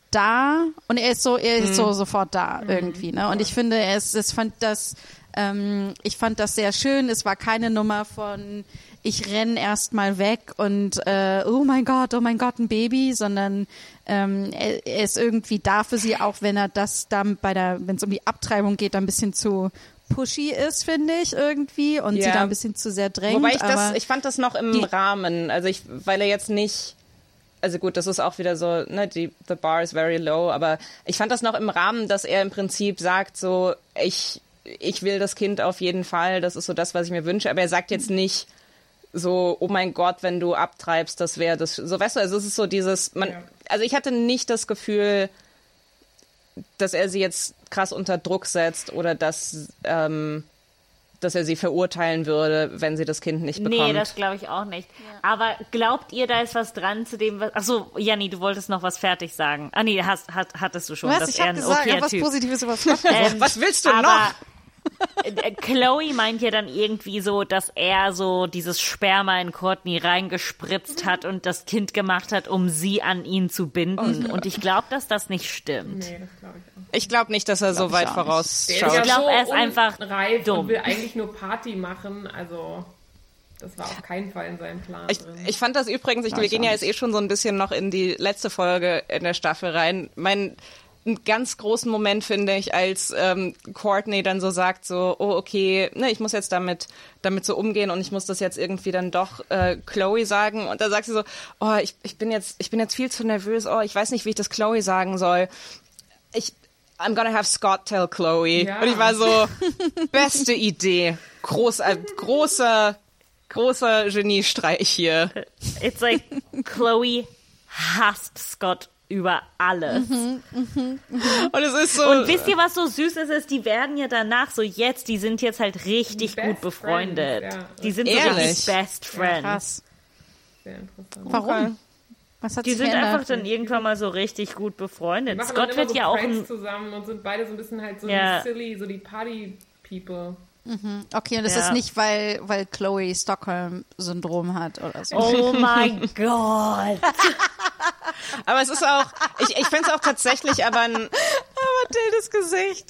da und er ist so, er ist so sofort da irgendwie, ne? Und ich finde, er ist, es fand das, ähm, ich fand das sehr schön. Es war keine Nummer von ich renn erst mal weg und äh, oh mein Gott, oh mein Gott, ein Baby, sondern ähm, er, er ist irgendwie da für sie, auch wenn er das dann bei der, wenn es um die Abtreibung geht, dann ein bisschen zu pushy ist, finde ich irgendwie und sie Ja. da ein bisschen zu sehr drängt. Wobei ich das, ich fand das noch im Rahmen. Also ich, weil er jetzt nicht, also gut, das ist auch wieder so, ne, die, the bar is very low, aber ich fand das noch im Rahmen, dass er im Prinzip sagt so, ich, ich will das Kind auf jeden Fall, das ist so das, was ich mir wünsche, aber er sagt jetzt nicht so, oh mein Gott, wenn du abtreibst, das wäre das, so weißt du, also es ist so dieses, man, Ja. also ich hatte nicht das Gefühl, dass er sie jetzt krass unter Druck setzt oder dass, ähm, dass er sie verurteilen würde, wenn sie das Kind nicht bekommt. Nee, das glaube ich auch nicht. Aber glaubt ihr, da ist was dran zu dem, was. Achso, Janni, du wolltest noch was fertig sagen. Ah, nee, hast, hat, hattest du schon. was, dass ich habe gesagt, okayer was. Positives über Scott. Ähm, Was willst du aber, noch? Äh, Chloe meint ja dann irgendwie so, dass er so dieses Sperma in Courtney reingespritzt hat und das Kind gemacht hat, um sie an ihn zu binden. und ich glaube, dass das nicht stimmt. Nee, das glaube ich auch. Ich glaube nicht, dass er so ich weit vorausschaut. ist ja glaub, so er ist einfach dumm. und will eigentlich nur Party machen. Also, das war auf keinen Fall in seinem Plan Ich, drin. ich fand das übrigens, ich, wir ich gehen ja jetzt eh schon so ein bisschen noch in die letzte Folge in der Staffel rein. Mein einen ganz großen Moment finde ich, als ähm, Courtney dann so sagt, so, oh okay, ne, ich muss jetzt damit damit so umgehen und ich muss das jetzt irgendwie dann doch äh, Chloe sagen und da sagt sie so, oh, ich, ich bin jetzt ich bin jetzt viel zu nervös, oh, ich weiß nicht, wie ich das Chloe sagen soll. Ich I'm gonna have Scott tell Chloe. Ja. Und ich war so, beste Idee. Groß, äh, großer, großer Geniestreich hier. It's like Chloe hasst Scott über alles. Und es ist so. Und wisst ihr, was so süß ist, ist, die werden ja danach so jetzt, die sind jetzt halt richtig Best gut befreundet. Friends, ja. Die sind so Ehrlich? richtig Best Friends. Krass. Sehr interessant. Warum? Was hat Die sind geändert? einfach dann irgendwann mal so richtig gut befreundet. Scott dann immer wird so ja auch ein, zusammen und sind beide so ein bisschen halt so Ja. die silly, so die Party-People. Okay, und das Ja. ist nicht, weil, weil Chloe Stockholm-Syndrom hat oder so. Oh mein Gott. aber es ist auch, ich, ich finde es auch tatsächlich aber ein, Mathildes Gesicht.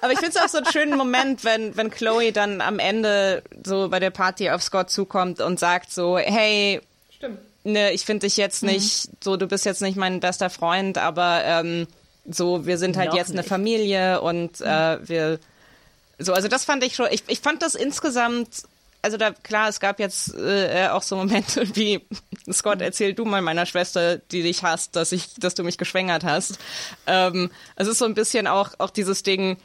aber ich finde es auch so einen schönen Moment, wenn, wenn Chloe dann am Ende so bei der Party auf Scott zukommt und sagt so, hey, Stimmt. ne, ich finde dich jetzt nicht, so, du bist jetzt nicht mein bester Freund, aber ähm, so, wir sind halt Noch jetzt eine nicht. Familie und äh, wir, so, also das fand ich schon, ich, ich fand das insgesamt also da klar, es gab jetzt äh, auch so Momente wie Scott, erzähl du mal meiner Schwester, die dich hasst, dass ich, dass du mich geschwängert hast. Ähm, es ist so ein bisschen auch auch dieses Ding.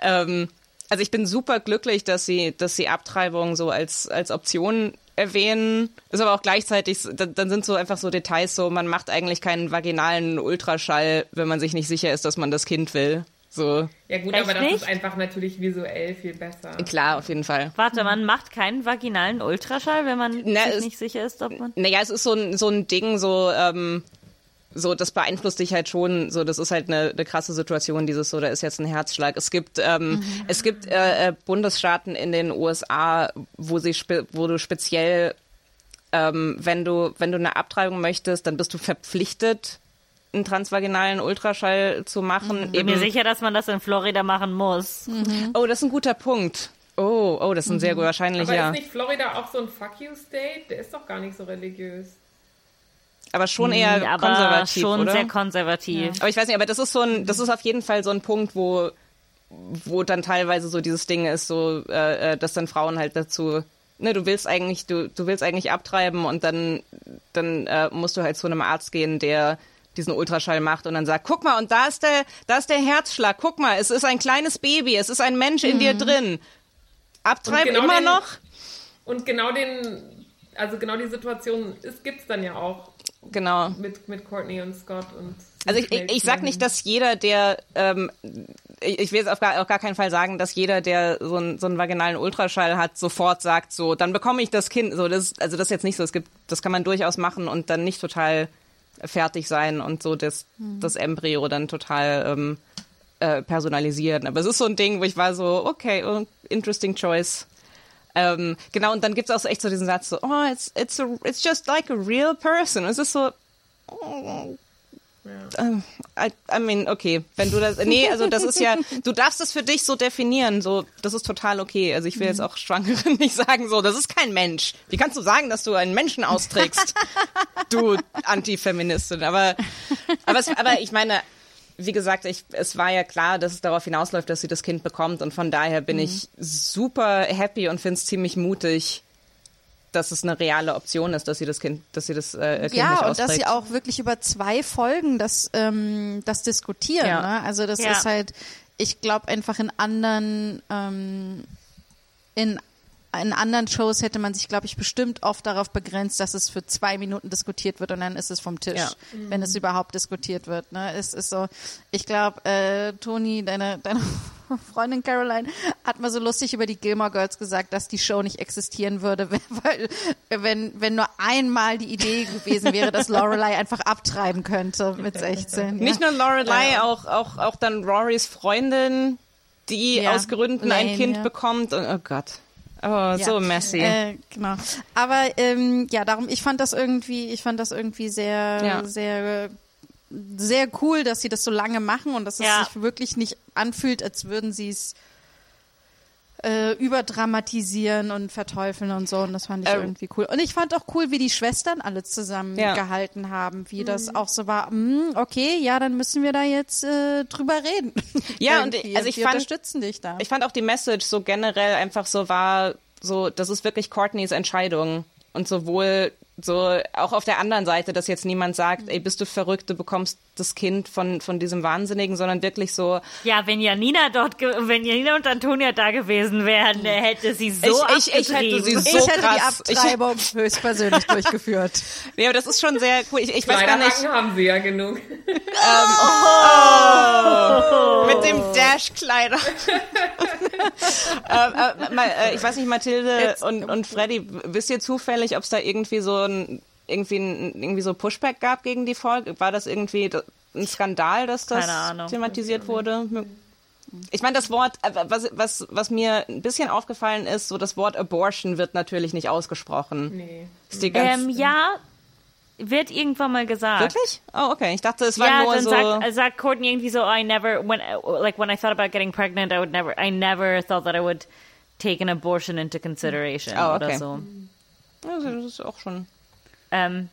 Ähm, also ich bin super glücklich, dass sie, dass sie Abtreibung so als als Option erwähnen. Ist aber auch gleichzeitig, dann, sind so einfach so Details so, man macht eigentlich keinen vaginalen Ultraschall, wenn man sich nicht sicher ist, dass man das Kind will. So. Ja gut, Echt aber das nicht? ist einfach natürlich visuell viel besser. Klar, auf jeden Fall. Warte, man macht keinen vaginalen Ultraschall, wenn man Na, sich es- nicht sicher ist, ob man. Naja, es ist so ein, so ein Ding, so, ähm, so, das beeinflusst dich halt schon, so, das ist halt eine, eine krasse Situation, dieses so, da ist jetzt ein Herzschlag. Es gibt, ähm, es gibt äh, äh, Bundesstaaten in den USA, wo sie, spe wo du speziell, ähm, wenn du, wenn du eine Abtreibung möchtest, dann bist du verpflichtet, einen transvaginalen Ultraschall zu machen. Bin mir sicher, dass man das in Florida machen muss. Oh, das ist ein guter Punkt. Oh, oh, das ist ein sehr gut, wahrscheinlich, Aber ja. ist nicht Florida auch so ein Fuck you State? Der ist doch gar nicht so religiös. Aber schon eher Hm, aber konservativ, schon oder? sehr konservativ. Aber ich weiß nicht, aber das ist so ein, das ist auf jeden Fall so ein Punkt, wo, wo dann teilweise so dieses Ding ist, so, äh, äh, dass dann Frauen halt dazu, ne, du willst eigentlich, du, du willst eigentlich abtreiben und dann, dann äh, musst du halt zu einem Arzt gehen, der diesen Ultraschall macht und dann sagt, guck mal, und da ist der, da ist der Herzschlag, guck mal, es ist ein kleines Baby, es ist ein Mensch in dir drin. Abtreiben genau immer den- noch? Und genau den, also genau die Situation ist, gibt's dann ja auch Genau. mit, mit Courtney und Scott und. Also ich, ich, ich sag nicht, dass jeder, der, ähm, ich, will jetzt auf gar, auf gar keinen Fall sagen, dass jeder, der so, einen so einen vaginalen Ultraschall hat, sofort sagt, so, dann bekomme ich das Kind. So, das, also das ist jetzt nicht so. Es gibt, das kann man durchaus machen und dann nicht total fertig sein und so das, das Embryo dann total ähm, äh, personalisieren. Aber es ist so ein Ding, wo ich war so, okay, oh, interesting choice. Ähm, genau, und dann gibt's auch so echt so diesen Satz so, oh, it's, it's, a, it's just like a real person. Und es ist so, ähm, I, I mean, okay, wenn du das, nee, also das ist ja, du darfst es für dich so definieren, so, das ist total okay. Also ich will jetzt auch Schwangeren nicht sagen, so, das ist kein Mensch. Wie kannst du sagen, dass du einen Menschen austrägst, du Antifeministin? Aber, aber, es, aber ich meine, wie gesagt, ich, es war ja klar, dass es darauf hinausläuft, dass sie das Kind bekommt und von daher bin ich super happy und finde es ziemlich mutig, dass es eine reale Option ist, dass sie das Kind, dass sie das äh, Kind Ja, nicht und dass sie auch wirklich über zwei Folgen das, ähm, das diskutieren. Ja. Ne? Also das Ja. ist halt, ich glaube einfach in anderen, ähm, in, in anderen Shows hätte man sich, glaube ich, bestimmt oft darauf begrenzt, dass es für zwei Minuten diskutiert wird und dann ist es vom Tisch, Ja. wenn es überhaupt diskutiert wird. Ne? Es ist so, ich glaube, äh, Toni, deine, deine Freundin Caroline hat mal so lustig über die Gilmore Girls gesagt, dass die Show nicht existieren würde, weil wenn, wenn nur einmal die Idee gewesen wäre, dass Lorelei einfach abtreiben könnte mit 16. Ja. Nicht nur Lorelei, auch, auch, auch dann Rorys Freundin, die Ja, aus Gründen ein Lane, Kind ja. bekommt. Und, oh Gott. Oh, so messy. Äh, genau. Aber ähm, ja, darum, ich fand das irgendwie, ich fand das irgendwie sehr, Ja. sehr, sehr cool, dass sie das so lange machen und dass es Ja. sich wirklich nicht anfühlt, als würden sie es äh, überdramatisieren und verteufeln und so. Und das fand ich Ähm. irgendwie cool. Und ich fand auch cool, wie die Schwestern alle zusammen Ja. gehalten haben, wie das auch so war. hm, okay, ja, dann müssen wir da jetzt äh, drüber reden. Ja, und also ich wir fand- unterstützen dich da. Ich fand auch die Message so generell einfach so war, so, das ist wirklich Courtneys Entscheidung. Und sowohl so auch auf der anderen Seite, dass jetzt niemand sagt, ey, bist du verrückt, du bekommst das Kind von, von diesem Wahnsinnigen, sondern wirklich so, Ja, wenn Janina dort, wenn Janina und Antonia da gewesen wären, äh, hätte sie so Ich- ich- ich hätte sie so ich hätte krass. die Abtreibung höchstpersönlich durchgeführt. nee, aber das ist schon sehr cool. Ich, ich weiß gar nicht, Kleiderhaken haben sie ja genug. mit dem Dash-Kleider. äh, äh, mal, äh, ich weiß nicht, Mathilde und, und Freddy, wisst ihr zufällig, ob es da irgendwie so ein irgendwie, ein, irgendwie so Pushback gab gegen die Folge? War das irgendwie ein Skandal, dass das thematisiert wurde? Ich meine, das Wort, äh, was, was, was mir ein bisschen aufgefallen ist, so das Wort Abortion wird natürlich nicht ausgesprochen. Nee. Ist die ganz, Ähm, ja, wird irgendwann mal gesagt. Wirklich? Oh, okay. Ich dachte, es war Ja, nur dann so. sagt, sagt Courtney irgendwie so, I never, when, like when I thought about getting pregnant, I would never, I never thought that I would take an abortion into consideration Oh, oder okay. so. Ja, das ist auch schon. Ähm,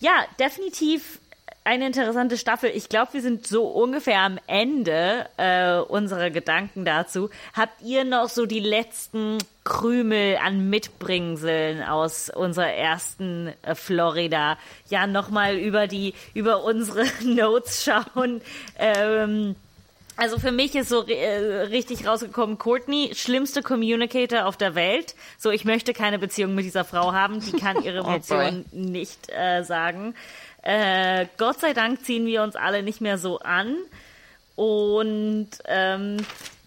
ja, definitiv eine interessante Staffel. Ich glaube, wir sind so ungefähr am Ende äh, unserer Gedanken dazu. Habt ihr noch so die letzten Krümel an Mitbringseln aus unserer ersten äh, Florida? Ja, nochmal über die, über unsere Notes schauen. Ähm, also für mich ist so äh, richtig rausgekommen, Courtney, schlimmste Communicator auf der Welt. So, ich möchte keine Beziehung mit dieser Frau haben, die kann ihre Emotionen nicht äh, sagen. Äh, Gott sei Dank ziehen wir uns alle nicht mehr so an. Und ähm,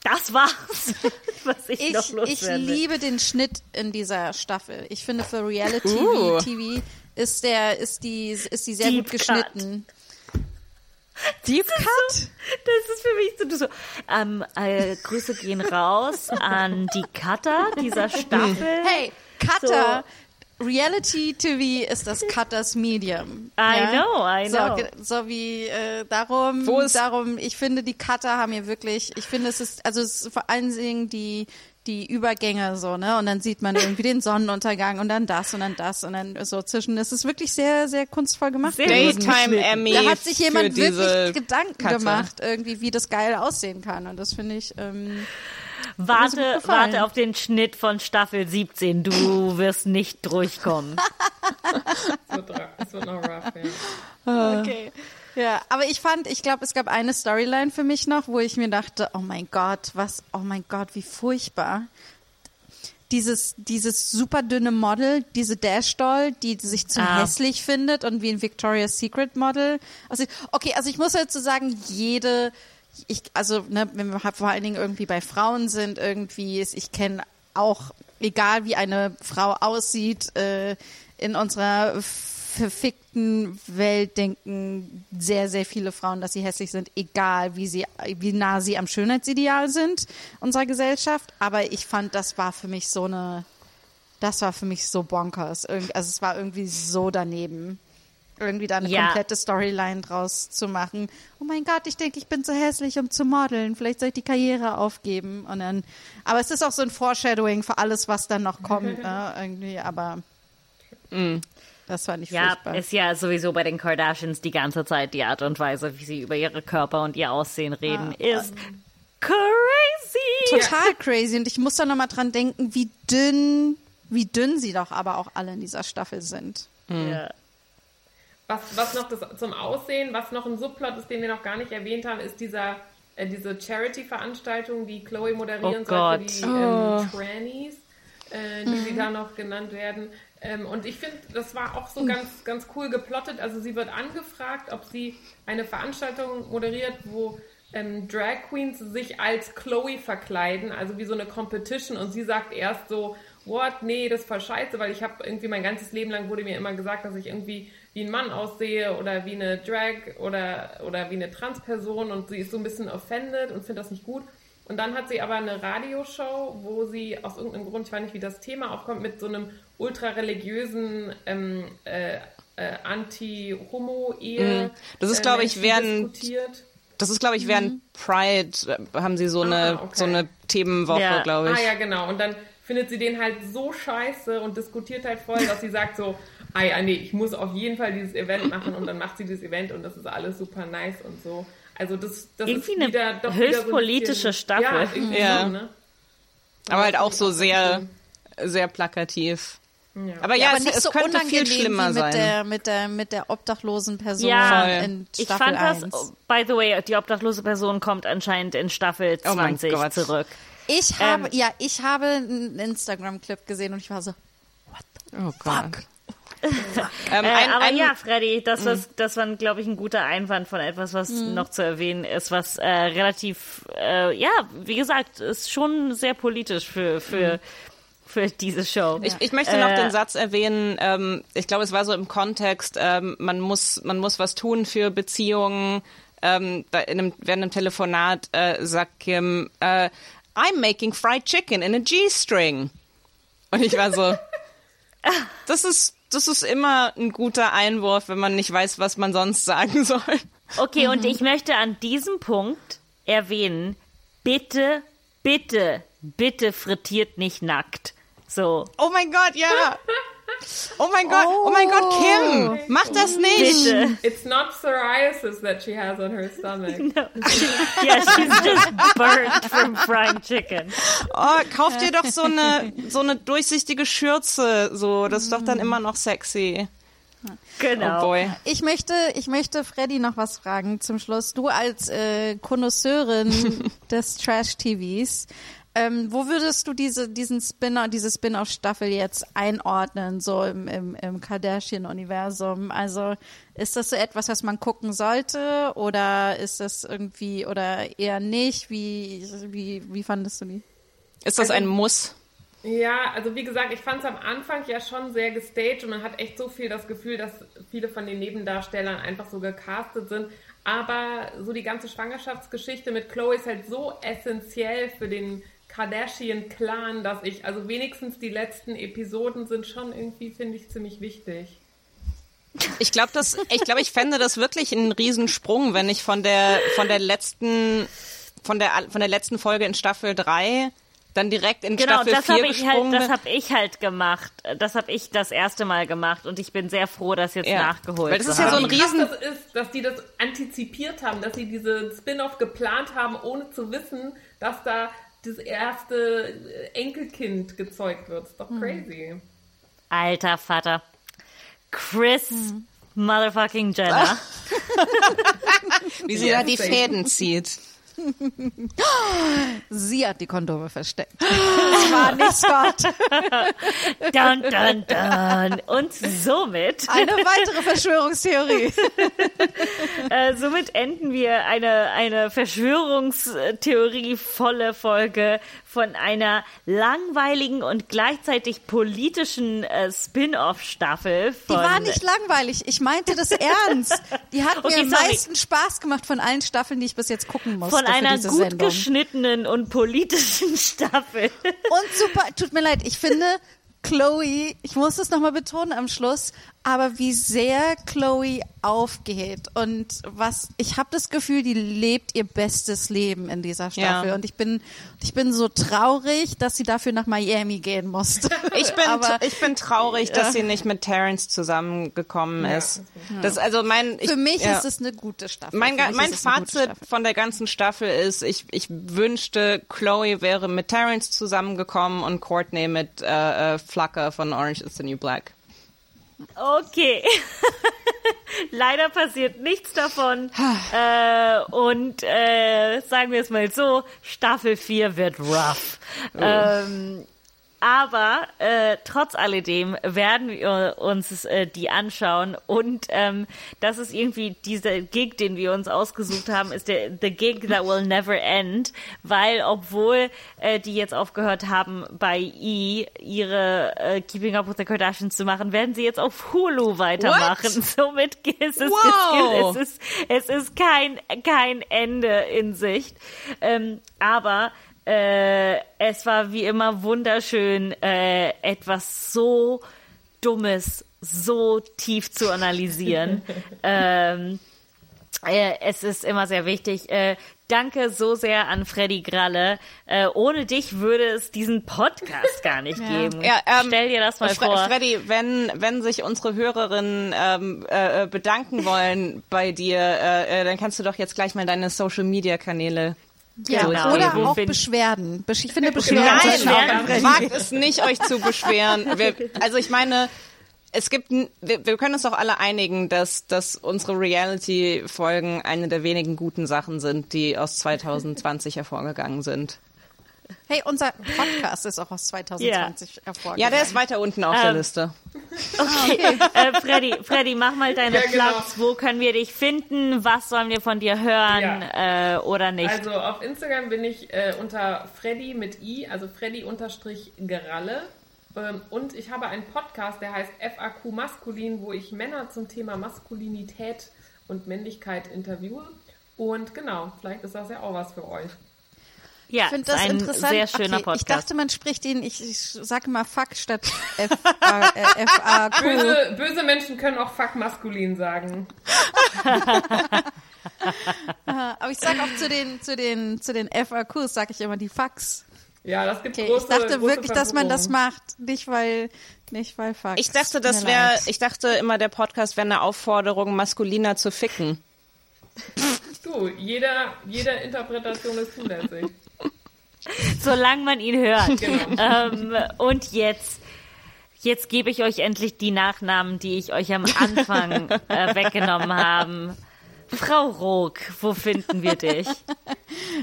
das war's, was ich, Ich, noch ich loswerde. liebe den Schnitt in dieser Staffel. Ich finde für Reality Uh. TV ist der ist die ist die sehr Deep gut Cut. Deep Cut? Das ist für mich so, so ähm, äh, Grüße gehen raus an die Cutter dieser Staffel. Hey, Cutter. Reality TV ist das Cutters Medium. I know, I know. So, so wie äh, darum, Wo ist- darum, ich finde, die Cutter haben hier wirklich, ich finde, es ist, also es ist vor allen Dingen die, die Übergänge so, ne? Und dann sieht man irgendwie den Sonnenuntergang und dann das und dann das und dann so zwischen. Es ist wirklich sehr, sehr kunstvoll gemacht. Daytime. Emmy. Da hat sich jemand für diese wirklich Gedanken Katze. gemacht, irgendwie, wie das geil aussehen kann. Und das finde ich, ähm, Warte, warte auf den Schnitt von Staffel 17. Du wirst nicht durchkommen. Es wird noch rough, ja. Okay. Ja, aber ich fand, ich glaube, es gab eine Storyline für mich noch, wo ich mir dachte, oh mein Gott, was, oh mein Gott, wie furchtbar. Dieses, dieses super dünne Model, diese Dash Doll, die sich zu Ah. hässlich findet und wie ein Victoria's Secret Model. Also, okay, also ich muss dazu sagen, jede, ich, also, ne, wenn wir vor allen Dingen irgendwie bei Frauen sind, irgendwie ist, ich kenne auch, egal wie eine Frau aussieht, äh, in unserer verfickten Welt denken sehr, sehr viele Frauen, dass sie hässlich sind, egal wie sie, wie nah sie am Schönheitsideal sind unserer Gesellschaft. Aber ich fand, das war für mich so eine, das war für mich so bonkers. Also es war irgendwie so daneben. Irgendwie da eine Ja. komplette Storyline draus zu machen. Oh mein Gott, ich denke, ich bin zu hässlich, um zu modeln. Vielleicht soll ich die Karriere aufgeben. Und dann, aber es ist auch so ein Foreshadowing für alles, was dann noch kommt, ne? Irgendwie, aber das fand ich Ja, furchtbar. ist ja sowieso bei den Kardashians die ganze Zeit die Art und Weise, wie sie über ihre Körper und ihr Aussehen reden, ist crazy. total crazy. Und ich muss da nochmal dran denken, wie dünn, wie dünn sie doch aber auch alle in dieser Staffel sind. Ja. Was, was noch das, zum Aussehen, was noch ein Subplot ist, den wir noch gar nicht erwähnt haben, ist dieser, äh, diese Charity-Veranstaltung, die Chloe moderieren Oh soll Gott. für die ähm, Trannies, äh, die sie da noch genannt werden. Ähm, und ich finde, das war auch so ganz, ganz cool geplottet. Also sie wird angefragt, ob sie eine Veranstaltung moderiert, wo ähm, Drag Queens sich als Chloe verkleiden, also wie so eine Competition. Und sie sagt erst so, what, nee, das ist voll scheiße, weil ich habe irgendwie mein ganzes Leben lang wurde mir immer gesagt, dass ich irgendwie wie ein Mann aussehe oder wie eine Drag oder, oder wie eine Transperson und sie ist so ein bisschen offended und findet das nicht gut. Und dann hat sie aber eine Radioshow, wo sie aus irgendeinem Grund, ich weiß nicht, wie das Thema aufkommt, mit so einem ultra religiösen ähm, äh, äh, Anti-Homo-Ehe. Mhm. Das ist, äh, glaub ich, während- diskutiert. Das ist, glaube ich, während Pride äh, haben sie so eine, okay. so eine Themenwoche, Ja. glaube ich. Ah ja, genau. Und dann findet sie den halt so scheiße und diskutiert halt voll, dass sie sagt so, ah ja, nee, ich muss auf jeden Fall dieses Event machen und dann macht sie dieses Event und das ist alles super nice und so. Also das, das Irgendwie ist eine wieder, doch höchst wieder so ein politische bisschen, Staffel. Ja, irgendwie Ja. so, ne? Aber halt auch so sehr, sehr plakativ. Aber ja, aber es, nicht es so könnte viel schlimmer wie mit sein. der, mit der, mit der obdachlosen Person Ja, in Ich Staffel fand 1. das, by the way, die obdachlose Person kommt anscheinend in Staffel Oh mein 20 Gott. zurück. Ich habe, Ähm, ja, ich habe einen Instagram-Clip gesehen und ich war so, oh Gott. ähm, Äh, ein, aber ein, ja, Freddy, das, was, das war, glaube ich, ein guter Einwand von etwas, was noch zu erwähnen ist, was äh, relativ, äh, ja, wie gesagt, ist schon sehr politisch für, für, für diese Show. Ich, ich möchte noch Äh, den Satz erwähnen, ähm, ich glaube, es war so im Kontext, ähm, man, muss, man muss was tun für Beziehungen. Ähm, da in einem, während einem Telefonat äh, sagt Kim, äh, I'm making fried chicken in a G-String. Und ich war so, das ist, das ist immer ein guter Einwurf, wenn man nicht weiß, was man sonst sagen soll. Okay, und ich möchte an diesem Punkt erwähnen, bitte, bitte, bitte frittiert nicht nackt. So. Oh mein Gott, ja. Oh mein Gott, oh, mein Gott, Kim, mach das nicht. Bitte. It's not psoriasis that she has on her stomach. Yeah, she's just burnt from frying chicken. Oh, kauf dir doch so eine, so eine durchsichtige Schürze, so, das ist doch dann immer noch sexy. Oh Genau. boy. Ich möchte, ich möchte Freddy noch was fragen zum Schluss. Du als äh, Konnoisseurin des Trash-TVs, ähm, wo würdest du diese, diesen Spin diese Spin-off-Staffel jetzt einordnen, so im, im, im Kardashian-Universum? Also ist das so etwas, was man gucken sollte oder ist das irgendwie oder eher nicht? Wie, wie, wie fandest du die? Ist das ein Muss? Ja, also wie gesagt, ich fand es am Anfang ja schon sehr gestaged und man hat echt so viel das Gefühl, dass viele von den Nebendarstellern einfach so gecastet sind. Aber so die ganze Schwangerschaftsgeschichte mit Chloe ist halt so essentiell für den Kardashian-Clan, dass ich, also wenigstens die letzten Episoden sind schon irgendwie, finde ich, ziemlich wichtig. Ich glaube, das, ich glaube, ich fände das wirklich einen Riesensprung, wenn ich von der, von der letzten, von der, von der letzten Folge in Staffel 3 dann direkt in Genau, Staffel das 4 habe ich halt, gesprungen das bin. habe ich halt gemacht. Das habe ich das erste Mal gemacht und ich bin sehr froh, das jetzt Ja. nachgeholt Weil das ist ja so ein Wie krass Riesen- das ist, dass die das antizipiert haben, dass sie diese Spin-off geplant haben, ohne zu wissen, dass da das erste Enkelkind gezeugt wird. Ist doch Hm. crazy. Alter Vater. Chris Hm. motherfucking Jenner. wie sie Ja, da die. Fäden zieht. Sie hat die Kondome versteckt. Es war nicht Scott. dun, dun, dun. Und somit, Eine weitere Verschwörungstheorie. äh, somit enden wir eine, eine Verschwörungstheorie-volle Folge von einer langweiligen und gleichzeitig politischen äh, Spin-off-Staffel Die war nicht langweilig. Ich meinte das ernst. Die hat Okay, mir am meisten Spaß gemacht von allen Staffeln, die ich bis jetzt gucken musste von für einer gut Sendung. geschnittenen und politischen Staffel. Und super, tut mir leid, ich finde Chloe, ich muss es nochmal betonen am Schluss, aber wie sehr Chloe aufgeht und was, ich habe das Gefühl, die lebt ihr bestes Leben in dieser Staffel Ja. und ich bin, ich bin so traurig, dass sie dafür nach Miami gehen musste. Ich bin, aber ich bin traurig, dass sie nicht mit Terrence zusammengekommen ist. Das, also mein, ich, für mich ja. ist es eine gute Staffel. Mein, mein Fazit von der ganzen Staffel ist, ich, ich wünschte, Chloe wäre mit Terrence zusammengekommen und Courtney mit äh, äh, Flucker von Orange is the New Black. Okay. Leider passiert nichts davon. äh, und äh, sagen wir es mal so, Staffel 4 wird rough. Ähm, aber äh, trotz alledem werden wir uns äh, die anschauen. Und ähm, das ist irgendwie dieser Gig, den wir uns ausgesucht haben, ist der The Gig That Will Never End, weil obwohl äh, die jetzt aufgehört haben bei E ihre äh, Keeping Up with the Kardashians zu machen, werden sie jetzt auf Hulu weitermachen. Somit ist es, Wow. es, ist, es ist kein kein Ende in Sicht, ähm, aber äh, es war wie immer wunderschön, äh, etwas so Dummes so tief zu analysieren. ähm, äh, es ist immer sehr wichtig. Äh, danke so sehr an Freddy Gralle. Äh, ohne dich würde es diesen Podcast gar nicht geben. Ja, ähm, Stell dir das mal Fre vor. Freddy, wenn, wenn sich unsere Hörerinnen ähm, äh, bedanken wollen bei dir, äh, äh, dann kannst du doch jetzt gleich mal deine Social Media Kanäle Ja, Genau. oder Wo auch Beschwerden. Besch- Ich finde Beschwerden. Nein, Beschwerden. wagt es nicht, euch zu beschweren. Wir, also ich meine, es gibt, n- wir, wir können uns doch alle einigen, dass, dass unsere Reality-Folgen eine der wenigen guten Sachen sind, die aus 2020 hervorgegangen sind. Hey, unser Podcast ist auch aus 2020 hervorgegangen. Ja, der ist weiter unten auf Ähm, der Liste. Okay, äh, Freddy, Freddy, mach mal deine Ja, genau. Platz. Wo können wir dich finden? Was sollen wir von dir hören äh, oder nicht? Also auf Instagram bin ich äh, unter Freddy mit I, also Freddy unterstrich Geralle. Ähm, und ich habe einen Podcast, der heißt FAQ Maskulin, wo ich Männer zum Thema Maskulinität und Männlichkeit interviewe. Und genau, vielleicht ist das ja auch was für euch. Ja, Ich finde ist das ein interessant. sehr schöner okay, Podcast. Ich dachte, man spricht ihn, ich, ich sage mal Fuck statt F, äh, FAQ. Böse, böse Menschen können auch fuck maskulin sagen. Aber ich sage auch zu den, zu den, zu den FAQs, sage ich immer die Fax. Ja, das gibt Okay, große ich dachte große wirklich, dass man das macht, nicht weil, nicht weil Fax. Ich dachte, das wäre, ich dachte immer, der Podcast wäre eine Aufforderung, maskuliner zu ficken. Du, jeder, jede Interpretation ist zulässig. Solange man ihn hört. Genau. ähm, und jetzt, jetzt gebe ich euch endlich die Nachnamen, die ich euch am Anfang äh, weggenommen habe. Frau Rook, wo finden wir dich?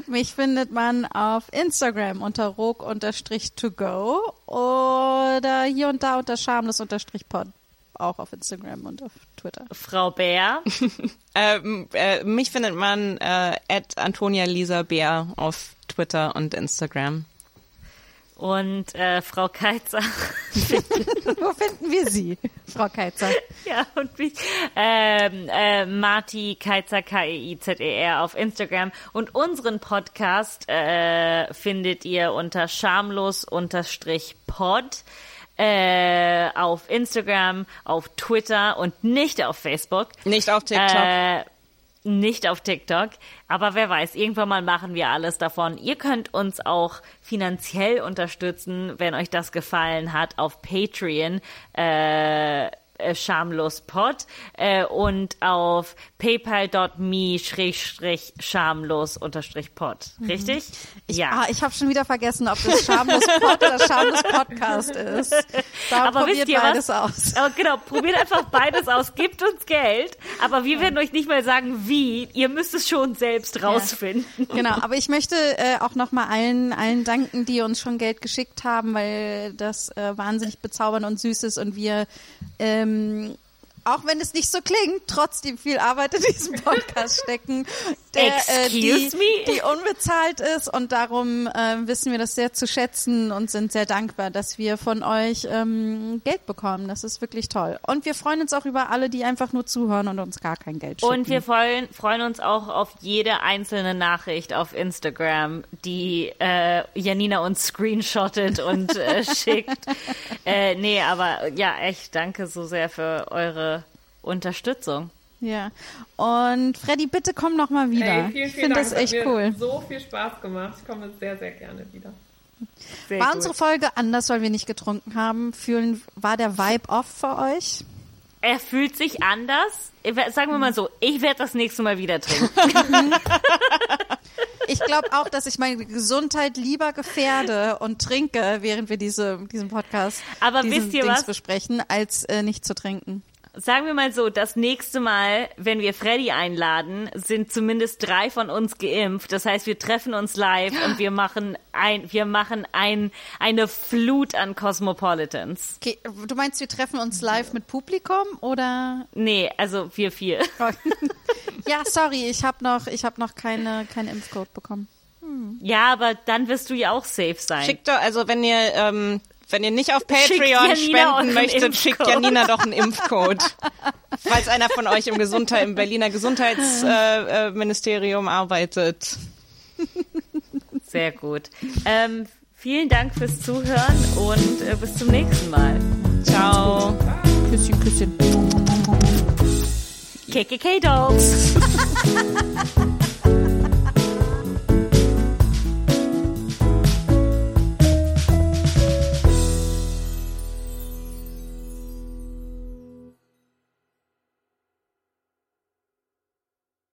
Mich findet man auf Instagram unter rog-to-go oder hier und da unter schamlos-pod. Auch auf Instagram und auf Twitter. Frau Bär. Ähm, äh, mich findet man äh, at Antonia Lisa Bär auf Twitter und Instagram. Und äh, Frau Keizer. Wo finden wir Sie, Frau Keizer? ja, und mich. Ähm, äh, Marti Keizer, K-E-I-Z-E-R auf Instagram. Und unseren Podcast äh, findet ihr unter schamlos-pod. Äh, auf Instagram, auf Twitter und nicht auf Facebook. Nicht auf TikTok. Äh, nicht auf TikTok. Aber wer weiß, irgendwann mal machen wir alles davon. Ihr könnt uns auch finanziell unterstützen, wenn euch das gefallen hat, auf Patreon. Äh, äh, schamlospod äh, und auf paypal.me schrägstrich schamlos unterstrich pod. Richtig? ja. Ah, ich habe schon wieder vergessen, ob das schamlos Pod oder schamlos Podcast ist. Da Aber probiert wisst ihr beides was? aus. Aber genau, probiert einfach beides aus, gebt uns Geld, aber wir werden euch nicht mal sagen, wie. Ihr müsst es schon selbst rausfinden. Genau, aber ich möchte äh, auch nochmal allen, allen danken, die uns schon Geld geschickt haben, weil das äh, wahnsinnig bezaubernd und süß ist und wir, ähm, auch wenn es nicht so klingt, trotzdem viel Arbeit in diesem Podcast stecken, der, äh, die, die unbezahlt ist und darum äh, wissen wir das sehr zu schätzen und sind sehr dankbar, dass wir von euch ähm, Geld bekommen. Das ist wirklich toll. Und wir freuen uns auch über alle, die einfach nur zuhören und uns gar kein Geld schicken. Und wir freuen, freuen uns auch auf jede einzelne Nachricht auf Instagram, die äh, Janina uns screenshottet und äh, schickt. Äh, nee, aber ja, echt, danke so sehr für eure Unterstützung. Ja. Und Freddy, bitte komm noch mal wieder. Ey, vielen, ich vielen finde Dank. das echt hat cool. mir so viel Spaß gemacht. Ich komme sehr, sehr gerne wieder. Sehr War gut. unsere Folge anders, weil wir nicht getrunken haben? Fühlen, war der Vibe off für euch? Er fühlt sich anders. Ich Sagen wir mal so, ich werde das nächste Mal wieder trinken. Ich glaube auch, dass ich meine Gesundheit lieber gefährde und trinke, während wir diese, diesen Podcast Aber diesen wisst ihr Dings was? besprechen, als äh, nicht zu trinken. Sagen wir mal so, das nächste Mal, wenn wir Freddy einladen, sind zumindest drei von uns geimpft. Das heißt, wir treffen uns live und wir machen ein, wir machen ein, eine Flut an Cosmopolitans. Okay, du meinst, wir treffen uns live mit Publikum oder? Nee, also wir vier. ja, sorry, ich habe noch, ich habe noch keine, keinen Impfcode bekommen. Ja, aber dann wirst du ja auch safe sein. Schickt doch, also wenn ihr, ähm, wenn ihr nicht auf Patreon spenden möchtet, schickt Janina doch einen Impfcode. Falls einer von euch im Gesundheit, im Berliner Gesundheitsministerium äh, äh, arbeitet. Sehr gut. Ähm, vielen Dank fürs Zuhören und äh, bis zum nächsten Mal. Ciao. Küsschen, Küsschen. KKK Dolls.